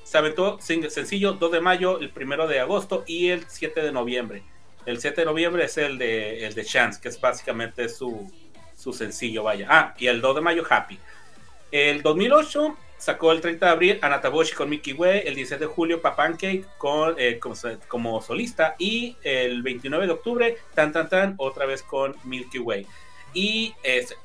se aventó sencillo 2 de mayo, el primero de agosto y el 7 de noviembre. El 7 de noviembre es el de, el de Chance, que es básicamente su, su sencillo, vaya. Ah, y el 2 de mayo, Happy. El 2008 sacó el 30 de abril Anataboshi con Mickey Way, el 16 de julio Papancake con, eh, como, solista y el 29 de octubre Tan Tan Tan otra vez con Milky Way. Y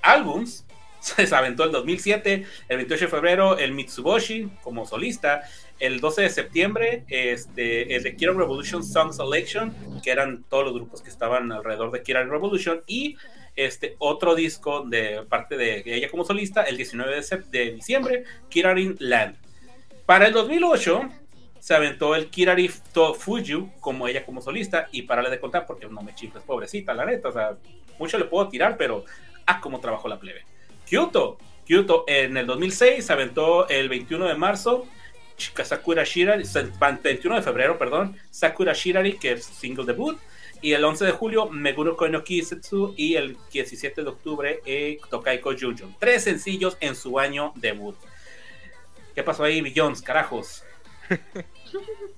álbums se aventó el 2007, el 28 de febrero el Mitsuboshi como solista, el 12 de septiembre este, el de Kira Revolution Song Selection, que eran todos los grupos que estaban alrededor de Kira Revolution y este otro disco de parte de ella como solista el 19 de, diciembre, Kirarin Land. Para el 2008 se aventó el Kirari to Fuju como ella como solista y para de contar porque no me chifles, pobrecita, la neta, o sea, mucho le puedo tirar, pero ah, cómo trabajó la plebe. Kyoto, Kyoto en el 2006 se aventó el 21 de marzo Sakura Shirari, se- 21 de febrero, perdón, Sakura Shirari, que es single debut, y el 11 de julio Meguro no Kisetsu y el 17 de octubre eh, Tokaiko Jujun. Tres sencillos en su año debut. ¿Qué pasó ahí, Billions? Carajos.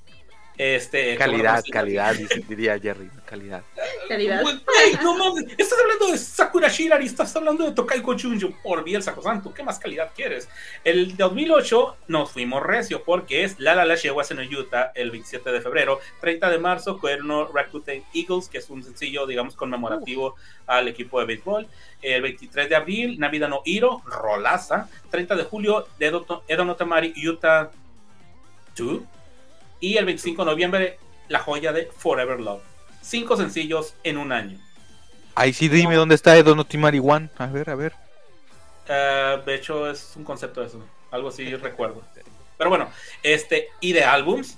Este, Calidad, ¿cómo calidad, dice- diría Jerry. Calidad. Calidad. Güey, no mames, estás hablando de Sakura Shirari, estás hablando de Tokaiko Junju, por bien Santo, ¿qué más calidad quieres? El 2008 nos fuimos recio porque es La La La no Yuta el 27 de febrero, 30 de marzo Cuerno Rakuten Eagles, que es un sencillo, digamos, conmemorativo al equipo de béisbol, el 23 de abril Navidad no Hiro, Rolaza, 30 de julio Edo, Edo no Tamari Yuta 2 y el 25 de noviembre la joya de Forever Love. Cinco sencillos en un año. Ahí sí dime dónde está Timari One. A ver, a ver. Eh, de hecho, es un concepto de eso. Algo así recuerdo. Pero bueno, este, y de álbums.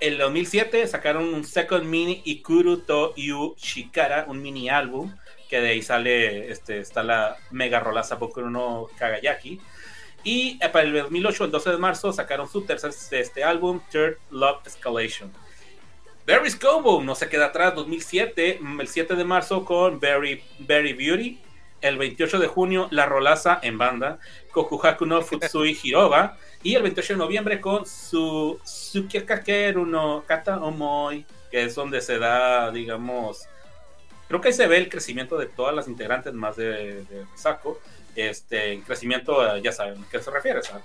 En 2007 sacaron un Second Mini Ikuru to Yu Shikara, un mini álbum, que de ahí sale, este, está la mega rolaza Boku no Kagayaki. Y eh, para el 2008, el 12 de marzo, sacaron su tercer este, álbum, Third Love Escalation. Berry's Combo no se queda atrás, 2007, mm, el 7 de marzo con Berry, Berry Beauty. El 28 de junio, La Rolaza en banda, Kokuhaku no Futsui Hiroba. Y el 28 de noviembre con su Tsukekakeru no Kata Omoi, que es donde se da, digamos, creo que ahí se ve el crecimiento de todas las integrantes más de, de Risako. Este, el crecimiento, eh, ya saben a qué se refiere, ¿sabes?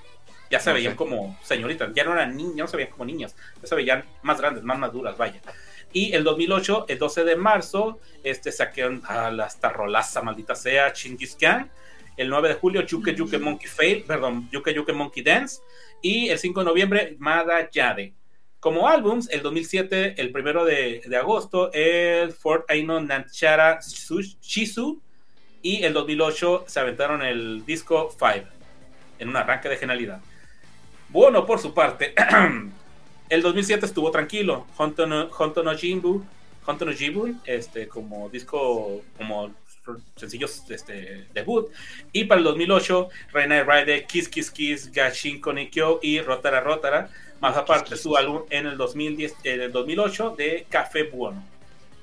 Ya se veían como señoritas, ya no eran niñas, ya no se veían como niñas, ya se veían más grandes, más maduras, vaya. Y el 2008, el 12 de marzo, este saquearon a la rolaza, maldita sea, Chingis Khan. El 9 de julio, Yuke Yuke Monkey Fail, perdón, Yuke Yuke Monkey Dance. Y el 5 de noviembre, Mada Yade. Como álbums, el 2007, el 1 de, de agosto, el Fort Aino Nanchara Su- Shizu. Y el 2008 se aventaron el disco 5 en un arranque de genialidad. Bueno, por su parte, el 2007 estuvo tranquilo. Honto no, Honto no Honto no este, como disco, como sencillos este, debut. Y para el 2008, Reina Ride, Kiss Kiss Kiss, Gashin Konikyo y Rotara Rotara. Más aparte, su álbum en el, 2010, en el 2008 de Café Buono.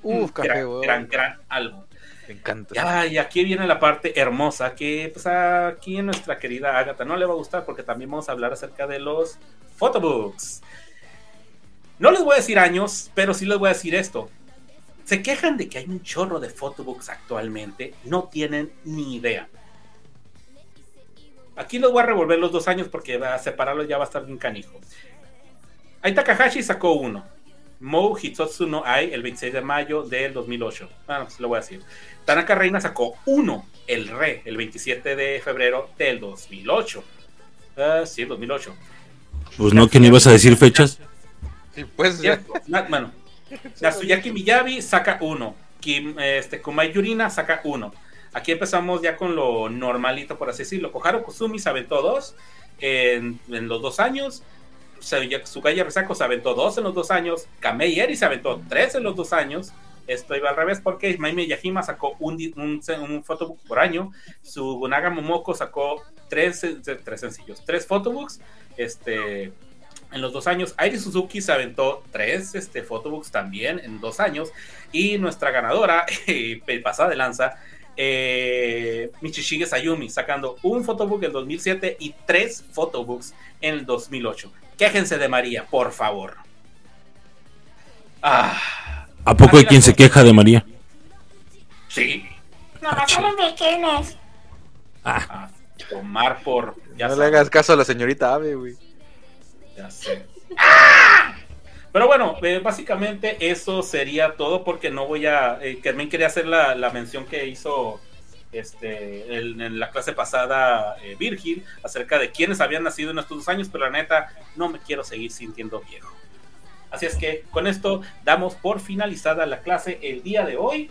Uf, café, gran, gran álbum. Me encanta. Y aquí viene la parte hermosa que pues aquí en nuestra querida Agatha no le va a gustar porque también vamos a hablar acerca de los photobooks. No les voy a decir años, pero sí les voy a decir esto. Se quejan de que hay un chorro de photobooks actualmente, no tienen ni idea. Aquí los voy a revolver los dos años porque a separarlos ya va a estar bien canijo. Ahí Takahashi sacó uno. Mou Hitsotsu no Ai el 26 de mayo del 2008. Bueno, pues lo voy a decir. Tanaka Reina sacó uno, el Re, el 27 de febrero del 2008. Ah, sí, el 2008. Pues no, que no ibas a decir fechas. Sí, pues, Cierto. Na- bueno, Nasuyaki Miyabi saca uno. Kim, este, Kumai Yurina saca uno. Aquí empezamos ya con lo normalito, por así decirlo. Koharu Kusumi se aventó dos en, en los dos años. Tsukaya Risako se aventó dos en los dos años. Kamei Eri se aventó tres en los dos años. Esto iba al revés porque Maime Yajima sacó un, un, un photobook por año. Sugunaga Momoko sacó tres, tres sencillos, tres photobooks. Este, en los dos años. Airi Suzuki se aventó tres este, photobooks también en dos años. Y nuestra ganadora, pasada de lanza, eh, Michishige Sayumi, sacando un photobook en 2007 y tres photobooks en el 2008. Quéjense de María, por favor. Ah, ¿A poco hay quien se queja de María? sí. Ah, chido. Ah, tomar por. Ya no le saben. hagas caso a la señorita Ave, güey. Ya sé. Pero bueno, eh, básicamente eso sería todo porque no voy a... eh, también quería hacer la, la mención que hizo este, el- en la clase pasada eh, Virgil acerca de quiénes habían nacido en estos dos años, pero la neta no me quiero seguir sintiendo viejo. Así es que con esto damos por finalizada la clase el día de hoy.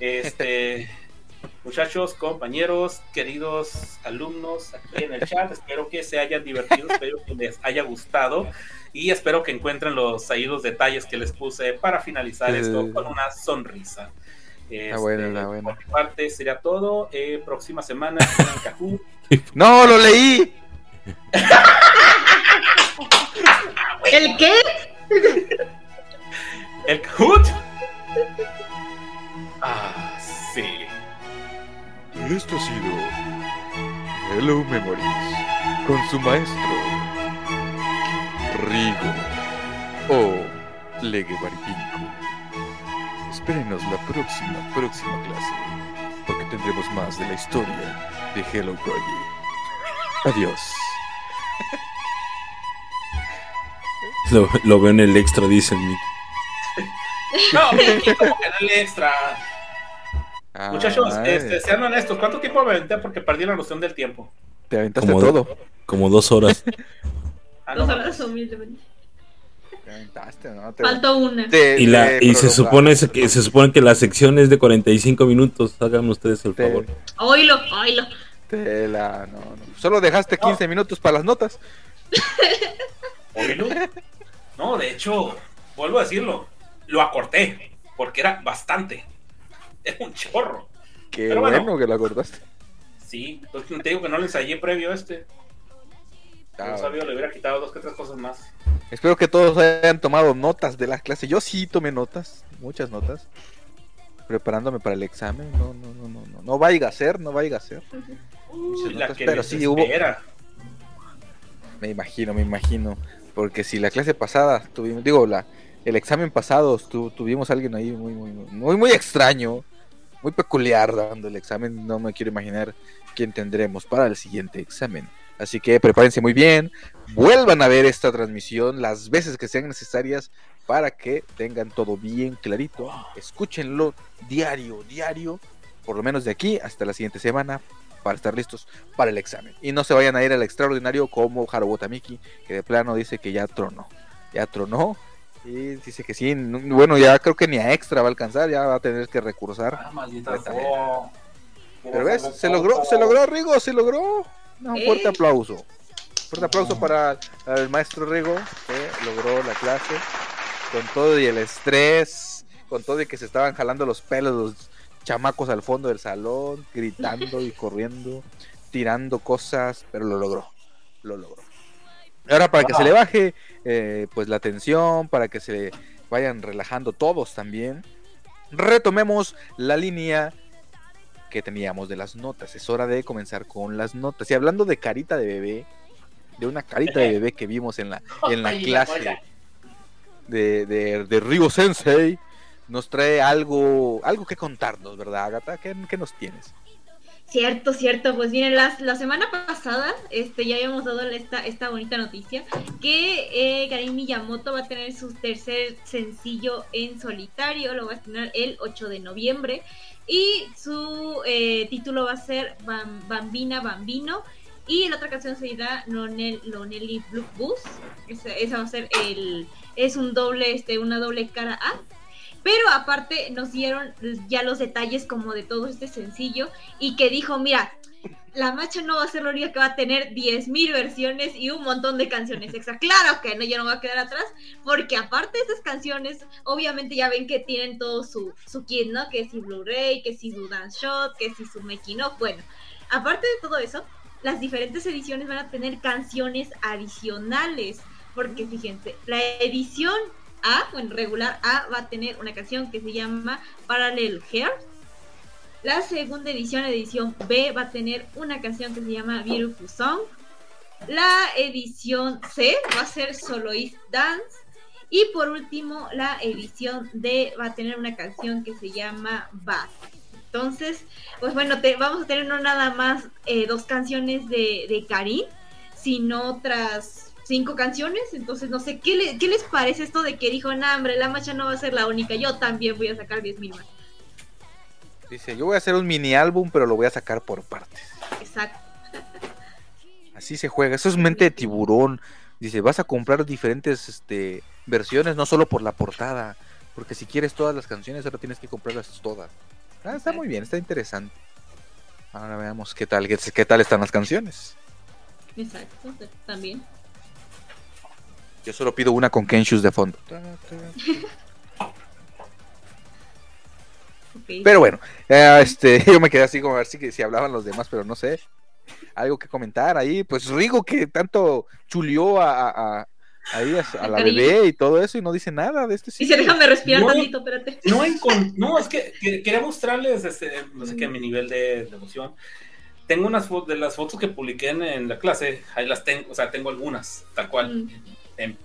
Este, muchachos, compañeros, queridos alumnos aquí en el chat, espero que se hayan divertido, espero que les haya gustado y espero que encuentren los ahí los detalles que les puse para finalizar esto con una sonrisa. Este, bueno, está bueno. Por mi parte sería todo. Eh, próxima semana en Kahoot. ¡No, lo leí! ¿El qué? ¿El Kahoot? Ah, sí. Esto ha sido Hello Memories con su maestro Rigo o Legue Baripinco. Espérenos la próxima, próxima clase, porque tendremos más de la historia de Hello Project. Adiós. Lo, lo veo en el extra, dicen. No, que dale extra. Muchachos, Ay, este, sean honestos, ¿cuánto tiempo me aventé? Porque perdí la noción del tiempo. te aventaste Como, todo. como dos horas. Ah, no, Dos horas humildemente. Te aventaste, ¿no? Te- Faltó una. te- Y, la, te y se supone que se supone que la sección es de 45 minutos. Hagan ustedes el Te- favor. Oílo, oílo. te la- no, no. Solo dejaste 15 minutos para las notas. ¿Oílo? No, de hecho, vuelvo a decirlo, lo acorté, porque era bastante. Era un chorro. Qué Pero bueno, bueno. que lo acordaste. Sí, pues te digo que no lo ensayé previo a este. Ah, No sabía, le hubiera quitado dos que tres cosas más. Espero que todos hayan tomado notas de la clase. Yo sí tomé notas, muchas notas. Preparándome para el examen. No, no, no, no, no. No vaya a ser, no vaya a ser. Uy, la notas, que pero sí hubo-. Me imagino, me imagino. Porque si la clase pasada tuvimos, digo, la, el examen pasado tu- tuvimos a alguien ahí muy, muy, muy, muy extraño, muy peculiar dando el examen. No me quiero imaginar quién tendremos para el siguiente examen. Así que prepárense muy bien, vuelvan a ver esta transmisión las veces que sean necesarias para que tengan todo bien clarito. Escúchenlo diario, diario, por lo menos de aquí hasta la siguiente semana para estar listos para el examen. Y no se vayan a ir al extraordinario como Harubotamiki, que de plano dice que ya tronó. Ya tronó. Y dice que sí, no- bueno, ya creo que ni a extra va a alcanzar, ya va a tener que recursar. Ah. Pero ves, se logró, se logró, Rigo, se logró. Un Eh. fuerte aplauso. Fuerte aplauso para el maestro Rigo, que logró la clase con todo y el estrés, con todo y que se estaban jalando los pelos los chamacos al fondo del salón, gritando y corriendo, tirando cosas, pero lo logró, lo logró. Ahora para que se le baje eh, pues la tensión, para que se vayan relajando todos también, retomemos la línea que teníamos de las notas. Es hora de comenzar con las notas. Y hablando de carita de bebé, de una carita de bebé que vimos en la, en la clase de, de, de Ryo Sensei, nos trae algo, algo que contarnos, ¿verdad, Agatha? ¿Qué, qué nos tienes? Cierto, cierto. Pues miren, las- la semana pasada este, ya habíamos dado esta, esta bonita noticia que eh, Karin Miyamoto va a tener su tercer sencillo en solitario, lo va a estrenar el 8 de noviembre y su eh, título va a ser Bam- Bambina Bambino y la otra canción se llama Lonel, Lonely Blue Bus. Esa, esa va a ser el es un doble este una doble cara A. Pero aparte nos dieron ya los detalles como de todo este sencillo y que dijo, mira, la macha no va a ser la única que va a tener 10.000 versiones y un montón de canciones extra. Claro que no, ya no va a quedar atrás, porque aparte de esas canciones, obviamente ya ven que tienen todo su, su kit, ¿no? Que si Blu-ray, que si su Shot, que si su Making. Bueno, aparte de todo eso, las diferentes ediciones van a tener canciones adicionales, porque fíjense, la edición A, bueno, regular A, va a tener una canción que se llama Parallel Heart. La segunda edición, edición B, va a tener una canción que se llama Beautiful Song. La edición C va a ser Soloist Dance. Y por último, la edición D va a tener una canción que se llama Bath. Entonces, pues bueno, te- vamos a tener no nada más eh, dos canciones de, de Karin, sino otras cinco canciones. Entonces, no sé, ¿qué, le- qué les parece esto de que dijo, nah, hombre, la macha no va a ser la única, yo también voy a sacar 10.000 más? Dice, yo voy a hacer un mini álbum, pero lo voy a sacar por partes. Exacto. Así se juega. Eso es mente de tiburón. Dice, vas a comprar diferentes este, versiones, no solo por la portada. Porque si quieres todas las canciones, ahora tienes que comprarlas todas. Ah, está muy bien, está interesante. Ahora veamos qué tal, qué, qué tal están las canciones. Exacto, también. Yo solo pido una con Kenshus de fondo. Pero bueno, eh, este, yo me quedé así como a ver si, si hablaban los demás, pero no sé. Algo que comentar ahí. Pues Rigo que tanto chulió a, a, a- ahí a, a la Cariño. bebé y todo eso y no dice nada de este Dice, déjame respirar No. tantito, espérate. No, encon- no, es que, que- quería mostrarles, este, no sé qué, mi nivel de, de emoción. Tengo unas fotos de las fotos que publiqué en, en la clase, ahí las tengo, o sea, tengo algunas, tal cual, Mm. En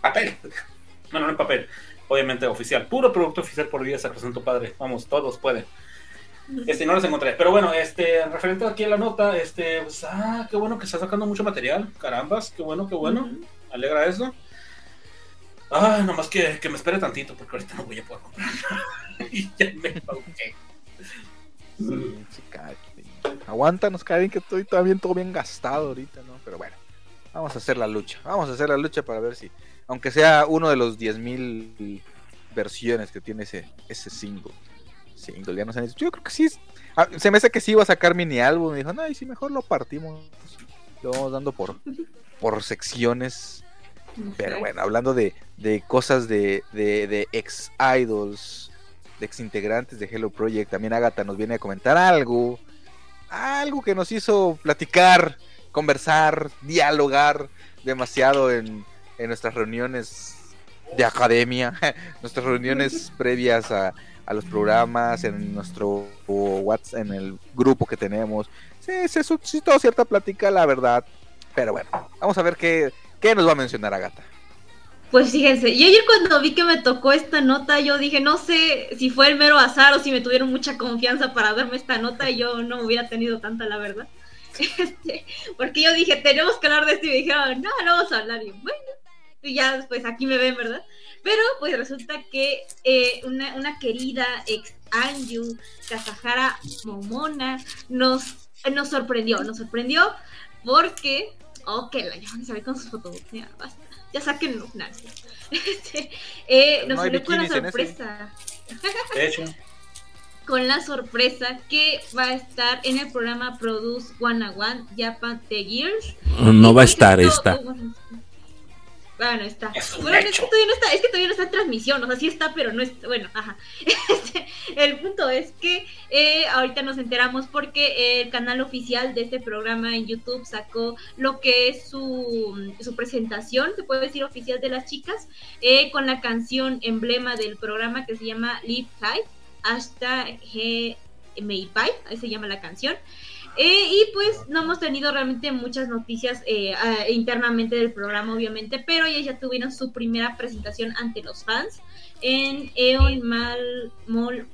papel. Bueno, no en papel, obviamente oficial, puro producto oficial por día, Sacrosanto Padre, vamos, todos pueden. Este, no las encontré, pero bueno, este, referente aquí a la nota, este, pues, ah, qué bueno que está sacando mucho material, carambas, qué bueno, qué bueno, alegra eso. Ah, nomás que, que me espere tantito, porque ahorita no voy a poder comprar. y ya me pauqué. Sí, chica, Aguántanos, Karin, que estoy también todo bien gastado ahorita, ¿no? Pero bueno, vamos a hacer la lucha. Vamos a hacer la lucha para ver si, aunque sea uno de los 10.000 versiones que tiene ese, ese single. Single, ya no sé. Yo creo que sí. ah, se me hace que sí iba a sacar mini álbum. Me dijo, no, y si mejor lo partimos. Lo vamos dando por, por secciones. Pero bueno, hablando de, de cosas de, de, de ex idols, de ex integrantes de Hello Project, también Agatha nos viene a comentar algo, algo que nos hizo platicar, conversar, dialogar demasiado en, en nuestras reuniones de academia, nuestras reuniones previas a, a los programas, en nuestro WhatsApp, en el grupo que tenemos. Sí, se suscitó cierta plática, la verdad. Pero bueno, vamos a ver qué, qué nos va a mencionar Agatha. Pues fíjense, yo ayer cuando vi que me tocó esta nota, yo dije, no sé si fue el mero azar o si me tuvieron mucha confianza para darme esta nota y yo no hubiera tenido tanta, la verdad. Este, porque yo dije, tenemos que hablar de esto y me dijeron, no, no vamos a hablar. Y bueno, y ya después aquí me ven, ¿verdad? Pero pues resulta que eh, una, una querida ex Anju, Kazahara Momona, nos, nos sorprendió, nos sorprendió porque, oh, que la ya me sabe con sus fotos, ya, basta, ya sáquenlo, nada. Este, eh, nos No salió con ese. sorpresa De hecho, con la sorpresa que va a estar en el programa Produce One One Japan The Years. No va a estar esta. Bueno, Bueno, está. Es un Bueno, es que hecho. todavía no está, es que todavía no está en transmisión, o sea, sí está, pero no está, bueno, ajá. Este, el punto es que eh, ahorita nos enteramos porque el canal oficial de este programa en YouTube sacó lo que es su, su presentación, se puede decir oficial de las chicas, eh, con la canción emblema del programa que se llama Live High, hasta G May Pie, ahí se llama la canción. Eh, y pues no hemos tenido realmente muchas noticias eh, internamente del programa, obviamente, pero ellas ya tuvieron su primera presentación ante los fans en Eon Mal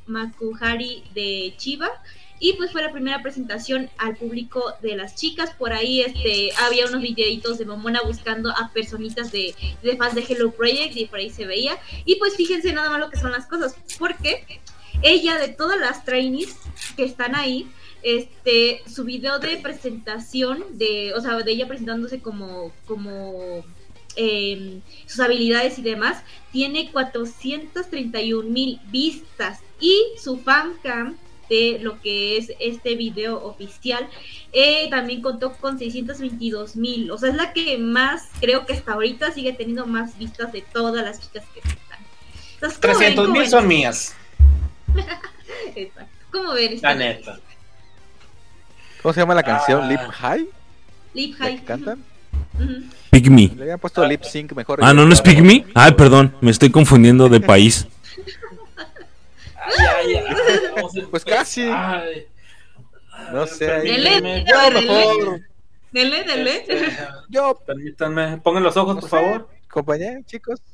Makuhari de Chiba. Y pues fue la primera presentación al público de las chicas. Por ahí este había unos videitos de Momona buscando a personitas de, de fans de Hello Project y por ahí se veía. Y pues fíjense nada más lo que son las cosas. Porque ella de todas las trainees que están ahí, este, su video de presentación de, o sea, de ella presentándose como, como eh, sus habilidades y demás, tiene 431 mil vistas y su fancam de lo que es este video oficial eh, también contó con 622 mil, o sea, es la que más, creo que hasta ahorita sigue teniendo más vistas de todas las chicas que están. Entonces, ¿cómo ven? 300 ¿Cómo mil son mías. Exacto. ¿Cómo ven? La esta neta. ¿Cómo se llama la canción? Ah. ¿Lip High? Lip ¿La High. que cantan? Pick Me. Le habían puesto lip sync mejor. Ah, no, no es Pick Me. Ay, perdón, me estoy confundiendo de país. Ay, ay, ay, vamos a- Pues casi. Ay. No sé, Dele, dele. Dele, dele. Este, Yo, permítanme, pongan los ojos, no por sé, favor. Compañeros, chicos.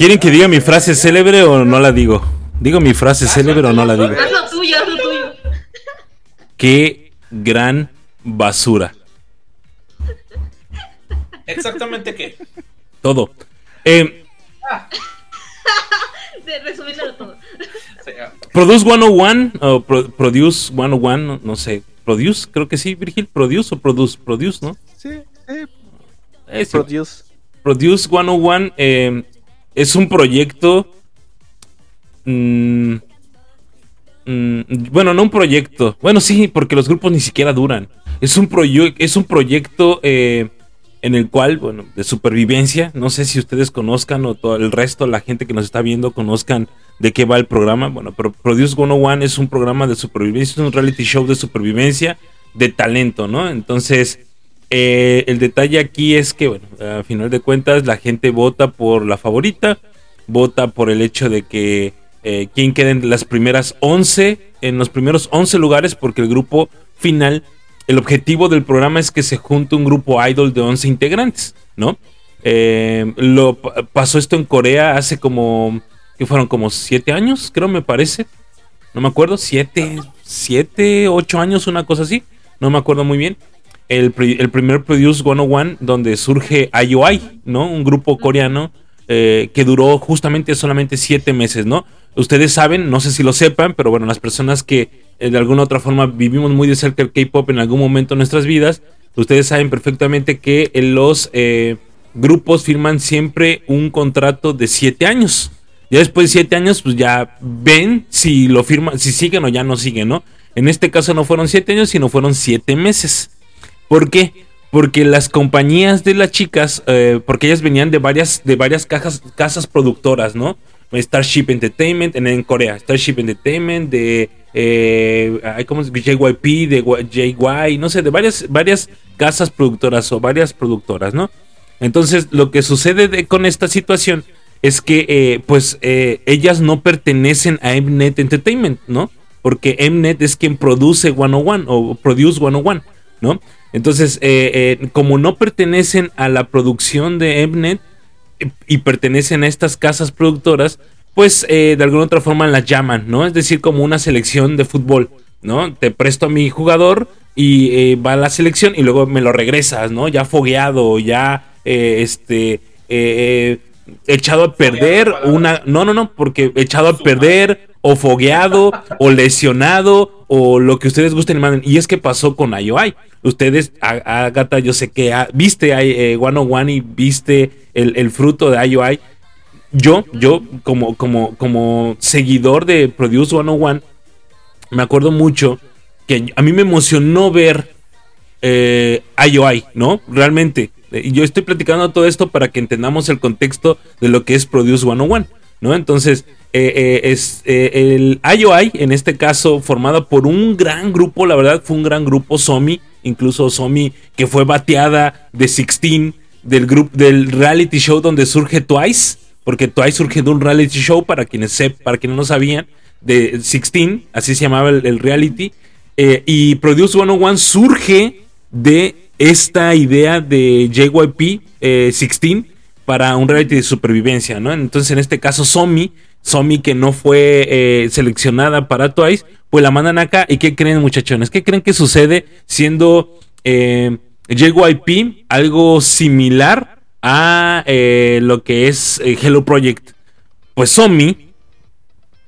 ¿Quieren que diga mi frase célebre o no la digo? ¿Digo mi frase célebre o no la digo? Haz lo tuyo, haz lo tuyo. Qué gran basura. Exactamente qué. Todo. Eh, De- Resumíndolo todo. Ah, Produce 101 o Pro- Produce 101, no, no sé. Produce, creo que sí, Virgil. Produce o Produce, Produce, ¿no? Sí, sí. Eh, sí. Produce. Produce 101 eh, es un proyecto. mm, mm, bueno, no un proyecto. Bueno, sí, porque los grupos ni siquiera duran. Es un, es un proyecto eh, en el cual, bueno, de supervivencia. No sé si ustedes conozcan o todo el resto, la gente que nos está viendo, conozcan de qué va el programa. Bueno, pero Produce 101 es un programa de supervivencia, es un reality show de supervivencia de talento, ¿no? Entonces. Eh, el detalle aquí es que, bueno, a final de cuentas la gente vota por la favorita, vota por el hecho de que eh, quien quede en las primeras 11, en los primeros 11 lugares, porque el grupo final, el objetivo del programa es que se junte un grupo idol de 11 integrantes, ¿no? Eh, lo pa- pasó esto en Corea hace como, que fueron como 7 años, creo me parece, no me acuerdo, 7, 7, 8 años, una cosa así, no me acuerdo muy bien el, pri- el primer Produce 101 donde surge IOI, ¿no? Un grupo coreano eh, que duró justamente solamente siete meses, ¿no? Ustedes saben, no sé si lo sepan, pero bueno, las personas que eh, de alguna u otra forma vivimos muy de cerca el K-pop en algún momento de nuestras vidas, ustedes saben perfectamente que eh, los eh, grupos firman siempre un contrato de siete años. Ya después de siete años, pues ya ven si lo firman, si siguen o ya no siguen, ¿no? En este caso no fueron siete años, sino fueron siete meses. ¿Por qué? Porque las compañías de las chicas, eh, porque ellas venían de varias, de varias casas productoras, ¿no? Starship Entertainment en, Corea, Starship Entertainment, de eh, ¿cómo es? JYP, de JY, no sé, de varias, varias casas productoras o varias productoras, ¿no? Entonces, lo que sucede de- con esta situación es que, eh, pues, eh, ellas no pertenecen a Mnet Entertainment, ¿no? Porque Mnet es quien produce 101 o Produce 101, ¿no? Entonces, eh, eh, como no pertenecen a la producción de Mnet eh, y pertenecen a estas casas productoras, pues eh, de alguna otra forma las llaman, ¿no? Es decir, como una selección de fútbol, ¿no? Te presto a mi jugador y eh, va a la selección y luego me lo regresas, ¿no? Ya fogueado, ya este echado a perder una no no no porque echado a perder o fogueado o lesionado o lo que ustedes gusten y manden y es que pasó con IOI ustedes Agatha yo sé que ah, viste eh, 101 y viste el, el fruto de IOI yo yo como como como seguidor de Produce 101 me acuerdo mucho que a mí me emocionó ver eh, IOI, ¿no? Realmente. Eh, Yo estoy platicando todo esto para que entendamos el contexto de lo que es Produce 101, ¿no? Entonces, eh, eh, es eh, el IOI, en este caso, formado por un gran grupo, la verdad fue un gran grupo, Somi, incluso Somi, que fue bateada de 16 del grupo del reality show donde surge Twice, porque Twice surge de un reality show, para quienes, sep- para quienes no sabían, de 16, así se llamaba el, reality, eh, y Produce 101 surge de esta idea de JYP eh, 16 para un reality de supervivencia, ¿no? Entonces, en este caso, Somi, Somi que no fue eh, seleccionada para Twice, pues la mandan acá. ¿Y qué creen, muchachones? ¿Qué creen que sucede siendo eh, JYP algo similar a eh, lo que es Hello Project? Pues Somi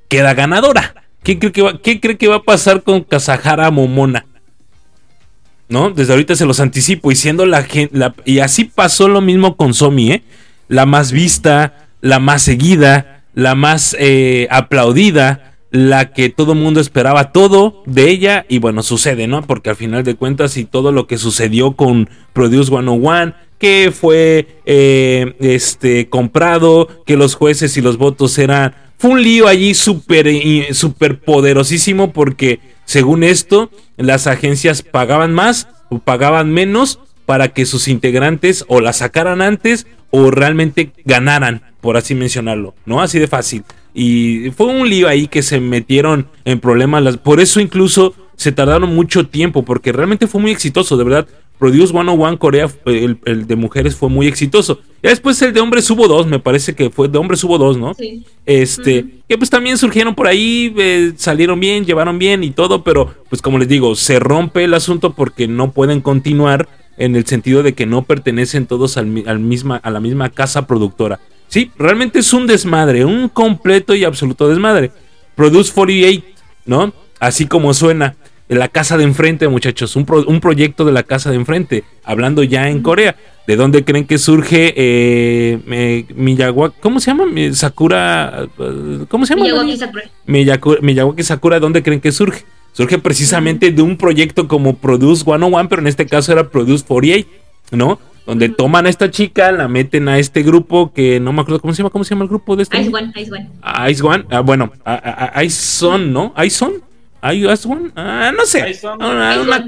queda ganadora. ¿Qué cree que va, cree que va a pasar con Kazahara Momona? ¿no? Desde ahorita se los anticipo y siendo la gente, y así pasó lo mismo con Somi, ¿eh? La más vista, la más seguida, la más eh, aplaudida, la que todo mundo esperaba todo de ella y bueno, sucede, ¿no? Porque al final de cuentas y todo lo que sucedió con Produce 101, que fue eh, este comprado, que los jueces y los votos eran fue un lío allí súper y- súper poderosísimo porque según esto las agencias pagaban más o pagaban menos para que sus integrantes o la sacaran antes o realmente ganaran, por así mencionarlo, ¿no? Así de fácil. Y fue un lío ahí que se metieron en problemas. las- Por eso incluso se tardaron mucho tiempo, porque realmente fue muy exitoso, de verdad. Produce 101 Corea, el, el de mujeres fue muy exitoso. Ya después el de hombres hubo dos, me parece que fue de hombres hubo dos, ¿no? Sí. Este, que pues también surgieron por ahí, eh, salieron bien, llevaron bien y todo, pero pues como les digo, se rompe el asunto porque no pueden continuar en el sentido de que no pertenecen todos al, al misma, a la misma casa productora. Sí, realmente es un desmadre, un completo y absoluto desmadre. Produce 48, ¿no? Así como suena. En la casa de enfrente, muchachos, un, pro- un proyecto de la casa de enfrente, hablando ya en Corea. ¿De dónde creen que surge eh, eh, Miyawaki? ¿Cómo se llama? Sakura. eh, ¿Cómo se llama? Miyawaki Sakura. Miyawaki Sakura, ¿dónde creen que surge? Surge precisamente de un proyecto como Produce 101, pero en este caso era Produce 48, ¿no? Donde toman a esta chica, la meten a este grupo que no me acuerdo cómo se llama, ¿cómo se llama el grupo de este? Ice One, Ice One. Ice One, ah, bueno, a- a- a- Ice Son, ¿no? Ice Son, Ice One, ah, no sé, una, una-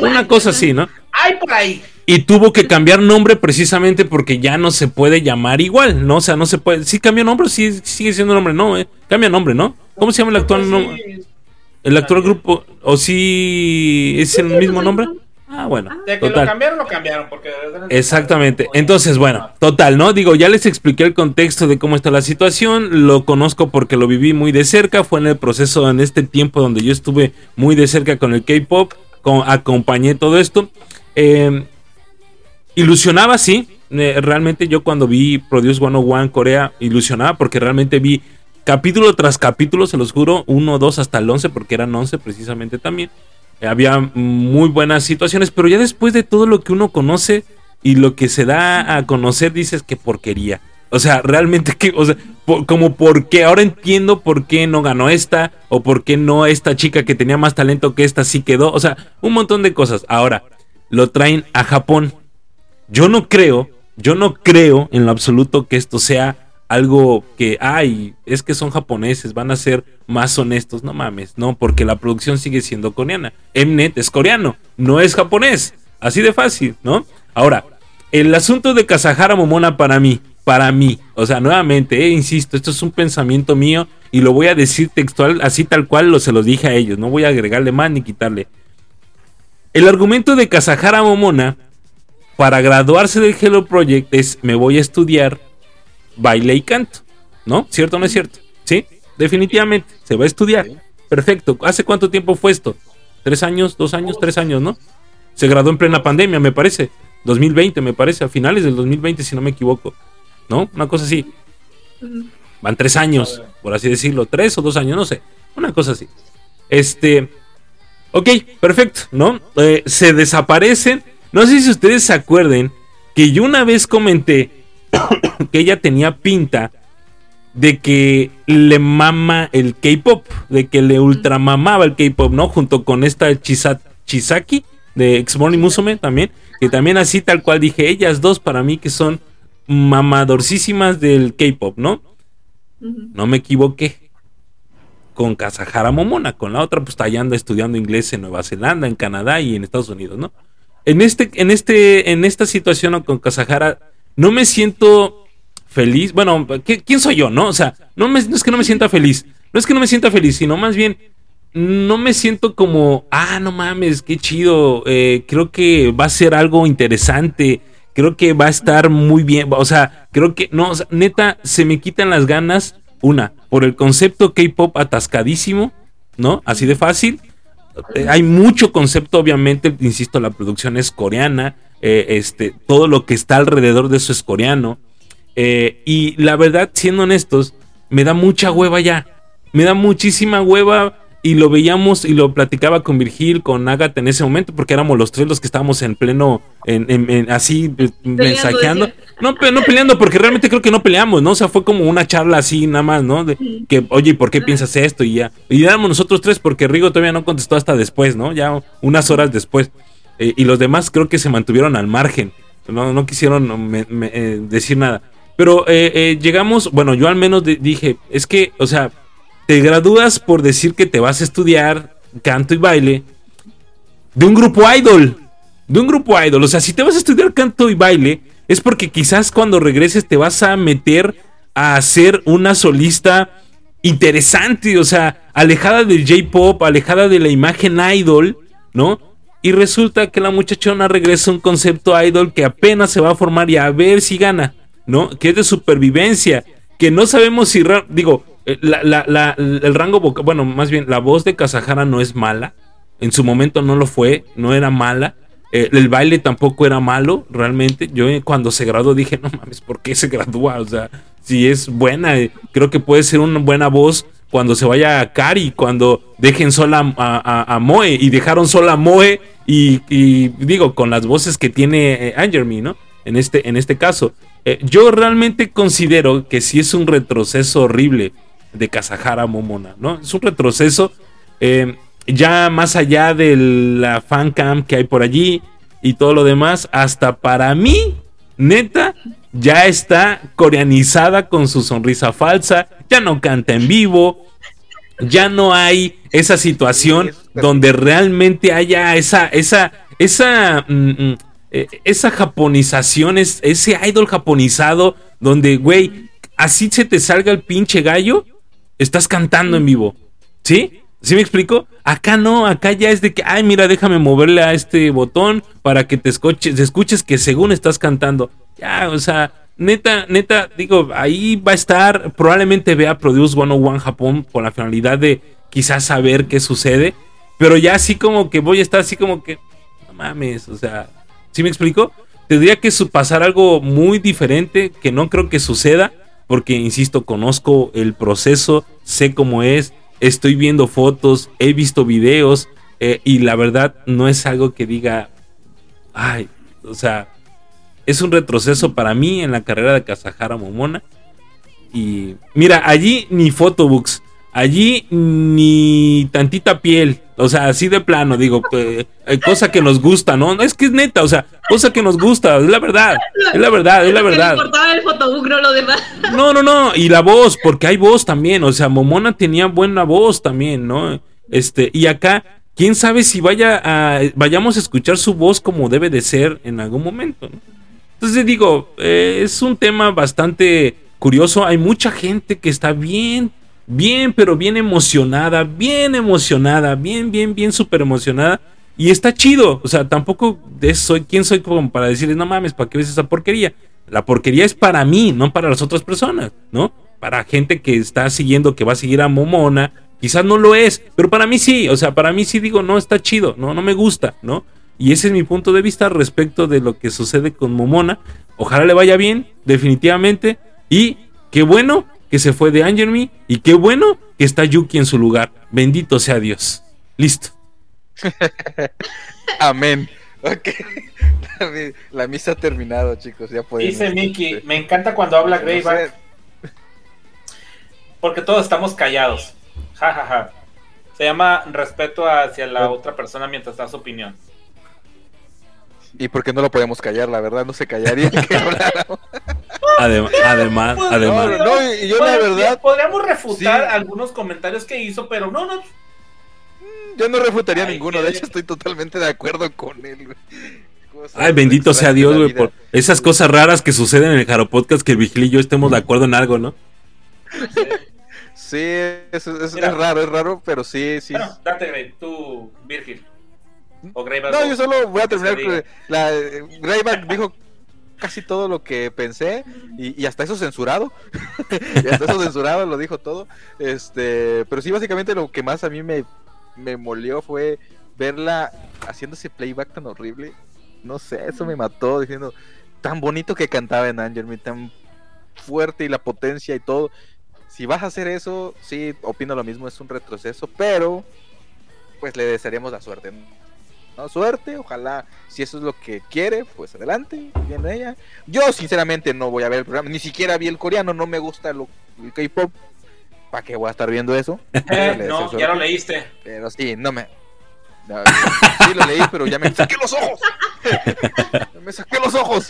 una- cosa así, ¿no? ¡Ay, por ahí! Y tuvo que cambiar nombre precisamente porque ya no se puede llamar igual, ¿no? O sea, no se puede. Sí cambia nombre, sí sigue siendo nombre, no, eh. Cambia nombre, ¿no? ¿Cómo se llama el actual Pues nombre? El actual grupo, o sí es el mismo nombre? Ah, bueno. De que lo Total. cambiaron, lo cambiaron. Porque Exactamente. Entonces, bueno, total, ¿no? Digo, ya les expliqué el contexto de cómo está la situación, lo conozco porque lo viví muy de cerca, fue en el proceso, en este tiempo donde yo estuve muy de cerca con el K-Pop, con- acompañé todo esto. Eh, ilusionaba, sí, eh, realmente yo cuando vi Produce 101 Corea, ilusionaba porque realmente vi capítulo tras capítulo, se los juro, uno, dos hasta el 11, porque eran 11 precisamente también. Eh, había muy buenas situaciones, pero ya después de todo lo que uno conoce y lo que se da a conocer, dices que porquería. O sea, realmente que, o sea, po- como por qué, ahora entiendo por qué no ganó esta, o por qué no esta chica que tenía más talento que esta sí quedó, o sea, un montón de cosas. Ahora, lo traen a Japón. Yo no creo, yo no creo en lo absoluto que esto sea algo que, ay, es que son japoneses, van a ser más honestos. No mames, no, porque la producción sigue siendo coreana. Mnet es coreano, no es japonés. Así de fácil, ¿no? Ahora, el asunto de Kazahara Momona para mí, para mí, o sea, nuevamente, eh, insisto, esto es un pensamiento mío y lo voy a decir textual, así tal cual lo se los dije a ellos, no voy a agregarle más ni quitarle. El argumento de Kazahara Momona para graduarse del Hello Project es me voy a estudiar baile y canto, ¿no? ¿Cierto o no es cierto? Sí, definitivamente, se va a estudiar. Perfecto. ¿Hace cuánto tiempo fue esto? ¿Tres años? ¿Dos años? ¿Tres años, no? Se graduó en plena pandemia, me parece. 2020, me parece, a finales del 2020, si no me equivoco. ¿No? Una cosa así. Van tres años, por así decirlo. Tres o dos años, no sé. Una cosa así. Este. Ok, perfecto, ¿no? Eh, se desaparecen. No sé si ustedes se acuerden que yo una vez comenté que ella tenía pinta de que le mama el K-pop, de que le ultramamaba el K-pop, ¿no? Junto con esta Chisa- Chisaki de Exmoni Musume también, que también así tal cual dije, ellas dos para mí que son mamadorcísimas del K-pop, ¿no? No me equivoqué. Con Kazahara Momona, con la otra pues allá anda estudiando inglés en Nueva Zelanda, en Canadá y en Estados Unidos, ¿no? En este en este en esta situación con Kazahara no me siento feliz. Bueno, ¿qué- ¿quién soy yo, no? O sea, no, me- es que no me sienta feliz. No es que no me sienta feliz, sino más bien no me siento como, ah, no mames, qué chido. eh, creo que va a ser algo interesante. Creo que va a estar muy bien. O sea, creo que, no, neta, se me quitan las ganas. Una, por el concepto K-pop atascadísimo, ¿no? Así de fácil. Eh, hay mucho concepto, obviamente, insisto, la producción es coreana, eh, este, todo lo que está alrededor de eso es coreano. eh, y la verdad, siendo honestos, me da mucha hueva ya. Me da muchísima hueva y lo veíamos y lo platicaba con Virgil, con Agatha en ese momento, porque éramos los tres los que estábamos en pleno, en, en- en- así, eh, mensajeando. decía. No, pe- no peleando, porque realmente creo que no peleamos, ¿no? O sea, fue como una charla así nada más, ¿no? De que, oye, ¿y por qué piensas esto? Y ya. Y éramos nosotros tres, porque Rigo todavía no contestó hasta después, ¿no? Ya unas horas después. Eh, y los demás creo que se mantuvieron al margen. No, no quisieron me- me- eh, decir nada. Pero eh, eh, llegamos, bueno, yo al menos di- dije, es que, o sea, te gradúas por decir que te vas a estudiar canto y baile de un grupo idol. De un grupo idol. O sea, si te vas a estudiar canto y baile, es porque quizás cuando regreses te vas a meter a ser una solista interesante. O sea, alejada del J-pop, alejada de la imagen idol, ¿no? Y resulta que la muchachona regresa a un concepto idol que apenas se va a formar y a ver si gana, ¿no? Que es de supervivencia. Que no sabemos si. Digo, la- el rango vocal. Bueno, más bien, la voz de Kazahara no es mala. En su momento no lo fue, no era mala. Eh, el baile tampoco era malo, realmente. Yo eh, cuando se graduó dije, no mames, ¿por qué se gradúa? O sea, si es buena, eh, creo que puede ser una buena voz cuando se vaya a Cari, cuando dejen sola a, Moe y dejaron sola a Moe y, digo, con las voces que tiene eh, ¿no? En este, en este caso. Eh, yo realmente considero que sí es un retroceso horrible de Kazahara Momona, ¿no? Es un retroceso eh, ya más allá de la fancam que hay por allí y todo lo demás, hasta para mí, neta, ya está coreanizada con su sonrisa falsa, ya no canta en vivo, ya no hay esa situación donde realmente haya esa, esa, esa, mm, mm, eh, esa japonización, es- ese idol japonizado, donde, güey, así se te salga el pinche gallo, estás cantando en vivo, ¿sí? ¿Sí me explico? Acá no, acá ya es de que, ay, mira, déjame moverle a este botón para que te escuches, escuches que según estás cantando. Ya, o sea, neta, neta, digo, ahí va a estar, probablemente vea Produce 101 Japón con la finalidad de quizás saber qué sucede, pero ya así como que voy a estar así como que, no mames, o sea, ¿sí me explico? Tendría que pasar algo muy diferente que no creo que suceda, porque, insisto, conozco el proceso, sé cómo es, estoy viendo fotos, he visto videos, eh, y la verdad no es algo que diga, ay, o sea, es un retroceso para mí en la carrera de Kazahara Momona. Y mira, allí ni photobooks, allí ni tantita piel, o sea, así de plano, digo, eh, cosa que nos gusta, ¿no? Es que es neta, o sea, cosa que nos gusta, es la verdad, es la verdad, es la verdad. No, no, no, y la voz, porque hay voz también, o sea, Momona tenía buena voz también, ¿no? Este, y acá, quién sabe si vaya a, vayamos a escuchar su voz como debe de ser en algún momento, ¿no? Entonces digo, eh, es un tema bastante curioso, hay mucha gente que está bien, bien, pero bien emocionada, bien emocionada, bien, bien, bien súper emocionada. Y está chido, o sea, tampoco soy quién soy como para decirles, no mames, ¿para qué ves esa porquería? La porquería es para mí, no para las otras personas, ¿no? Para gente que está siguiendo, que va a seguir a Momona, quizás no lo es, pero para mí sí, o sea, para mí sí digo, no, está chido, no, no me gusta, ¿no? Y ese es mi punto de vista respecto de lo que sucede con Momona. Ojalá le vaya bien, definitivamente. Y qué bueno que se fue de Angermy. Y qué bueno que está Yuki en su lugar. Bendito sea Dios. Listo. Amén. Ok. La mi- La misa ha terminado, chicos. Ya podemos. Dice Mickey, me encanta cuando habla no Greyback sé, porque todos estamos callados. Ja, ja, ja. Se llama respeto hacia la otra persona mientras da su opinión. Y porque no lo podemos callar, la verdad, no se callaría que habláramos. Adem- además, Pues, además. No, no, y yo la Podríamos- verdad- Podríamos refutar Sí. algunos comentarios que hizo, pero no, no. Yo no refutaría Ay, ninguno, de hecho estoy totalmente de acuerdo con él. güey. Ay, bendito sea Dios, güey, por esas cosas raras que suceden en el Jaro Podcast que el Vigil y yo estemos de acuerdo en algo, ¿no? Sí, es, es- Mira. es raro, es raro, pero sí, sí. Bueno, date, Grey, tú, Virgil. O No, yo solo voy a terminar la Greyback dijo casi todo lo que pensé y, hasta eso censurado. y hasta eso censurado lo dijo todo. Este, pero sí básicamente lo que más a mí me, me molió fue verla haciendo ese playback tan horrible. No sé, eso me mató diciendo tan bonito que cantaba en Angerme, tan fuerte y la potencia y todo. Si vas a hacer eso, sí, opino lo mismo, es un retroceso, pero pues le desearíamos la suerte. Suerte, ojalá, si eso es lo que quiere, pues adelante, bien ella. Yo sinceramente no voy a ver el programa, ni siquiera vi el coreano, no me gusta lo, el K-pop. ¿Para qué voy a estar viendo eso? Eh, no, ya lo leíste. Pero sí, no me... no, sí lo leí, pero ya me saqué los ojos. me saqué los ojos.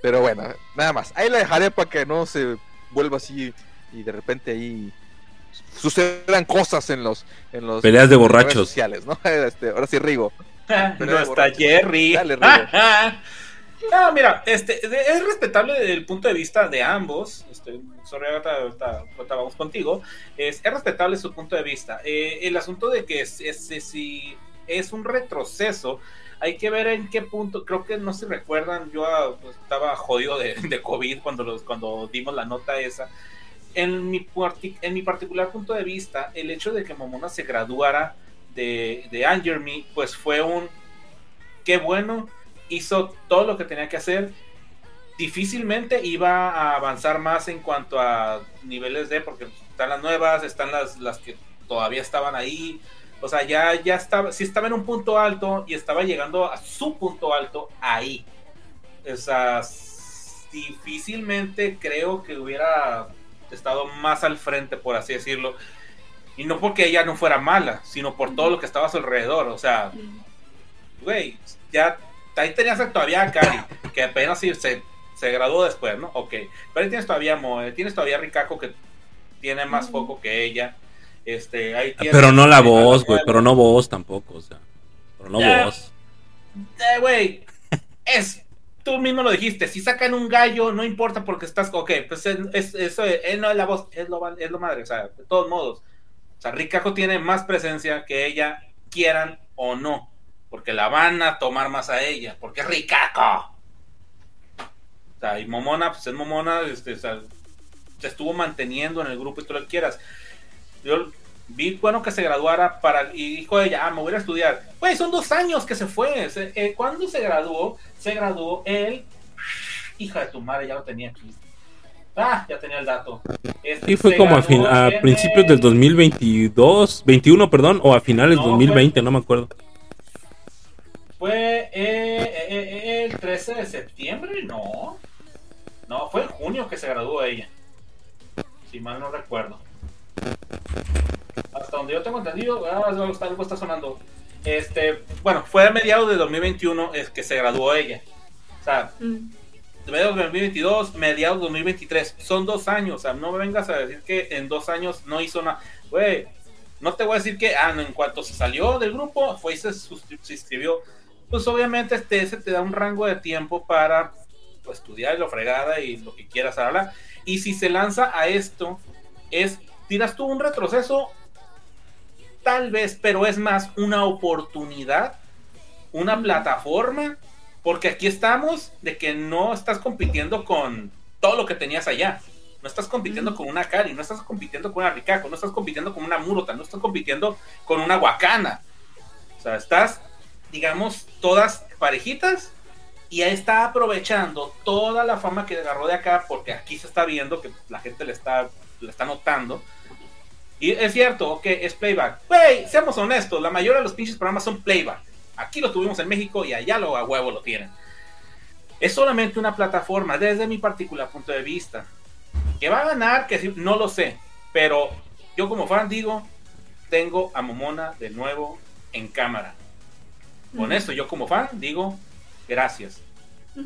Pero bueno, nada más. Ahí la dejaré para que no se vuelva así y de repente ahí sucedan cosas en los en los Peleas de redes borrachos. sociales, ¿no? Este, ahora sí Rigo. no está. Jerry. Dale, Rigo. no, mira, este, es respetable desde el punto de vista de ambos. Este, sorry, ahorita, ahorita- ahorita vamos contigo. Es, es respetable su punto de vista. Eh, el asunto de que es, es- es- si es un retroceso, hay que ver en qué punto. Creo que no se recuerdan, yo ah, pues, estaba jodido de, de COVID cuando, los, cuando dimos la nota esa. En mi, en mi particular punto de vista, el hecho de que Momona se graduara de, de Anger Me, pues fue un qué bueno, hizo todo lo que tenía que hacer. Difícilmente iba a avanzar más en cuanto a niveles de, porque están las nuevas, están las, las que todavía estaban ahí. O sea, ya, ya estaba, si estaba en un punto alto y estaba llegando a su punto alto ahí. O sea, difícilmente creo que hubiera estado más al frente, por así decirlo. Y no porque ella no fuera mala, sino por todo lo que estaba a su alrededor. O sea, güey, ya ahí tenías todavía a Cari, que apenas sí se, se graduó después, ¿no? Ok, pero ahí tienes todavía a Moe, tienes todavía a Rikako que tiene más foco que ella. Este, ahí tienes, Pero no la voz, güey, pero no voz tampoco, o sea. Pero no Ya. voz. Eh, güey, es, tú mismo lo dijiste, si sacan un gallo, no importa porque estás, ok, pues es, es- eso, él no es la voz, es lo, es lo madre, o sea, de todos modos. O sea, Rikako tiene más presencia que ella, quieran o no, porque la van a tomar más a ella, porque es Rikako. O sea, y Momona, pues es Momona, este, o sea, se estuvo manteniendo en el grupo y tú lo quieras. Yo vi bueno que se graduara para y dijo ella, ah, me voy a estudiar. Güey, son dos años que se fue. Se- eh, ¿Cuándo se graduó? Se graduó él. Hija de tu madre, ya lo tenía aquí. Ah, ya tenía el dato. Este, Y fue se como a, fin- a principios el- del 2022, 21, perdón, o a finales No, del 2020, no me acuerdo. Fue eh, eh, el 13 de septiembre, no. No, fue en junio que se graduó ella. Si mal no recuerdo. Hasta donde yo tengo entendido, ah, algo está, algo está sonando. Este, bueno, fue a mediados de 2021 es que se graduó ella. O sea, Mm. de mediados de 2022, mediados de 2023. Son dos años. O sea, no me vengas a decir que en dos años no hizo nada. Güey, no te voy a decir que, ah, no, en cuanto se salió del grupo, fue y se, suscri- se inscribió. Pues obviamente este, ese te da un rango de tiempo para pues, estudiar y lo fregada y lo que quieras hablar. Y si se lanza a esto, es, tiras tú un retroceso, tal vez, pero es más una oportunidad, una plataforma, porque aquí estamos de que no estás compitiendo con todo lo que tenías allá. No estás compitiendo con una Kari, no estás compitiendo con una Rikako, no estás compitiendo con una Murota, no estás compitiendo con una Wakana. O sea, estás, digamos, todas parejitas y ahí está aprovechando toda la fama que agarró de acá, porque aquí se está viendo que la gente le está, le está notando. Y es cierto, ok, es playback. Güey, seamos honestos, la mayoría de los pinches programas son playback. Aquí lo tuvimos en México y allá lo a huevo lo tienen. Es solamente una plataforma, desde mi particular punto de vista. Que va a ganar, que no lo sé. Pero yo como fan digo, tengo a Momona de nuevo en cámara. Con eso yo como fan digo, gracias.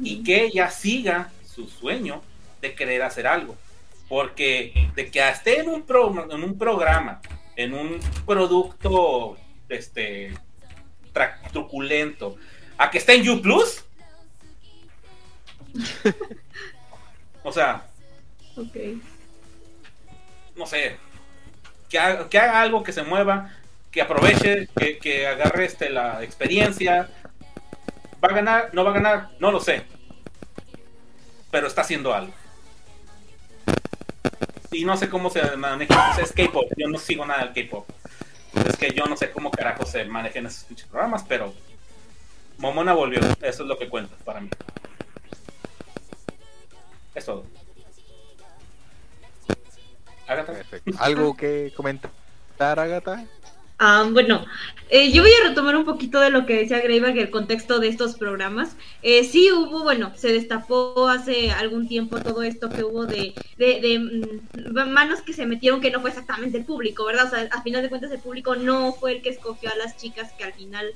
Y que ella siga su sueño de querer hacer algo. Porque de que esté en un, pro- en un programa, en un producto este, truculento, a que esté en U Plus. o sea, Ok. no sé, que haga, que haga algo que se mueva, que aproveche, que, que agarre este, la experiencia. ¿Va a ganar? ¿No va a ganar? No lo sé. Pero está haciendo algo. Y no sé cómo se maneja. es K-pop. Yo no sigo nada del K-pop. Es que yo no sé cómo carajo se manejan esos programas, pero Momona volvió. Eso es lo que cuenta para mí. Es todo. Agatha. Perfecto. ¿Algo que comentar, Agatha? Ah, bueno, eh, yo voy a retomar un poquito de lo que decía Greyback, el contexto de estos programas. Eh, sí hubo, bueno, se destapó hace algún tiempo todo esto que hubo de, de, de, mm, manos que se metieron que no fue exactamente el público, ¿verdad? O sea, a final de cuentas el público no fue el que escogió a las chicas que al final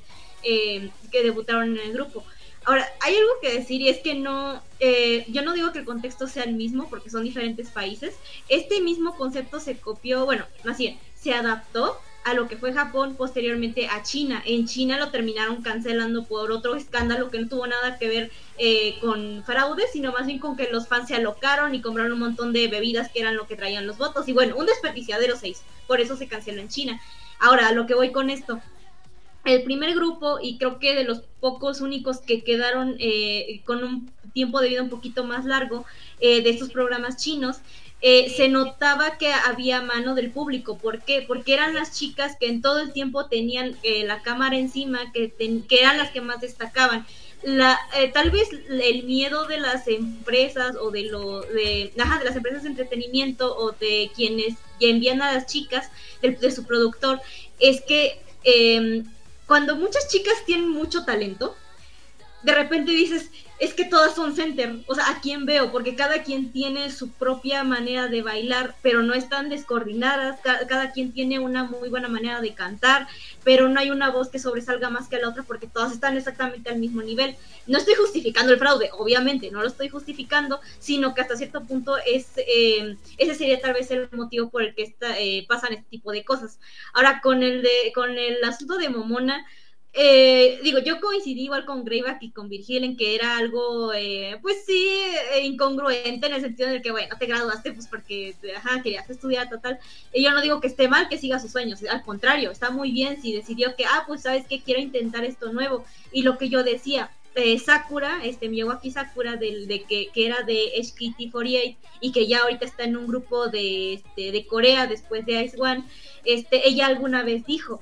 eh, que debutaron en el grupo. Ahora, hay algo que decir y es que no, eh, yo no digo que el contexto sea el mismo porque son diferentes países. Este mismo concepto se copió, bueno, más bien, se adaptó a lo que fue Japón, posteriormente a China. En China lo terminaron cancelando por otro escándalo que no tuvo nada que ver eh, con fraude, sino más bien con que los fans se alocaron y compraron un montón de bebidas que eran lo que traían los votos. Y bueno, un desperdiciadero se hizo, por eso se canceló en China. Ahora, a lo que voy con esto. El primer grupo, y creo que de los pocos únicos que quedaron eh, con un tiempo de vida un poquito más largo eh, de estos programas chinos, eh, se notaba que había mano del público. ¿Por qué? Porque eran las chicas que en todo el tiempo tenían eh, la cámara encima, que, que eran las que más destacaban. La, eh, tal vez el miedo de las empresas o de lo de, ajá, de las empresas de entretenimiento o de quienes envían a las chicas de, su productor es que eh, cuando muchas chicas tienen mucho talento de repente dices, es que todas son center, o sea, ¿a quién veo? Porque cada quien tiene su propia manera de bailar, pero no están descoordinadas, ca- cada, quien tiene una muy buena manera de cantar, pero no hay una voz que sobresalga más que la otra porque todas están exactamente al mismo nivel. No estoy justificando el fraude, obviamente, no lo estoy justificando, sino que hasta cierto punto es, eh, ese sería tal vez el motivo por el que esta, eh, pasan este tipo de cosas. Ahora, con el, de, con el asunto de Momona, eh, digo, yo coincidí igual con Greyback y con Virgil en que era algo, eh, pues sí, eh, incongruente en el sentido de que, bueno, te graduaste pues porque, ajá, querías estudiar, total. Y yo no digo que esté mal que siga sus sueños, al contrario, está muy bien si decidió que, ah, pues sabes que quiero intentar esto nuevo. Y lo que yo decía, eh, Sakura, este Miyawaki Sakura, del, de que, que era de HKT48 y que ya ahorita está en un grupo de, este, de Corea después de Ice One, este, ella alguna vez dijo,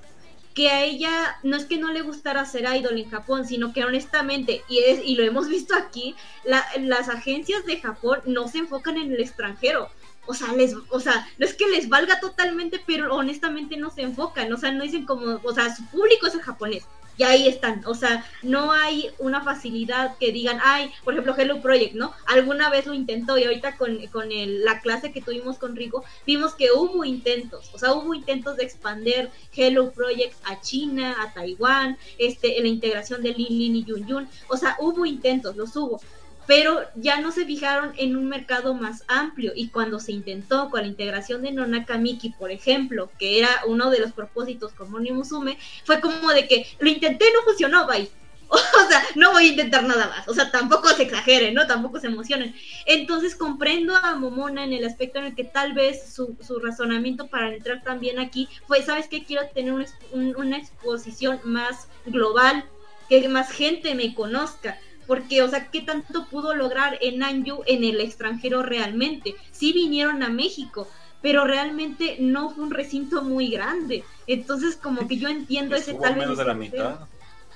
que a ella no es que no le gustara ser idol en Japón, sino que honestamente, y, es, y lo hemos visto aquí, la- las agencias de Japón no se enfocan en el extranjero. O sea, les, o sea, no es que les valga totalmente, pero honestamente no se enfocan. O sea, no dicen como, o sea, su público es el japonés. Y ahí están. O sea, no hay una facilidad que digan, ay, por ejemplo, Hello Project, ¿no? Alguna vez lo intentó y ahorita con, con el- la clase que tuvimos con Rigo, vimos que hubo intentos. O sea, hubo intentos de expander Hello Project a China, a Taiwán, este, en la integración de Lin Lin y Yun Yun. O sea, hubo intentos, los hubo. Pero ya no se fijaron en un mercado más amplio. Y cuando se intentó con la integración de Nonaka Miki, por ejemplo, que era uno de los propósitos con Moni Musume, fue como de que lo intenté, no funcionó, bye. O sea, no voy a intentar nada más. O sea, tampoco se exageren, ¿no? Tampoco se emocionen. Entonces comprendo a Momona en el aspecto en el que tal vez su, su razonamiento para entrar también aquí fue, ¿sabes qué? Quiero tener una exposición más global, que más gente me conozca. Porque, o sea, ¿qué tanto pudo lograr en Anju en el extranjero realmente? Sí vinieron a México, pero realmente no fue un recinto muy grande. Entonces, como que yo entiendo ese tal vez menos de la mitad.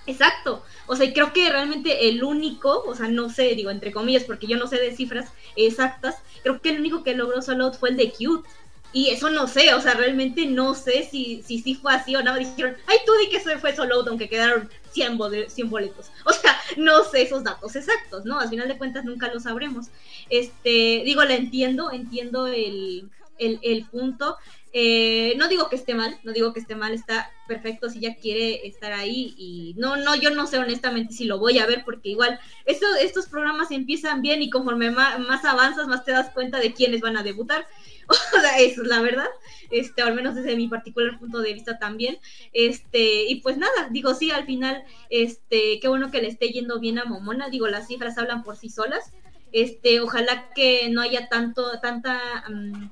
Exacto. O sea, y creo que realmente el único, o sea, no sé, digo entre comillas, porque yo no sé de cifras exactas, creo que el único que logró Sold Out fue el de Cute. Y eso no sé, o sea, realmente no sé si si, sí fue así o no. Dijeron, ay, tú di que eso fue Sold Out, aunque quedaron 100, bole- 100 boletos. O sea, no sé esos datos exactos, ¿no? Al final de cuentas nunca lo sabremos. Este, digo, la entiendo, entiendo el, el punto. Eh, no digo que esté mal, no digo que esté mal, está perfecto si ella quiere estar ahí y no, no, yo no sé honestamente si lo voy a ver porque igual esto, estos programas empiezan bien y conforme más, avanzas más te das cuenta de quiénes van a debutar. Eso es la verdad, este, al menos desde mi particular punto de vista también. Este, y pues nada, digo, sí, al final, este, qué bueno que le esté yendo bien a Momona, digo, las cifras hablan por sí solas. Este, ojalá que no haya tanto, tanta mm,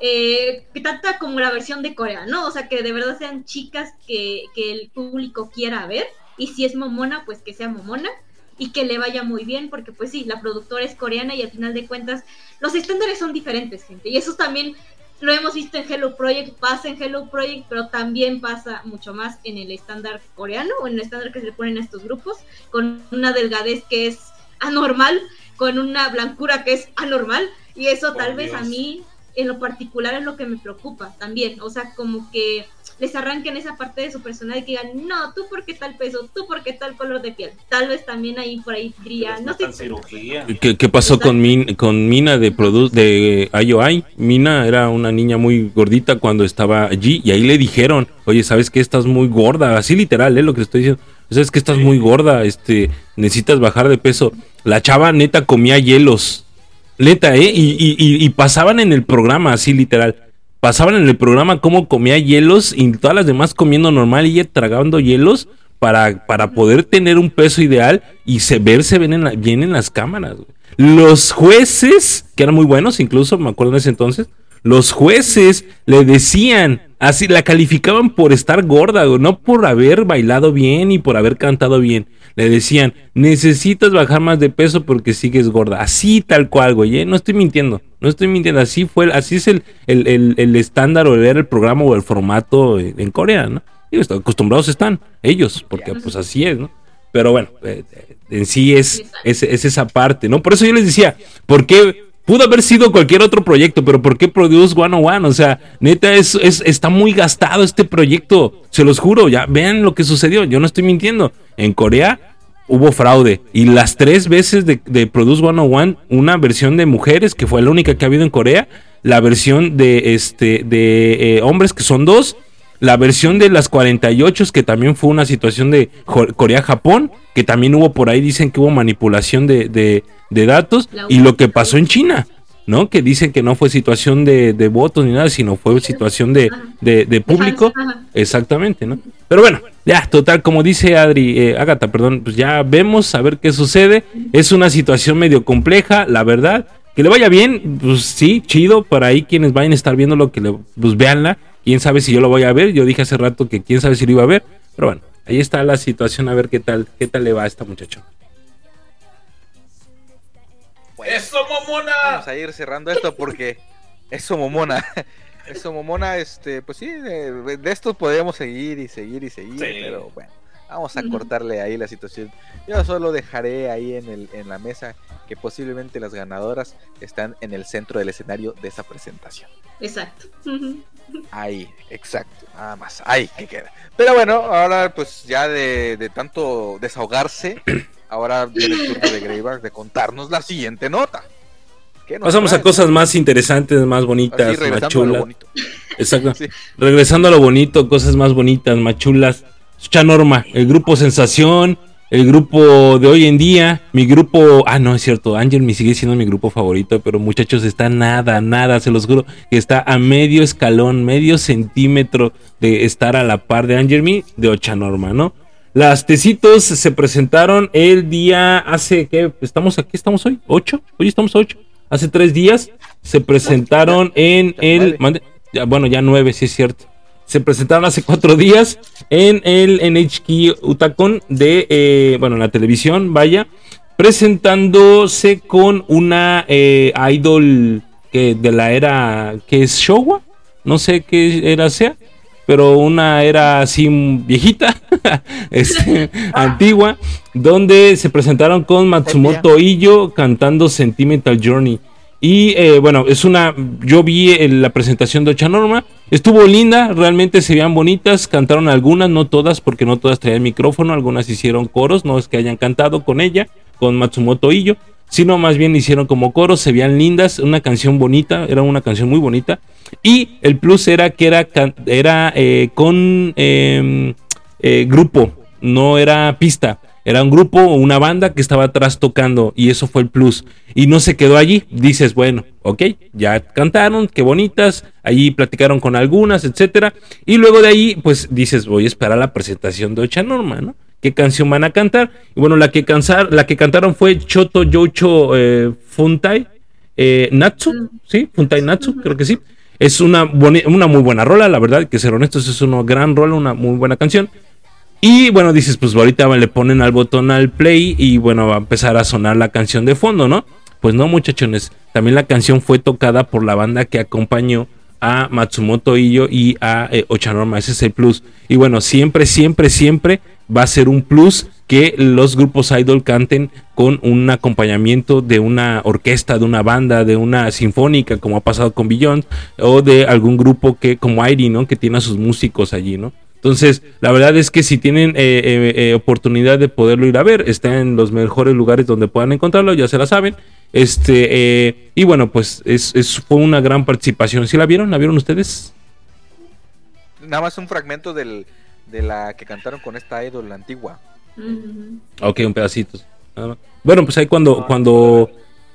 eh, que tanta como la versión de Corea, ¿no? O sea, que de verdad sean chicas que, que el público quiera ver. Y si es Momona, pues que sea Momona. Y que le vaya muy bien, porque pues sí, la productora es coreana y al final de cuentas los estándares son diferentes, gente. Y eso también lo hemos visto en Hello Project, pasa en Hello Project, pero también pasa mucho más en el estándar coreano o en el estándar que se le ponen a estos grupos, con una delgadez que es anormal, con una blancura que es anormal. Y eso tal vez a mí en lo particular es lo que me preocupa también. O sea, como que les arranquen esa parte de su personalidad y que digan, no, tú por qué tal peso, tú por qué tal color de piel. Tal vez también ahí por ahí diría, Les no sé. cirugía. ¿Qué, qué pasó con, Min- con Mina de, produ de IOI? Mina era una niña muy gordita cuando estaba allí y ahí le dijeron, oye, ¿sabes que Estás muy gorda, así literal, ¿eh? Lo que te estoy diciendo. ¿Sabes que Estás muy gorda, este, necesitas bajar de peso. La chava neta comía hielos. Neta, ¿eh? Y, y- y- y pasaban en el programa, así literal. Pasaban en el programa cómo comía hielos y todas las demás comiendo normal y tragando hielos para, para poder tener un peso ideal y se verse bien en, bien en las cámaras. Los jueces, que eran muy buenos, incluso me acuerdo en ese entonces, los jueces le decían, así la calificaban por estar gorda, no por haber bailado bien y por haber cantado bien. Le decían, necesitas bajar más de peso porque sigues gorda. Así tal cual, güey. ¿eh? No estoy mintiendo. No estoy mintiendo. Así fue, así es el, el, el- el estándar o era el programa o el formato en Corea, ¿no? Y acostumbrados están ellos, porque pues así es, ¿no? Pero bueno, eh, eh, en sí es, es, es esa parte, ¿no? Por eso yo les decía, ¿por qué pudo haber sido cualquier otro proyecto, pero ¿por qué Produce 101? O sea, neta, es, es, está muy gastado este proyecto, se los juro, ya vean lo que sucedió, yo no estoy mintiendo. En Corea hubo fraude y las tres veces de, de Produce 101, una versión de mujeres, que fue la única que ha habido en Corea, la versión de, este, de eh, hombres, que son dos, la versión de las 48, que también fue una situación de Corea-Japón, que también hubo por ahí, dicen que hubo manipulación de, de- de datos, y lo que pasó en China, ¿no? Que dicen que no fue situación de, de votos ni nada, sino fue situación de, de- de público. Exactamente, ¿no? Pero bueno, ya, total, como dice Adri, eh, Agatha, perdón, pues ya vemos a ver qué sucede. Es una situación medio compleja, la verdad. Que le vaya bien, pues sí, chido. Para ahí quienes vayan a estar viendo lo que le, pues véanla. Quién sabe si yo lo voy a ver. Yo dije hace rato que quién sabe si lo iba a ver. Pero bueno, ahí está la situación, a ver qué tal, qué tal le va a esta muchacha. Bueno, ¡Eso, momona! vamos a ir cerrando esto porque eso momona. Eso momona, este, pues sí, de, de esto podemos seguir y seguir y seguir, Sí. pero bueno, vamos a cortarle ahí la situación. Yo solo dejaré ahí en, el, en la mesa que posiblemente las ganadoras están en el centro del escenario de esa presentación. Exacto. Ahí, exacto, nada más, ahí que queda. Pero bueno, ahora pues ya de, de tanto desahogarse, ahora viene el turno de Greyback de contarnos la siguiente nota. ¿Qué nos Pasamos a cosas más interesantes, más bonitas, más regresando a lo chulas. bonito. Exacto. Sí. Regresando a lo bonito, cosas más bonitas, más chulas. Escucha Norma, el grupo Sensación, el grupo de hoy en día, mi grupo, ah no es cierto, Ángel me sigue siendo mi grupo favorito, pero muchachos está nada, nada, se los juro, que está a medio escalón, medio centímetro de estar a la par de Ángel Me, de Ocha Norma, ¿no? Las tecitos se presentaron el día hace que estamos aquí, estamos hoy, ocho, hoy estamos ocho. Hace tres días se presentaron en el bueno, ya nueve, sí es cierto. Se presentaron hace cuatro días en el NHK Utacon de, eh, bueno, en la televisión, vaya, presentándose con una eh, idol que de la era que es Showa, no sé qué era sea, pero una era así viejita, este, antigua, donde se presentaron con Matsumoto Iyo cantando Sentimental Journey. Y eh, bueno, es una. Yo vi eh, la presentación de Ocha Norma. Estuvo linda, realmente se veían bonitas. Cantaron algunas, no todas, porque no todas traían micrófono. Algunas hicieron coros, no es que hayan cantado con ella, con Matsumoto Iyo, sino más bien hicieron como coros. Se veían lindas, una canción bonita, era una canción muy bonita. Y el plus era que era, era eh, con eh, eh, grupo, no era pista. Era un grupo o una banda que estaba atrás tocando y eso fue el plus. Y no se quedó allí. Dices, bueno, ok, ya cantaron, qué bonitas. Allí platicaron con algunas, etcétera. Y luego de ahí, pues dices, voy a esperar la presentación de Ocha Norma, ¿no? ¿Qué canción van a cantar? Y bueno, la que, cansar, la que cantaron fue Choto Yocho eh, Funtai eh, Natsu, ¿sí? Funtai Natsu, creo que sí. Es una, una muy buena rola, la verdad, que ser honestos, es una gran rola, una muy buena canción. Y bueno, dices, pues ahorita le ponen al botón al play y bueno, va a empezar a sonar la canción de fondo, ¿no? Pues no, muchachones. También la canción fue tocada por la banda que acompañó a Matsumoto Iyo y a eh, Ochanorma. Ese es el plus. Y bueno, siempre, siempre, siempre va a ser un plus que los grupos idol canten con un acompañamiento de una orquesta, de una banda, de una sinfónica, como ha pasado con Beyond, o de algún grupo que, como Airi, ¿no? Que tiene a sus músicos allí, ¿no? Entonces, la verdad es que si tienen eh, eh, eh, oportunidad de poderlo ir a ver, está en los mejores lugares donde puedan encontrarlo, ya se la saben. Este, eh, y bueno, pues es, es- fue una gran participación. ¿Sí la vieron? ¿La vieron ustedes? Nada más un fragmento del, de la que cantaron con esta idol la antigua. Ujú. Ok, un pedacito. más. Bueno, pues ahí cuando, cuando,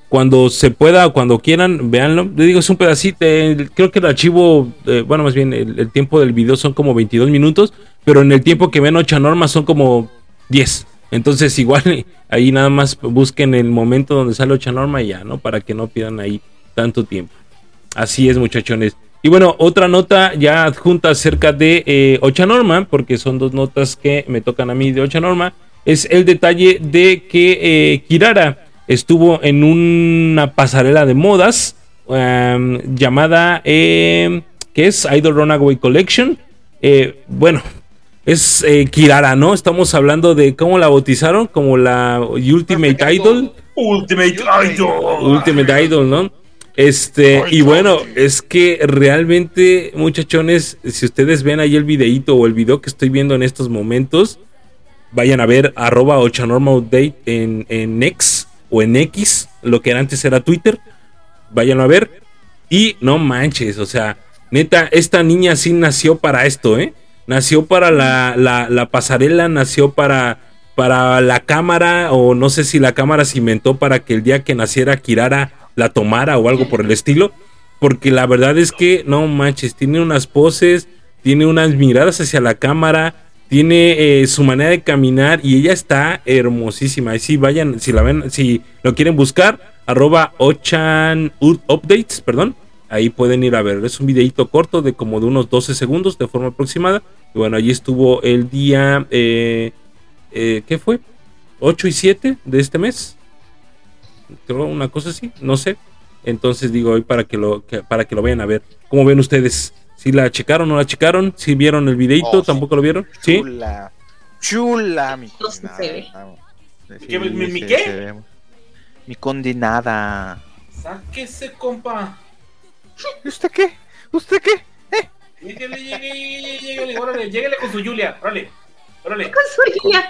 cuando se pueda cuando quieran, véanlo. Le digo, es un pedacito. creo que el archivo, eh, bueno, más bien el, tiempo del video son como 22 minutos, pero en el tiempo que ven 8 normas son como 10. Entonces, igual ahí nada más busquen el momento donde sale 8 norma y ya, ¿no? Para que no pierdan ahí tanto tiempo. Así es, muchachones. Y bueno, otra nota ya adjunta acerca de eh, Ocha Norma, porque son dos notas que me tocan a mí de Ocha Norma, es el detalle de que eh, Kirara estuvo en una pasarela de modas em, llamada, em, que es Idol Runaway Collection. Eh, bueno, es eh, Kirara, ¿no? Estamos hablando de cómo la bautizaron, como la Ultimate Idol. Ultimate Idol. Ultimate Idol, ¿no? Este, y bueno, es que realmente, muchachones, si ustedes ven ahí el videíto o el video que estoy viendo en estos momentos, vayan a ver arroba ochanormaupdate en, en X o en X, lo que antes era Twitter, vayan a ver. Y no manches, o sea, neta, esta niña sí nació para esto, ¿eh? Nació para la, la, la pasarela, nació para, para la cámara, o no sé si la cámara se inventó para que el día que naciera Kirara la tomara o algo por el estilo. Porque la verdad es que, no manches, tiene unas poses, tiene unas miradas hacia la cámara, tiene eh, su manera de caminar y ella está hermosísima. Y si vayan, si la ven, si lo quieren buscar, arroba ochan perdón. Ahí pueden ir a ver. Es un videito corto de como de unos 12 segundos de forma aproximada. Y bueno, allí estuvo el día, eh, eh, ¿qué fue? 8 y 7 de este mes. Creo una cosa así, no sé. Entonces digo hoy para que lo que- para que lo vayan a ver. ¿Cómo ven ustedes? ¿Si la checaron o no la checaron? ¿Si vieron el videito? Oh, sí. ¿Tampoco lo vieron? Sí. Chula. Chula, mi condenada. ¿Qué, mi- qué? se. Mi condenada. Sáquese, compa. ¿Y ¿Usted qué? ¿Usted qué? Lléguele, lléguele, lléguele, órale, lléguele con su Julia, órale, órale. Soy ya.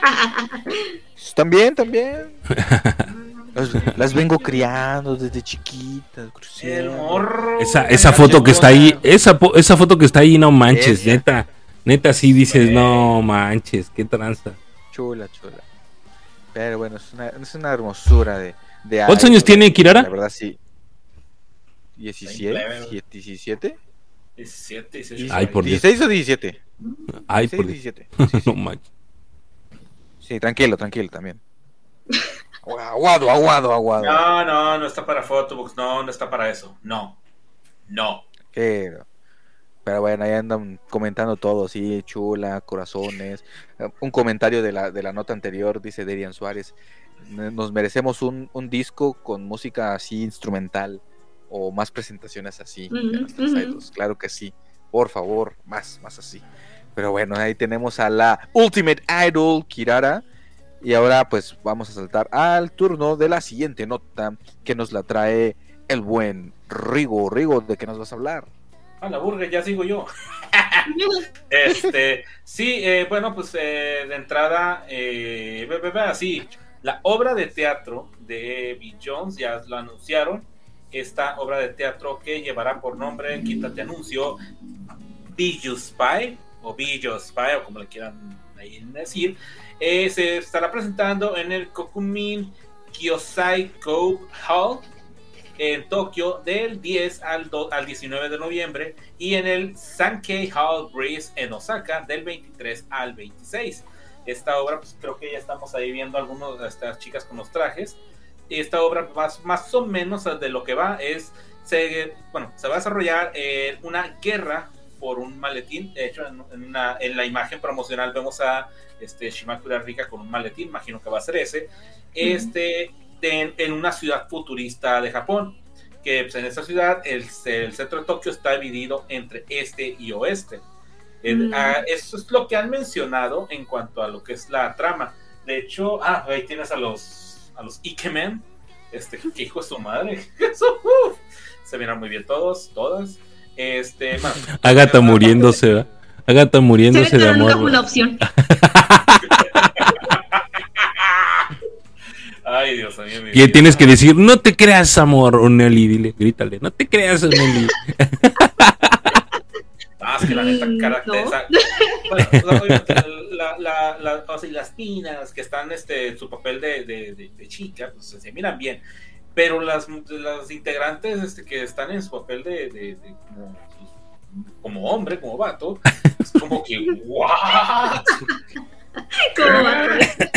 También, también. Las, las vengo criando desde chiquitas. El morro. Esa, esa foto que está ahí, esa, esa foto que está ahí, no manches, Esa. neta. Neta, sí dices, no manches, qué tranza. Chula, chula. Pero bueno, es una, es una hermosura de, de ¿Cuántos años tiene Kirara? La verdad, sí. 17, plebe. 17. 17, 18. Ay, por Dios. 16 o 17. Ay, 16, por Dios. 17. Sí, sí. no manches. Sí, tranquilo, tranquilo también. Aguado, aguado, aguado. No, no, no está para Photobooks, no, no está para eso. No, no. Pero, pero bueno, ahí andan comentando todo, sí, chula, corazones. Un comentario de la, de la nota anterior, dice Derian Suárez. "N- Nos merecemos un, un disco con música así instrumental o más presentaciones así nuestros ujú. idols. Claro que sí, por favor, más, más así. Pero bueno, ahí tenemos a la Ultimate Idol Kirara. Y ahora pues vamos a saltar al turno de la siguiente nota que nos la trae el buen Rigo. Rigo, ¿de qué nos vas a hablar? A la burga, ya sigo yo. Este, sí, eh, bueno, pues eh, de entrada, eh, así, la obra de teatro de Bill Jones ya lo anunciaron esta obra de teatro que llevará por nombre, quítate anuncio, Bijou Spy, o Bijou Spy, o como le quieran ahí decir, eh, se estará presentando en el Kokumin Kyosai Cove Hall en Tokio del 10 al, al 19 de noviembre y en el Sankei Hall Breeze en Osaka del 23 al 26. Esta obra, pues creo que ya estamos ahí viendo algunas de estas chicas con los trajes. Esta obra más, más o menos de lo que va es, se, bueno, se va a desarrollar eh, una guerra por un maletín. De hecho, en, en una- en la imagen promocional vemos a este, Shimakura Rika con un maletín, imagino que va a ser ese. Este, de- en una ciudad futurista de Japón. Que pues, en esa ciudad el, el centro de Tokio está dividido entre este y oeste. El- Mm. ah, eso es lo que han mencionado en cuanto a lo que es la trama. De hecho, ah, ahí tienes a los a los Ikemen. Este, que hijo de su madre. Eso, uf, se miran muy bien todos, todas. Este, bueno, Agatha muriéndose, ¿verdad? Agatha muriéndose de nunca amor. fue una opción. Ay, Dios mío. mi Y vida. tienes que decir, no te creas, amor, Oneli, dile, grítale, no te creas, Oneli. Ah, es que la neta, carácter. no. esa- bueno, o sea, obviamente, la, la, la- o sea, y las pinas que están este, en su papel de, de, de- de chica, pues se miran bien. Pero las, las integrantes este, que están en su papel de, de- de como, como hombre, como vato, es como que, ¡guau! ¿Cómo va a ser?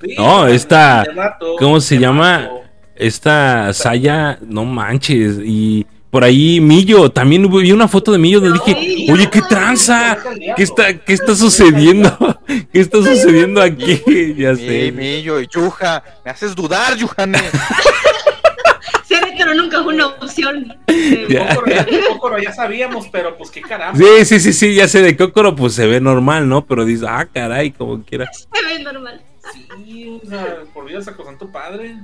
Sí, No, esta- vato, ¿cómo se llama? vato. Esta Saya, no manches, y por ahí Millo, también vi una foto de Millo donde dije, Ay, oye, qué no. tranza, ¿qué está, qué está sucediendo? ¿Qué está sucediendo aquí? Ya sé. Millo y Yuja, me haces dudar, Yuhane. Nunca fue una opción. Ya. Kokoro ya, sabíamos, pero pues qué caramba. Sí, sí, sí, sí, ya sé de Kokoro, pues se ve normal, ¿no? Pero dices, ah, caray, como quiera. Se ve normal. Sí, o sea, por vida se tu padre,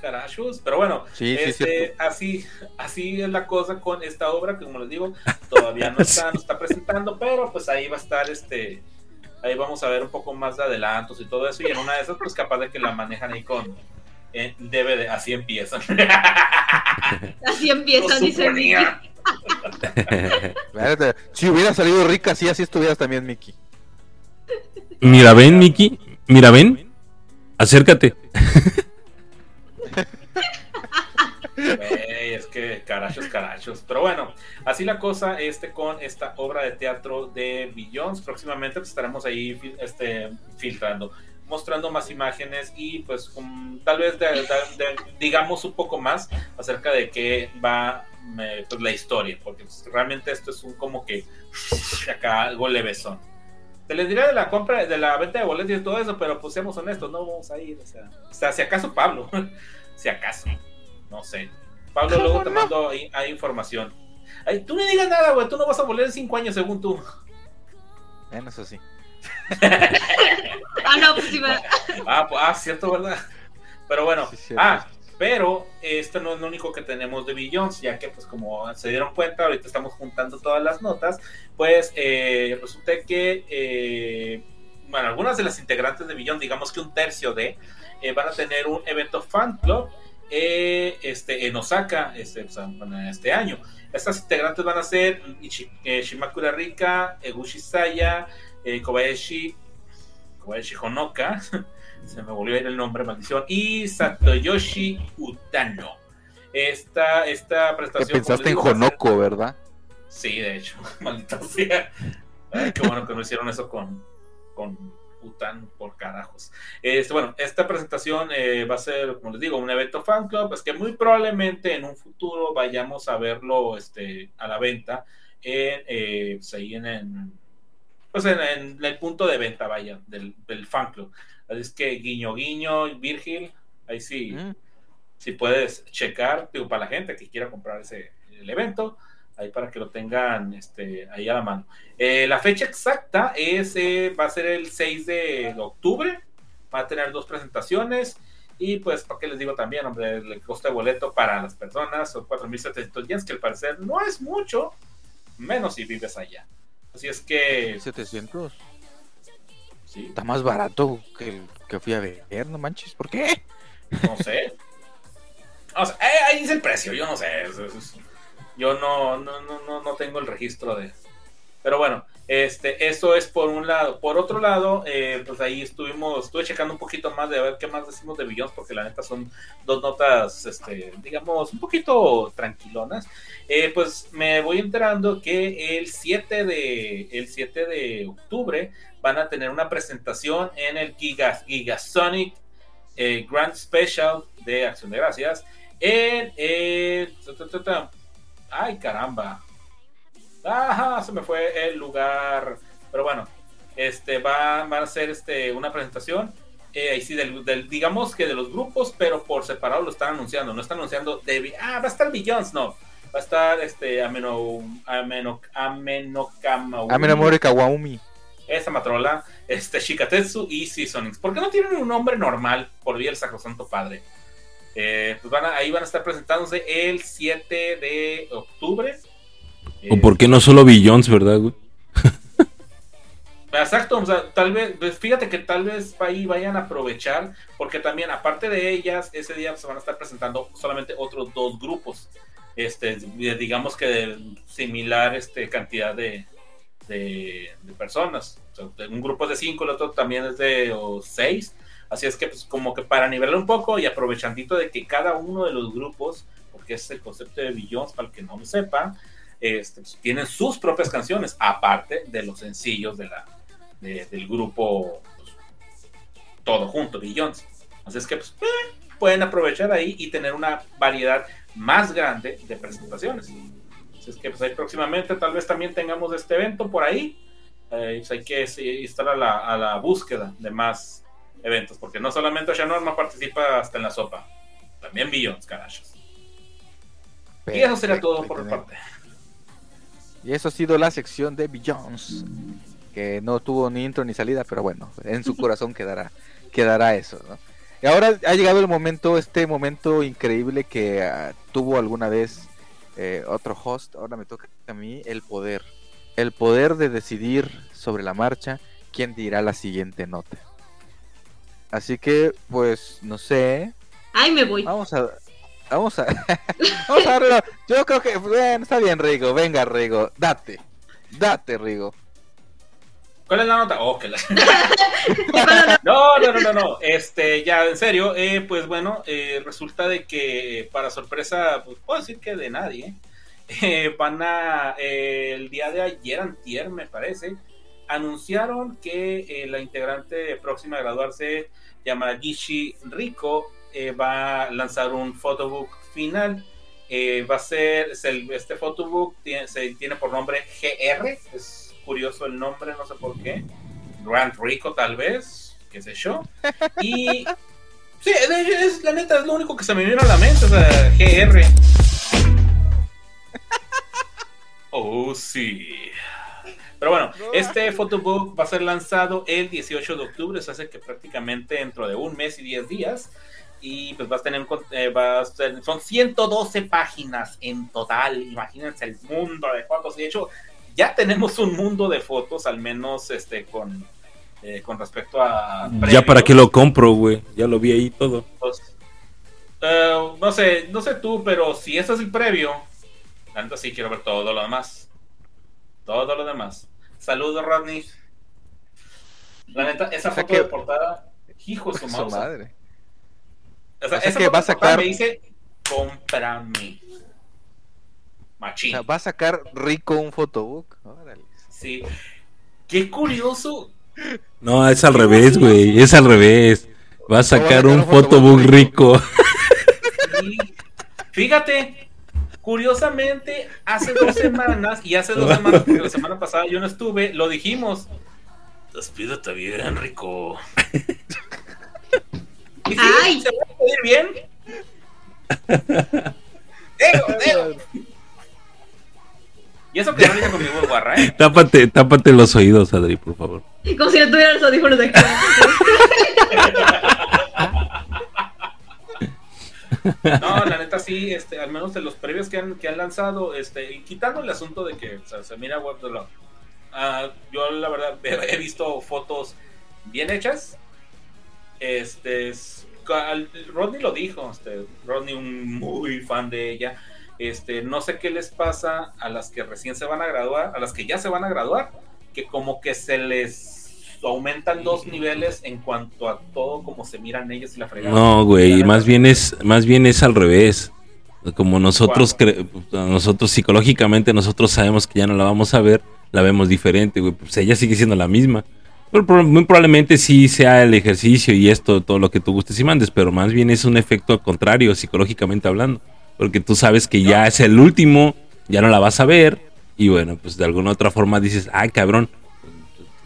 carachos. Pero bueno, Sí, sí, este, así, así es la cosa con esta obra, que como les digo, todavía no está, no está presentando, pero pues ahí va a estar este. Ahí vamos a ver un poco más de adelantos y todo eso. Y en una de esas, pues capaz de que la manejan ahí con eh, DVD. Así empiezan. Así empiezan, Lo dice. Espérate, Si hubiera salido rica, así, así estuvieras también, Miki. Mira, ven, Miki, mira, ven, acércate. Es que carachos, carachos. Pero bueno, así la cosa este con esta obra de teatro de Billions. Próximamente pues, estaremos ahí este, filtrando, mostrando más imágenes y pues tal vez digamos un poco más acerca de qué va pues, la historia, porque pues, realmente esto es un como que acá algo levesón. Te les diré de la compra, de la venta de boletos y todo eso, pero pues seamos honestos, no vamos a ir. O sea, o sea si acaso Pablo, si acaso. No sé. Pablo, luego te mando ahí información. Ay, tú no digas nada, güey. Tú no vas a volver en cinco años, según tú. Bueno, eso sí. Ah, no, pues sí, va. Ah, pues, ah, cierto, ¿verdad? Pero bueno. Sí. Ah, pero esto no es lo único que tenemos de Billions, ya que, pues, como se dieron cuenta, ahorita estamos juntando todas las notas. Pues eh, resulta que, eh, bueno, algunas de las integrantes de Billions, digamos que un tercio de, eh, van a tener un evento fan club eh, este, en Osaka este, bueno, este año. Estas integrantes van a ser Ichi- eh, Shimakura Rika, Eguchi Saya, eh, Kobayashi, Kobayashi Honoka, se me volvió a ir el nombre, maldición, y Satoyoshi Utano. Esta, esta prestación. pensaste en digo, ser- Honoko, ¿verdad? Sí, de hecho, maldita sea. Ay, qué bueno que no hicieron eso con, con Utan por carajos. Este, bueno, esta presentación eh, va a ser, como les digo, un evento fan club, es que muy probablemente en un futuro vayamos a verlo este, a la venta en, eh, pues ahí en, en- pues en, en el punto de venta, vaya, del, del fan club. Así es que guiño, guiño, Virgil, ahí sí Mm. si puedes checar, digo, para la gente que quiera comprar ese el evento, ahí para que lo tengan este, ahí a la mano. Eh, la fecha exacta es, eh, va a ser el 6 de octubre, va a tener dos presentaciones y pues, ¿para qué les digo también, hombre? El costo de boleto para las personas son 4.700 yens, que al parecer no es mucho, menos si vives allá. Así es que, 700. sí, Está más barato que el que fui a ver, no manches. ¿Por qué? no sé. O sea, eh, ahí dice el precio, yo no sé. es- es- yo no, no, no, no, no tengo el registro de. Pero bueno, este, eso es por un lado. Por otro lado, eh, pues ahí estuvimos, estuve checando un poquito más de a ver qué más decimos de Billions, porque la neta son dos notas, este, digamos, un poquito tranquilonas. Eh, pues me voy enterando que el 7 de, el 7 de octubre van a tener una presentación en el Giga, Gigasonic eh, Grand Special de Acción de Gracias ta. Ay, caramba. Ajá, se me fue el lugar. Pero bueno, este va, a hacer este, una presentación. eh, ahí sí, del, del- digamos que de los grupos, pero por separado lo están anunciando. No están anunciando de. Ah, va a estar Billions, no. Va a estar este Ameno. Ameno. Amenokamaui. Amenomori Kawaumi. Esa matrola, este Shikatetsu y Seasonings. ¿Por qué no tienen un nombre normal por vía el Sacrosanto Padre? Eh, pues van a- ahí van a estar presentándose el 7 de octubre. ¿O Eh, por qué no solo Billions, verdad, güey? Exacto, o sea, tal vez, pues fíjate que tal vez ahí vayan a aprovechar, porque también, aparte de ellas, ese día se van a estar presentando solamente otros dos grupos, este, digamos que de similar este, cantidad de, de, personas. O sea, un grupo es de cinco, el otro también es de seis. Así es que, pues, como que para nivelar un poco y aprovechandito de que cada uno de los grupos, porque es el concepto de Billions, para el que no lo sepa, este, tienen sus propias canciones, aparte de los sencillos de la, de- del grupo pues, todo junto, Billions. Así es que pues, eh, pueden aprovechar ahí y tener una variedad más grande de presentaciones. Así es que pues ahí próximamente tal vez también tengamos este evento por ahí. Eh, pues, hay que sí, estar a la, a la búsqueda de más eventos, porque no solamente Norma participa hasta en la sopa, también Billions, carachos. Y eso sería todo por mi parte. Y eso ha sido la sección de Billions, que no tuvo ni intro ni salida, pero bueno, en su corazón quedará, quedará eso, ¿no? Y ahora ha llegado el momento, este momento increíble que ah, tuvo alguna vez eh, otro host, ahora me toca a mí el poder, el poder de decidir sobre la marcha quién dirá la siguiente nota. Así que, pues, no sé, Ay, me voy. Vamos a. Vamos a. vamos a darle- Yo creo que. Bueno, está bien, Rigo. Venga, Rigo. Date. Date, Rigo. ¿Cuál es la nota? Oh, que la... No, no, no, no, no. Este, ya, en serio, eh, pues bueno, eh, resulta de que para sorpresa, pues puedo decir que de nadie, eh, van a, eh, el día de ayer, antier, me parece, anunciaron que eh, la integrante próxima a graduarse, Yamagishi Rico, eh, va a lanzar un photobook final. Eh, va a ser, es el- este photobook tiene, se, tiene por nombre GR, es curioso el nombre, no sé por qué. Grand Rico tal vez, qué sé yo. Y sí, es, la neta es lo único que se me vino a la mente, o sea, GR. Oh, sí. Pero bueno, este photobook va a ser lanzado el 18 de octubre, o sea, hace que prácticamente dentro de un mes y 10 días. Y pues va a tener, un con- eh, va a ser- son 112 páginas en total. Imagínense el mundo de fotos. De hecho, ya tenemos un mundo de fotos, al menos este con, eh, con respecto a. Ya para qué lo compro, güey. Ya lo vi ahí todo. Pues, eh, no sé, no sé tú, pero si este es el previo, la neta sí quiero ver todo lo demás. Todo lo demás. Saludos, Rodney. La neta, esa O sea foto que- de portada, hijo de su Su madre. O sea, O sea esa que va a sacar- Me dice, cómprame. O Machín. sea, va a sacar Rico un photobook. Órale. Sí. Qué curioso. No, es al revés, güey. Es al revés. Va a sacar un photobook rico. Sí. Fíjate, curiosamente, hace dos semanas, y hace dos semanas, porque la semana pasada yo no estuve, lo dijimos. Despídete bien, rico. Y Ay. se va a despedir bien. Y eso que no diga con mi voz guarra, ¿eh? tápate, tápate los oídos, Adri, por favor. Como si no tuviera los audífonos de aquí. No, la neta sí, este, al menos de los previos que han, que han lanzado, este, y quitando el asunto de que o sea, se mira web de ah, yo la verdad he visto fotos bien hechas, este, es- al- Rodney lo dijo, este, Rodney un muy fan de ella. Este, no sé qué les pasa a las que recién se van a graduar, a las que ya se van a graduar, que como que se les aumentan dos niveles en cuanto a todo como se miran ellos y la fregada. No, güey, más bien es más bien es al revés. Como nosotros cre- nosotros psicológicamente nosotros sabemos que ya no la vamos a ver, la vemos diferente, güey. Pues ella sigue siendo la misma. Pero muy probablemente sí sea el ejercicio y esto, todo lo que tú gustes y mandes, pero más bien es un efecto contrario psicológicamente hablando. Porque tú sabes que ya es el último, ya no la vas a ver, y bueno, pues de alguna otra forma dices, ay cabrón,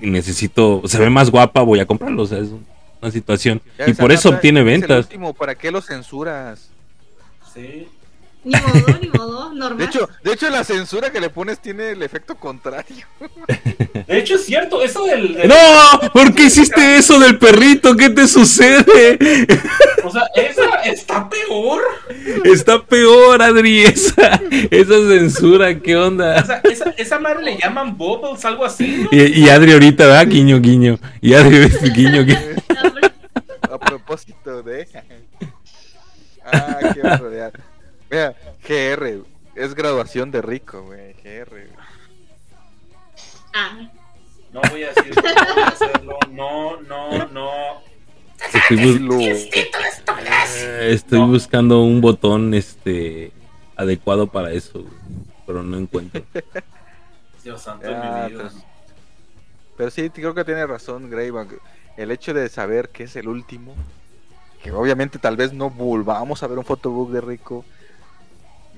necesito, se ve más guapa, voy a comprarlo. O sea, es una situación. Ya Y por eso obtiene es el ventas. último, ¿Para qué lo censuras? Sí. Ni modo, ni modo, normal. De hecho, de hecho, la censura que le pones tiene el efecto contrario. De hecho, es cierto, eso del. del- No, ¿por qué hiciste eso del perrito? ¿Qué te sucede? O sea, esa está peor. Está peor, Adri, esa, esa censura, ¿qué O onda? sea, esa, esa madre le llaman bubbles, algo así. ¿no? Y, y Adri ahorita, ¿verdad? Guiño, guiño. Y Adri, guiño, guiño. A propósito de. Ah, qué barbaridad. Mira, GR. Es graduación de rico, güey. GR. Ah, No voy a decir, no voy a hacerlo. No, no, no. Estoy, eh, estoy No. buscando un botón este adecuado para eso, güey, pero no encuentro. Dios santo Ah, mi pero sí, creo que tiene razón, Greyback. El hecho de saber que es el último, que obviamente tal vez no volvamos a ver un photobook de Rico,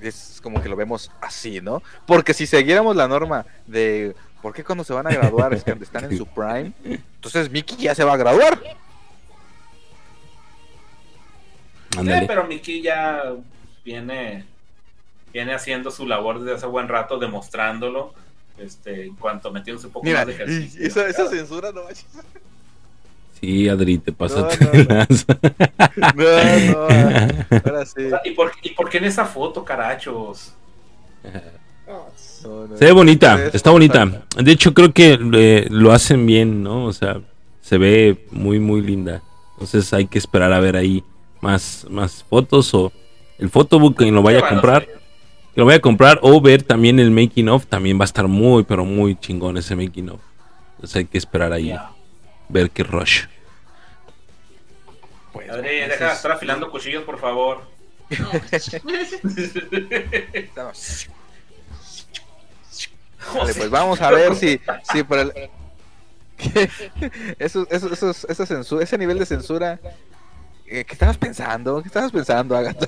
es como que lo vemos así, ¿no? Porque si siguiéramos la norma de por qué cuando se van a graduar es que están en su prime, entonces Mickey ya se va a graduar. Sí, pero Miki ya viene, viene haciendo su labor desde hace buen rato, demostrándolo. Este, en cuanto metiéndose un poco Mira, más de ejercicio. esa, esa censura no manches. Sí, Adri, te pasaste No, no, no. lanza. No, no, ahora sí. O sea, ¿y, por, ¿Y por qué en esa foto, carachos? No, no. Se ve bonita, Es- está bonita. De hecho, creo que eh, lo hacen bien, ¿no? O sea, se ve muy, muy linda. Entonces hay que esperar a ver ahí más, más fotos o el photobook que lo vaya a comprar. Que lo vaya a comprar o ver también el making of. También va a estar muy, pero muy chingón ese making of. Entonces hay que esperar ahí. Ver qué rush. Pues, Adri, deja de eso estar afilando cuchillos, por favor. no. Vale, pues vamos a ver si, si para el... eso, eso, esos- esa censura, ese nivel de censura, eh, ¿qué estabas pensando? ¿Qué estabas pensando, Agatha?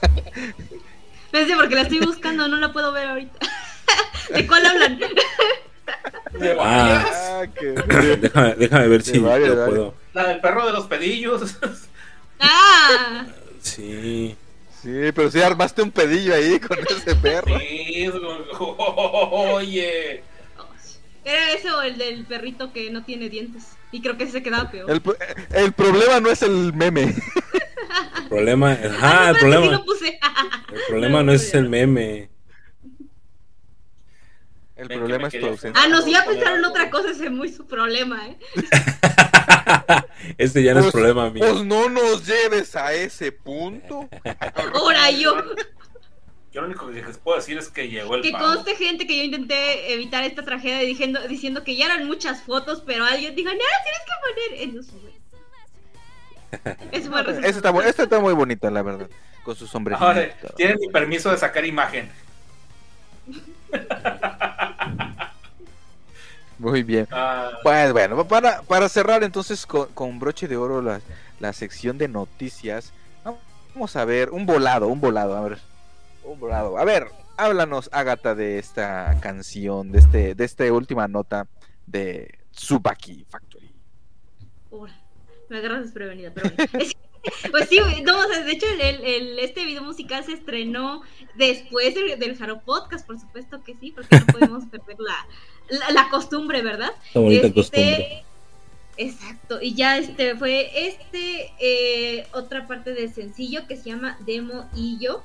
Pensé porque la estoy buscando, no la puedo ver ahorita. ¿De cuál hablan? Ah, Ah, que- déjame, déjame ver De si lo de puedo. La del perro de los pedillos. Ah, Sí. Sí, pero sí armaste un pedillo ahí con ese perro. Sí, es como- oye. era ese o el del perrito que no tiene dientes. Y creo que ese se quedaba peor. El, pro- el problema no es el meme. El problema, Ah, sí lo puse. el problema no es el meme. El Ven problema es tu ausencia. Ah, no, si ya pensaron otra cosa, ese es muy su problema, ¿eh? este ya no es Pues- problema mío. Pues no nos lleves a ese punto. Ahora yo. Yo lo único que les puedo decir es que llegó el Que pavo. conste gente que yo intenté evitar esta tragedia diciendo, diciendo que ya eran muchas fotos, pero alguien dijo, no, tienes que poner en los Es buen resultado. Ese está, este muy bonito, la verdad. Con su sombrerito. Ahora, tienen mi permiso de sacar imagen. Muy bien. Ah, Pues bueno, para, para cerrar entonces con, con broche de oro la, la sección de noticias, vamos a ver un volado, un volado, a ver, un volado. A ver, háblanos, Agatha, de esta canción, de este, de esta última nota de Tsubaki Factory. Me agarras desprevenida, pero bueno. Es- Pues sí, no, o sea, de hecho el, este video musical se estrenó después del, del Jaro Podcast, por supuesto que sí, porque no podemos perder la, la, la costumbre, ¿verdad? Esta bonita Este, costumbre. Exacto, y ya este fue este eh, otra parte del sencillo que se llama Demo y yo.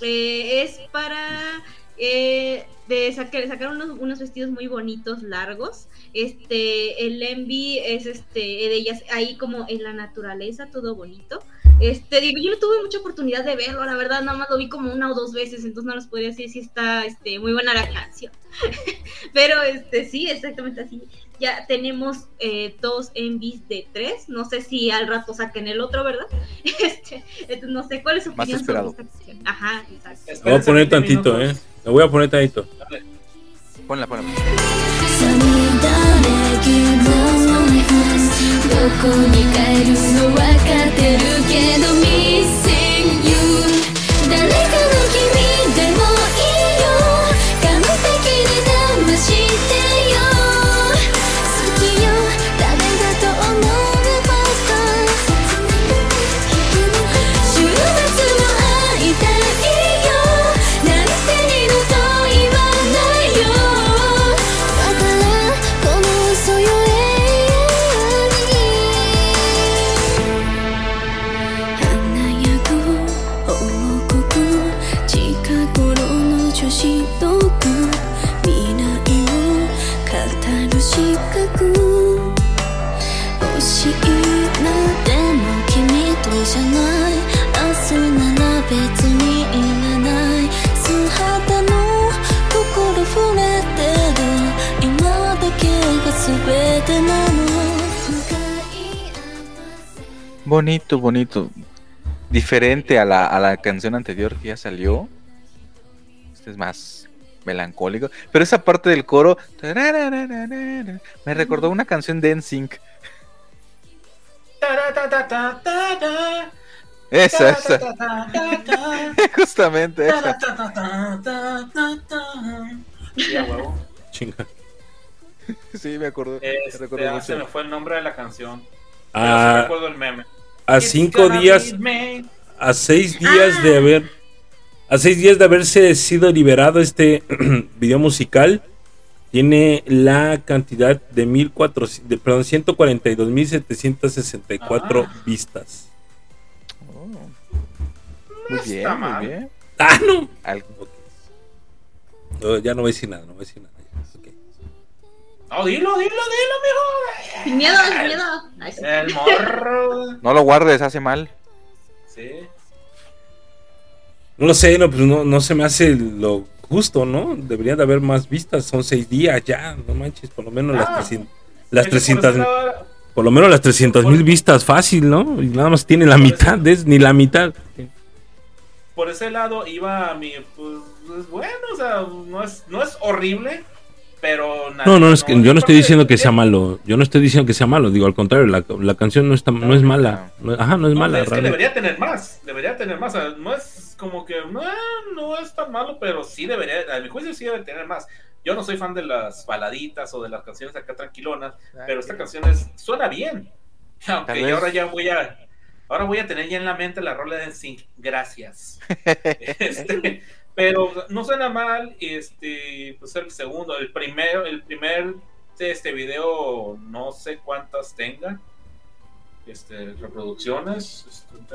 Eh, es para eh, de sacar, sacar unos, unos vestidos muy bonitos, largos. Este, el envy es este de ellas ahí como en la naturaleza, todo bonito. Este, digo, yo no tuve mucha oportunidad de verlo, la verdad, nada más lo vi como una o dos veces, entonces no les podría decir si está este, muy buena la canción. Pero este, sí, exactamente así. Ya tenemos eh, dos envis de tres, no sé si al rato saquen el otro, ¿verdad? Este, entonces, no sé cuál es su Más opinión sobre esperado. esta canción. Ajá, exacto. Voy a poner tantito, eh. Le voy a poner tantito. Ponla, ponla. さみだれ気のどこに帰るの分かってるけど Missing you 誰かの君でもいいよ完璧に騙して Bonito, bonito. Diferente a la, a la canción anterior que ya salió. Este es más melancólico. Pero esa parte del coro. Me recordó una canción de NSYNC. Esa, esa. Justamente esa. Ya, huevo. Chinga. Sí, me acuerdo. me Este, recuerdo ah, se me fue el nombre de la canción. Pero sí A, recuerdo el meme. A cinco días, a seis días Ah. de haber, a seis días de haberse sido liberado este video musical, tiene la cantidad de 1400, de, perdón, 142.764 Ah. vistas. Oh. Muy bien, muy bien. Ah, no. Al- No, ya no voy a decir nada, no voy a decir nada. Oh, dilo, dilo, dilo, mijo. Sin miedo, sin miedo. Ay, sí. El morro. No lo guardes, hace mal. Sí. No lo sé, no, pues no, no se me hace lo justo, ¿no? Debería de haber más vistas, son seis días ya, no manches, por lo menos las Ah. 300, las Es que por 300 ese lado- por lo menos las 300 mil vistas fácil, ¿no? Y nada más tiene la Por mitad, es ni la mitad. por ese lado iba a mi pues, pues, bueno, o sea, no es, no es horrible, pero nada, No, no, es que yo no estoy diciendo que sea malo, yo no estoy diciendo que sea malo, digo al contrario, la, la canción no está, no es mala, no- ajá, no es No, mala, es que realmente. debería tener más, debería tener más, o sea, no es como que no, no es tan malo, pero sí debería, a mi juicio sí debe tener más. Yo no soy fan de las baladitas o de las canciones acá tranquilonas, pero esta canción es, suena bien. Aunque yo vez- ahora ya voy a ahora voy a tener ya en la mente la rola de Sync. Gracias. Este, pero no suena mal, este, pues el segundo, el primero, el primer este video no sé cuántas tenga. Este, reproducciones, este,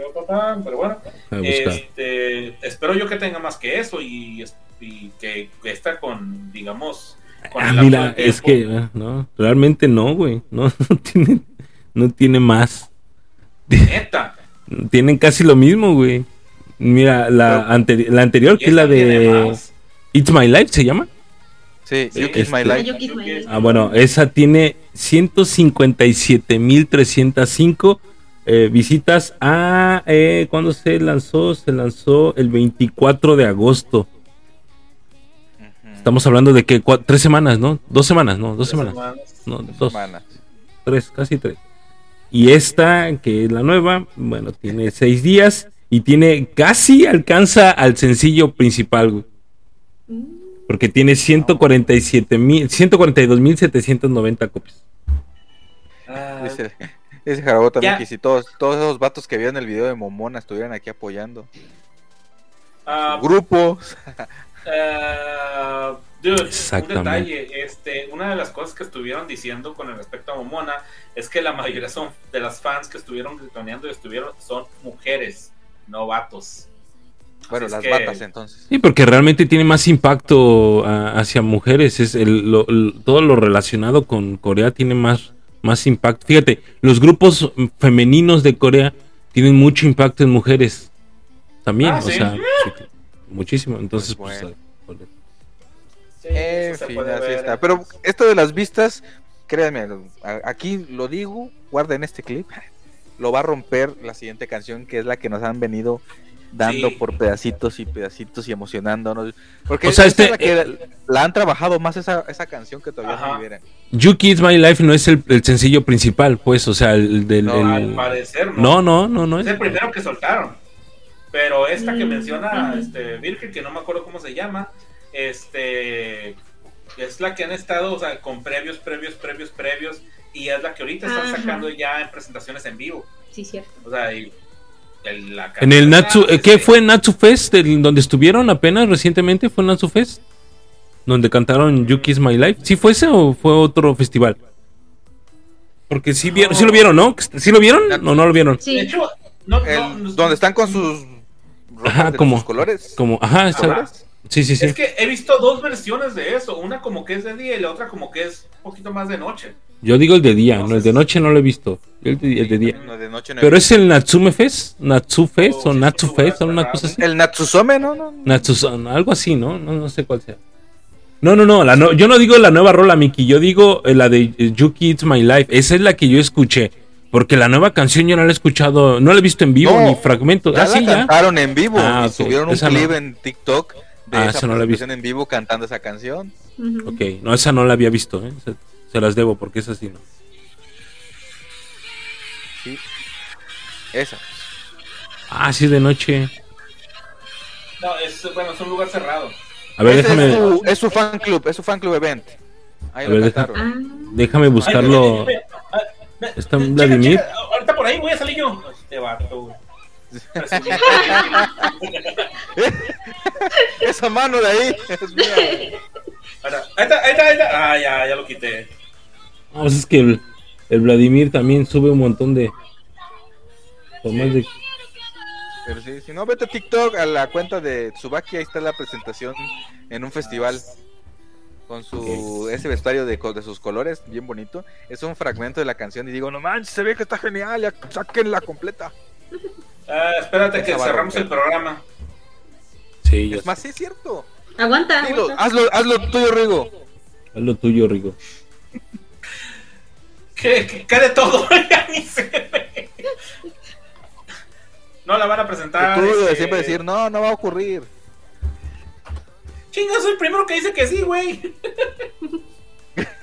pero bueno, este, espero yo que tenga más que eso y, y que, que esta con, digamos, con Ah, mira, de es que, ah, no, realmente no, güey, no, no tiene, no tiene más. Neta. Tienen casi lo mismo, güey. Mira, la, anteri- la anterior, que es la de. It's My Life, ¿se llama? Sí, You Kiss este- My Life. Ah, bueno, esa tiene 157.305 eh, visitas a... Eh, ¿Cuándo se lanzó? Se lanzó el 24 de agosto. Estamos hablando de que cua- tres semanas, ¿no? Dos semanas, ¿no? Dos semanas. semanas. No, Dos dos. semanas. Tres, casi tres. Y esta, que es la nueva, bueno, tiene seis días y tiene casi alcanza al sencillo principal, güey. Mm. Porque tiene 147 mil, 142.790 copias. Ah, Dice, dice Jarabo también Ya. que si todos, todos esos vatos que vieron el video de Momona estuvieran aquí apoyando. ah, Grupos. Ah, dude, un detalle, este, una de las cosas que estuvieron diciendo con respecto a Momona es que la mayoría son de las fans que estuvieron gritoneando y estuvieron son mujeres, no vatos. Bueno, Así las que- batas entonces. Sí, porque realmente tiene más impacto ah, hacia mujeres. Es el, lo- todo lo relacionado con Corea tiene más, más impacto. Fíjate, los grupos femeninos de Corea tienen mucho impacto en mujeres. También, Ah, o ¿sí? sea, sí, muchísimo. Entonces, Pues pues, bueno. eh, Sí, En eso se fin, puede así ver está. en- Pero esto de las vistas, créanme, a- aquí lo digo, guarden este clip. Lo va a romper la siguiente canción, que es la que nos han venido dando Sí. por pedacitos y pedacitos y emocionándonos. Porque O sea, este- es la que la han trabajado más esa, esa canción que todavía Ajá. no liberan. You Kids My Life no es el, el sencillo principal, pues, o sea, el del. No, el- Al parecer, no. no, no, no, no Es es. el primero que soltaron. Pero esta que Mm, menciona este Virgil, que no me acuerdo cómo se llama, este es la que han estado, o sea, con previos, previos, previos, previos, y es la que ahorita están Ajá. sacando ya en presentaciones en vivo. Sí, cierto. O sea, y el- la En el Natsu, ah, eh, ¿qué este, fue Natsu Fest? el- donde estuvieron apenas recientemente? ¿Fue Natsu Fest? Donde cantaron You Kiss My Life. ¿Sí fue ese o fue otro festival? Porque sí, vieron, sí lo vieron, ¿no? ¿Sí lo vieron o no lo vieron? De Sí. hecho, no, El- no, no- donde están con sus Ajá, de como- sus colores. Como, ajá, esa- Ajá. Sí, sí, sí. Es que he visto dos versiones de eso, una como que es de día y la otra como que es un poquito más de noche. Yo digo el de día, no, el de noche no lo he visto. El de, el de día. No, de noche no Pero es el Natsume Fest, Natsu Fest Oh, o sí, Natsu Fest o una cosa así. El Natsusome, ¿no? no, no. Natsu, algo así, ¿no? ¿no? No sé cuál sea. No, no, no, la no- yo no digo la nueva rola, Miki, yo digo eh, la de eh, You Kids My Life. Esa es la que yo escuché. Porque la nueva canción yo no la he escuchado, no la he visto en vivo No, ni fragmentos. Ya Ah, la sí, ya. cantaron en vivo. Ah, y ok. subieron un Esa no. clip en TikTok de Ah, esa esa no la en vivo cantando esa canción. Ujú. Ok, no, esa no la había visto, ¿eh? se, se las debo porque es así, ¿no? Sí. Esa. Ah, sí, de noche. No, es, bueno, es un lugar cerrado. A ver, déjame, Es su, es su fan club, es su fan club event. Ahí A lo ver, cantaron. Déjame buscarlo. Ay, ve, ¿Está Vladimir? ahorita por ahí voy a salir yo. Este vato, güey. Esa mano de ahí es mía. Ahora, Ahí está, ahí está, ahí está. Ah, ya, ya lo quité. No, pues es que el, el Vladimir también sube un montón de. Tomas de. Pero sí, si no, vete a TikTok, a la cuenta de Tsubaki, ahí está la presentación en un festival. Con su ese vestuario de, de sus colores, bien bonito. Es un fragmento de la canción y digo, no manches, se ve que está genial, ya sáquenla completa. Ah, espérate que Esa cerramos el programa. Sí, ya Es más, sí es cierto. aguanta. Dilo, aguanta. hazlo, hazlo tuyo, Rigo. Haz lo tuyo, Rigo. ¿Qué, qué, qué de todo? No la van a presentar. Tú de este, siempre decir, no, no va a ocurrir. Chinga, soy el primero que dice que sí, güey.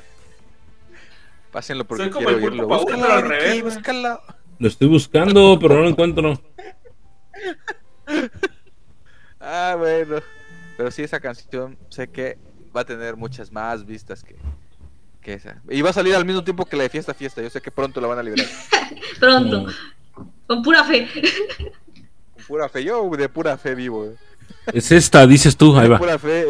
Pásenlo porque Soy como quiero el oírlo. Búscala, al Ricky, revés, búscala. Lo estoy buscando, pero no lo encuentro. Ah, bueno. Pero sí, esa canción sé que va a tener muchas más vistas que, que esa. Y va a salir al mismo tiempo que la de Fiesta Fiesta. Yo sé que pronto la van a liberar. Pronto, con pura fe. Con pura fe. Yo de pura fe vivo. eh. Es esta, dices tú, ahí De va. pura fe.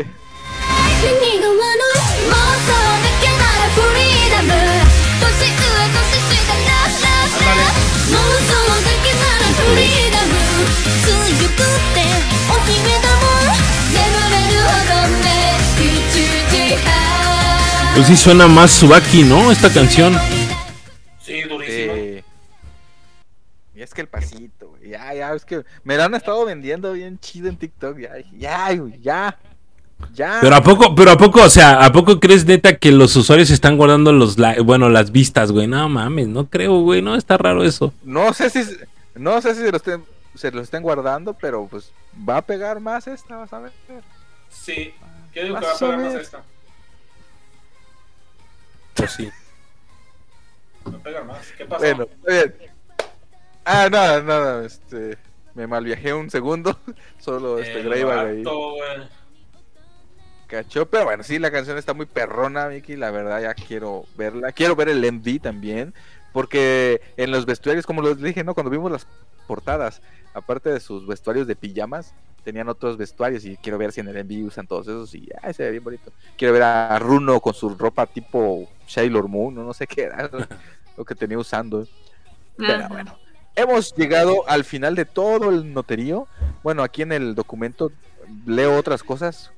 Pues sí suena más Subaki, ¿no? Esta canción. Sí, durísimo. Sí. Y es que el pasito, güey. Ya, ya, es que me la han estado vendiendo bien chido en TikTok. Ya, ya, güey, ya. Ya. Pero a poco, pero a poco, o sea, ¿a poco crees neta que los usuarios están guardando los bueno, las vistas, güey? No mames, no creo, güey, no, está raro eso. No sé si no sé si se lo estén se lo estén guardando, pero pues va a pegar más esta, vas a ver. Sí. ¿Qué digo que va a pegar más esta? Pues sí. Va a pegar más. ¿Qué pasó? Bueno, está bien. Ah, nada, nada, este me malviajé un segundo, solo este El Greyback ahí cachó, pero bueno, sí la canción está muy perrona, Miki, la verdad ya quiero verla. Quiero ver el MV también, porque en los vestuarios como les dije, no, cuando vimos las portadas, aparte de sus vestuarios de pijamas, tenían otros vestuarios y quiero ver si en el MV usan todos esos y ay, se ve bien bonito. Quiero ver a Runo con su ropa tipo Sailor Moon, no, no sé qué era lo que tenía usando. Pero bueno, hemos llegado al final de todo el noterío. Bueno, aquí en el documento leo otras cosas.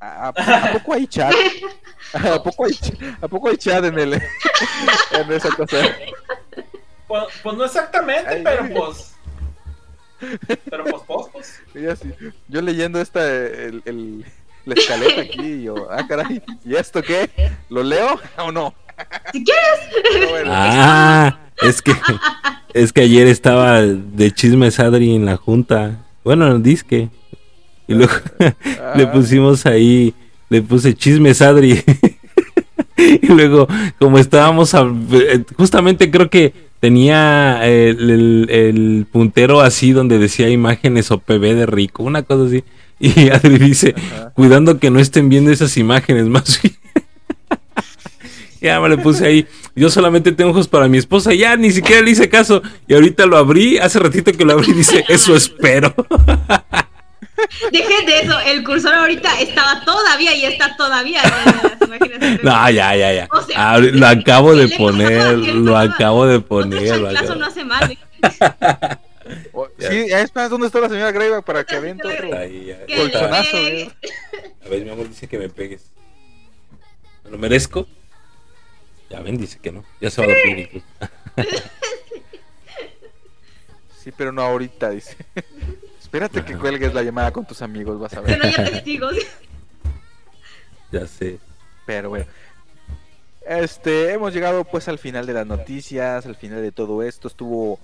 ¿A, a- a poco hay chat? ¿A poco hay, ¿A poco hay chat en, el, en esa cosa? Pues, pues no exactamente, Ay, pero pues. Pero pues, pues, pues. Yo leyendo esta, el, el- la escaleta aquí, y yo, ah, caray, ¿y esto qué? ¿Lo leo o no? Si quieres. Pero bueno, Ah, es que es que ayer estaba de chismes Adri en la junta. Bueno, en el disque. Y luego le ah, pusimos ahí, le puse chismes Adri. y luego, como estábamos, a- eh, justamente creo que tenía el, el- el puntero así donde decía imágenes o PB de rico, una cosa así. Y Adri dice, Ajá. cuidando que no estén viendo esas imágenes más. Ya me le puse ahí. Yo solamente tengo ojos para mi esposa. Ya ni siquiera le hice caso. Y ahorita lo abrí. Hace ratito que lo abrí. Dice, eso espero. Dejen de eso. El cursor ahorita estaba todavía y está todavía. las imágenes. No, ya, ya, ya. O sea, lo acabo de poner. Lo acabo de poner. lo acabo- no hace mal. sí, ya espera, ¿dónde está la señora Greyback para que aviente otro? Ahí, ya. Que Colchonazo, le güey. pegue. A ver, mi amor dice que me pegues. ¿Me lo merezco? Ya ven, dice que no. Ya se va a dormir. Sí, pero no ahorita, dice. Espérate que cuelgues la llamada con tus amigos, vas a Que ver. no haya testigos. Ya sé. Pero bueno. Este, hemos llegado pues al final de las noticias, al final de todo esto. Estuvo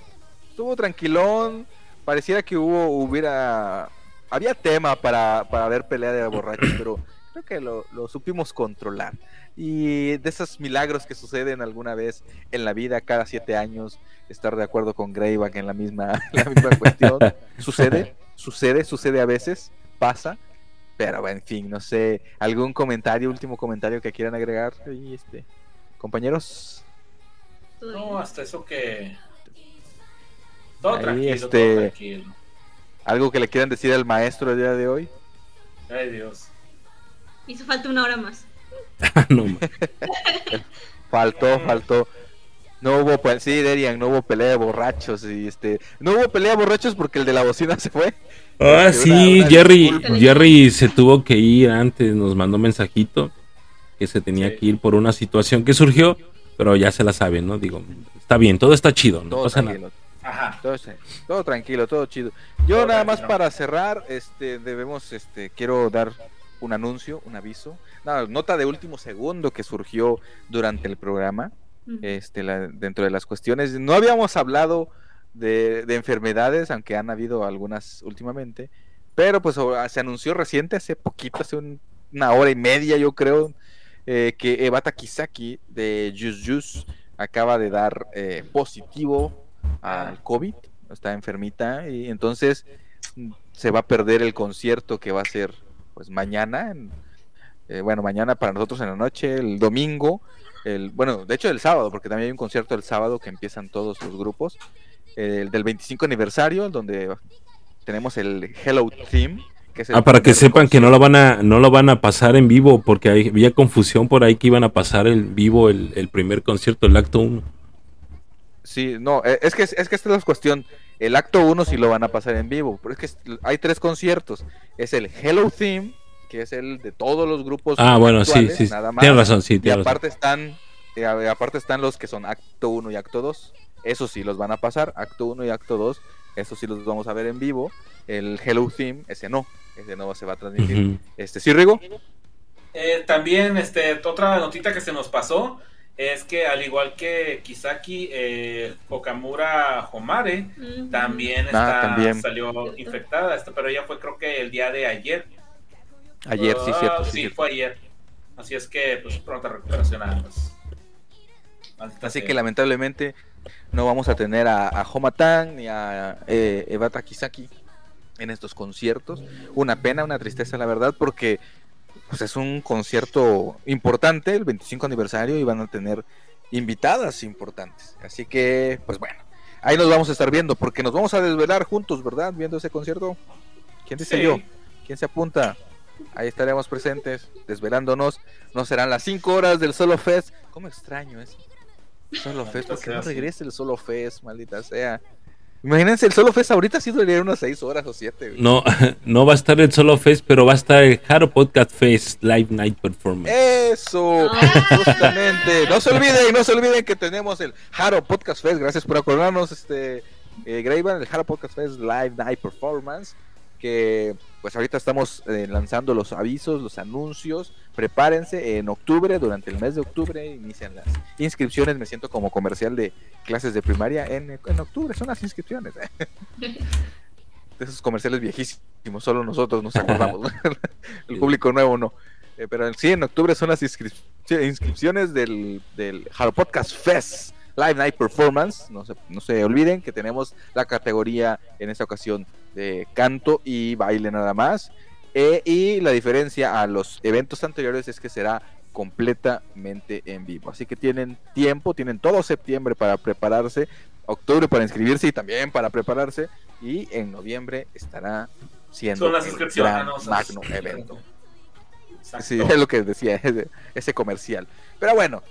estuvo tranquilón. Pareciera que hubo hubiera había tema para, para ver pelea de borrachos, pero creo que lo, lo supimos controlar. Y de esos milagros que suceden alguna vez en la vida, cada siete años, estar de acuerdo con Greyback en la misma, la misma cuestión. Sucede, sucede, sucede a veces, pasa. Pero en fin, no sé, algún comentario, último comentario que quieran agregar este, compañeros. No, hasta eso que. Todo Ahí, tranquilo, este- todo tranquilo. Algo que le quieran decir al maestro el día de hoy. Ay, Dios. Hizo falta una hora más. no. Faltó, faltó. No hubo, pues sí, Derian, no hubo pelea de borrachos y este, no hubo pelea de borrachos porque el de la bocina se fue. Ah, Una- sí, una Jerry, disculpa. Jerry se tuvo que ir antes, nos mandó mensajito que se tenía Sí. que ir por una situación que surgió, pero ya se la saben, ¿no? Digo, está bien, todo está chido, no Todo pasa nada. tranquilo, Ajá. todo, tranquilo, todo chido. Yo Todo nada más para cerrar, este, debemos, este, quiero dar un anuncio, un aviso, nota de último segundo que surgió durante el programa. Este, la- dentro de las cuestiones. No habíamos hablado de, de enfermedades, aunque han habido algunas últimamente, pero pues o- se anunció reciente, hace poquito, hace un- una hora y media yo creo, eh, que Ebata Kisaki de Jus Jus acaba de dar eh, positivo al COVID, está enfermita y entonces mm, se va a perder el concierto que va a ser pues mañana, eh, bueno, mañana para nosotros en la noche, el domingo, el, bueno, de hecho el sábado, porque también hay un concierto el sábado que empiezan todos los grupos, el del 25 aniversario, donde tenemos el Hello Team. Que es el Ah, para que sepan que no concierto. lo van a no lo van a pasar en vivo porque hay- había confusión por ahí que iban a pasar en vivo el, el primer concierto, el acto 1. Sí, no, eh, es que, es que esta es la cuestión. El acto 1 sí lo van a pasar en vivo, pero es que hay tres conciertos. Es el Hello Team, que es el de todos los grupos. Ah, bueno, sí, actuales, sí. nada más. Tienes razón, sí, Y tienes razón. aparte están, eh, aparte están los que son acto 1 y acto 2. Eso sí los van a pasar, acto 1 y acto 2. Eso sí los vamos a ver en vivo. El Hello Team, ese no. Ese no se va a transmitir. Este, ¿sí, Rigo? Eh, también, este, otra notita que se nos pasó es que al igual que Kisaki, eh, Okamura Homare también, Ah, está, también. salió infectada, pero ella fue creo que el día de ayer. Ayer, sí, Ah, cierto. Sí, sí, cierto. fue ayer. Así es que, pues, pronta recuperación a. Maldita Así que lamentablemente no vamos a tener a, a Homatan ni a eh, Ebata Kisaki en estos conciertos. Una pena, una tristeza, la verdad, porque pues, es un concierto importante, el 25 aniversario, y van a tener invitadas importantes. Así que, pues bueno, ahí nos vamos a estar viendo, porque nos vamos a desvelar juntos, ¿verdad? Viendo ese concierto. ¿Quién dice Sí. yo? ¿Quién se apunta? Ahí estaremos presentes, desvelándonos. No serán las 5 horas del Solo Fest. ¿Cómo extraño eso? Solo Fest, Maldita ¿por qué sea, no regrese el Solo Fest, maldita sea? Imagínense, el Solo Fest ahorita sí duraría unas 6 horas o 7. No, no va a estar el Solo Fest, pero va a estar el Haro Podcast Fest Live Night Performance. Eso, Ah. justamente. No se olviden, no se olviden que tenemos el Haro Podcast Fest. Gracias por acordarnos, este eh, el Halo Podcast Fest Live Night Performance, que pues ahorita estamos eh, lanzando los avisos, los anuncios, prepárense, en octubre, durante el mes de octubre, inician las inscripciones, me siento como comercial de clases de primaria, en, en octubre son las inscripciones. de esos comerciales viejísimos, solo nosotros nos acordamos, el público nuevo no. Eh, pero sí, en octubre son las inscrip- inscripciones del, del Halo Podcast Fest Live Night Performance. No se, no se olviden que tenemos la categoría en esta ocasión de canto y baile nada más. Eh, y la diferencia a los eventos anteriores es que será completamente en vivo. Así que tienen tiempo, tienen todo septiembre para prepararse, octubre para inscribirse y también para prepararse. Y en noviembre estará siendo Son las el gran magno evento. Exacto. Sí, es lo que decía ese, ese comercial. Pero bueno,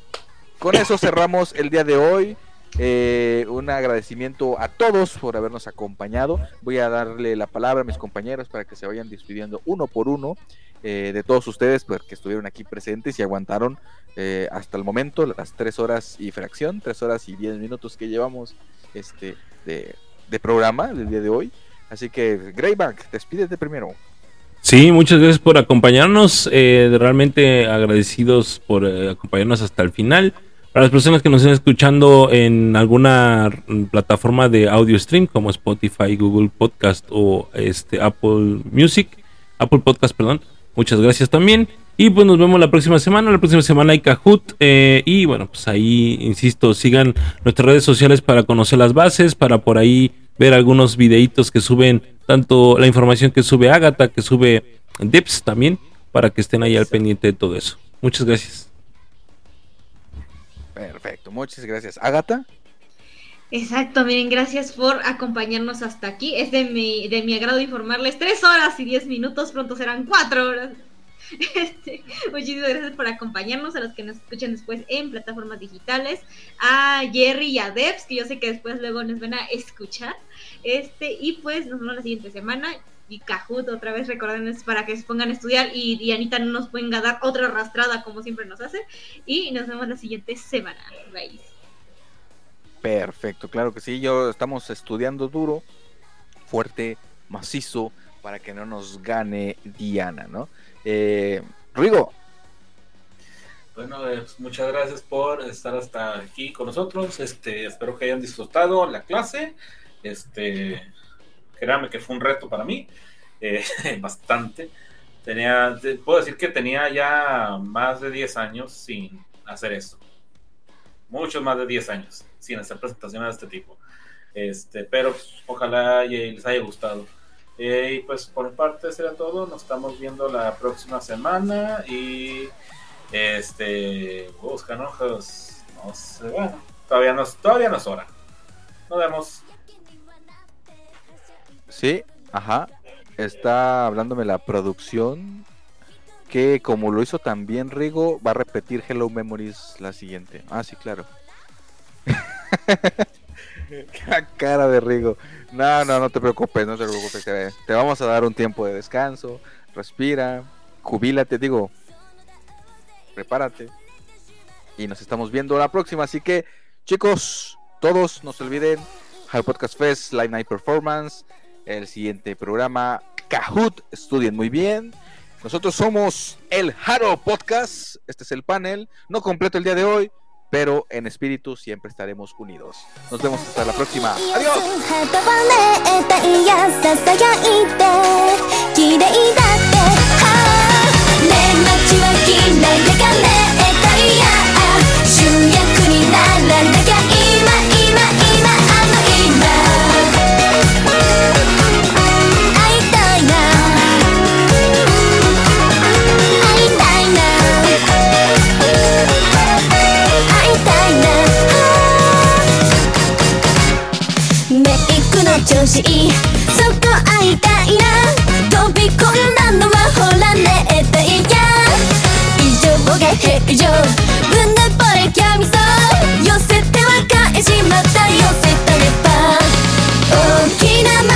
con eso cerramos el día de hoy. Eh, un agradecimiento a todos por habernos acompañado. Voy a darle la palabra a mis compañeros para que se vayan despidiendo uno por uno eh, de todos ustedes, pues, que estuvieron aquí presentes y aguantaron eh, hasta el momento las tres horas y fracción, tres horas y diez minutos que llevamos este de, de programa del día de hoy. Así que, Greyback, despídete primero. Sí, muchas gracias por acompañarnos. eh, realmente agradecidos por eh, acompañarnos hasta el final. Para las personas que nos estén escuchando en alguna plataforma de audio stream como Spotify, Google Podcast o este Apple Music, Apple Podcast, perdón. Muchas gracias también. Y pues nos vemos la próxima semana. La próxima semana hay Kahoot. eh, y bueno, pues ahí, insisto, sigan nuestras redes sociales para conocer las bases, para por ahí ver algunos videitos que suben, tanto la información que sube Agatha, que sube Dips también, para que estén ahí al pendiente de todo eso. Muchas gracias. Perfecto, muchas gracias. Agatha. Exacto, miren, gracias por acompañarnos hasta aquí. Es de mi, de mi agrado informarles tres horas y diez minutos, pronto serán cuatro horas. Este, muchísimas gracias por acompañarnos, a los que nos escuchan después en plataformas digitales, a Jerry y a Debs, que yo sé que después luego nos van a escuchar. Este, y pues nos vemos la siguiente semana. Y Kahoot, otra vez recordándoles para que se pongan a estudiar y, y Anita no nos venga a dar otra arrastrada como siempre nos hace. Y nos vemos la siguiente semana. Bye. Perfecto, claro que sí. Yo estamos estudiando duro, fuerte, macizo, para que no nos gane Diana, ¿no? Eh, Rigo, Bueno, pues, muchas gracias por estar hasta aquí con nosotros. Este, espero que hayan disfrutado la clase. Este, créanme que fue un reto para mí, eh, bastante. Tenía, te- puedo decir que tenía ya más de 10 años sin hacer esto. Muchos más de 10 años sin hacer presentaciones de este tipo. Este, pero pues, ojalá les haya gustado. Eh, y pues por parte será todo. Nos estamos viendo la próxima semana y este buscan ojos. No sé, bueno, todavía no, todavía no es hora. Nos vemos. Sí, ajá, está hablándome la producción que como lo hizo también Rigo, va a repetir Hello Memories la siguiente. Ah, sí, claro. La cara de Rigo. No, no, no te preocupes, no te preocupes. Te, te vamos a dar un tiempo de descanso. Respira, jubílate, digo. Prepárate. Y nos estamos viendo la próxima. Así que, chicos, todos no se olviden. High Podcast Fest, Live Night Performance. El siguiente programa, Kahoot. Estudien muy bien. Nosotros somos el Haro Podcast. Este es el panel. No completo el día de hoy, pero en espíritu siempre estaremos unidos. Nos vemos hasta la próxima. Adiós. 苦しそこ会いたいな。飛び込んだのはほらねえていや。異常が平常。胸ぼれキャミソ寄せては返しまた寄せたれば。大きな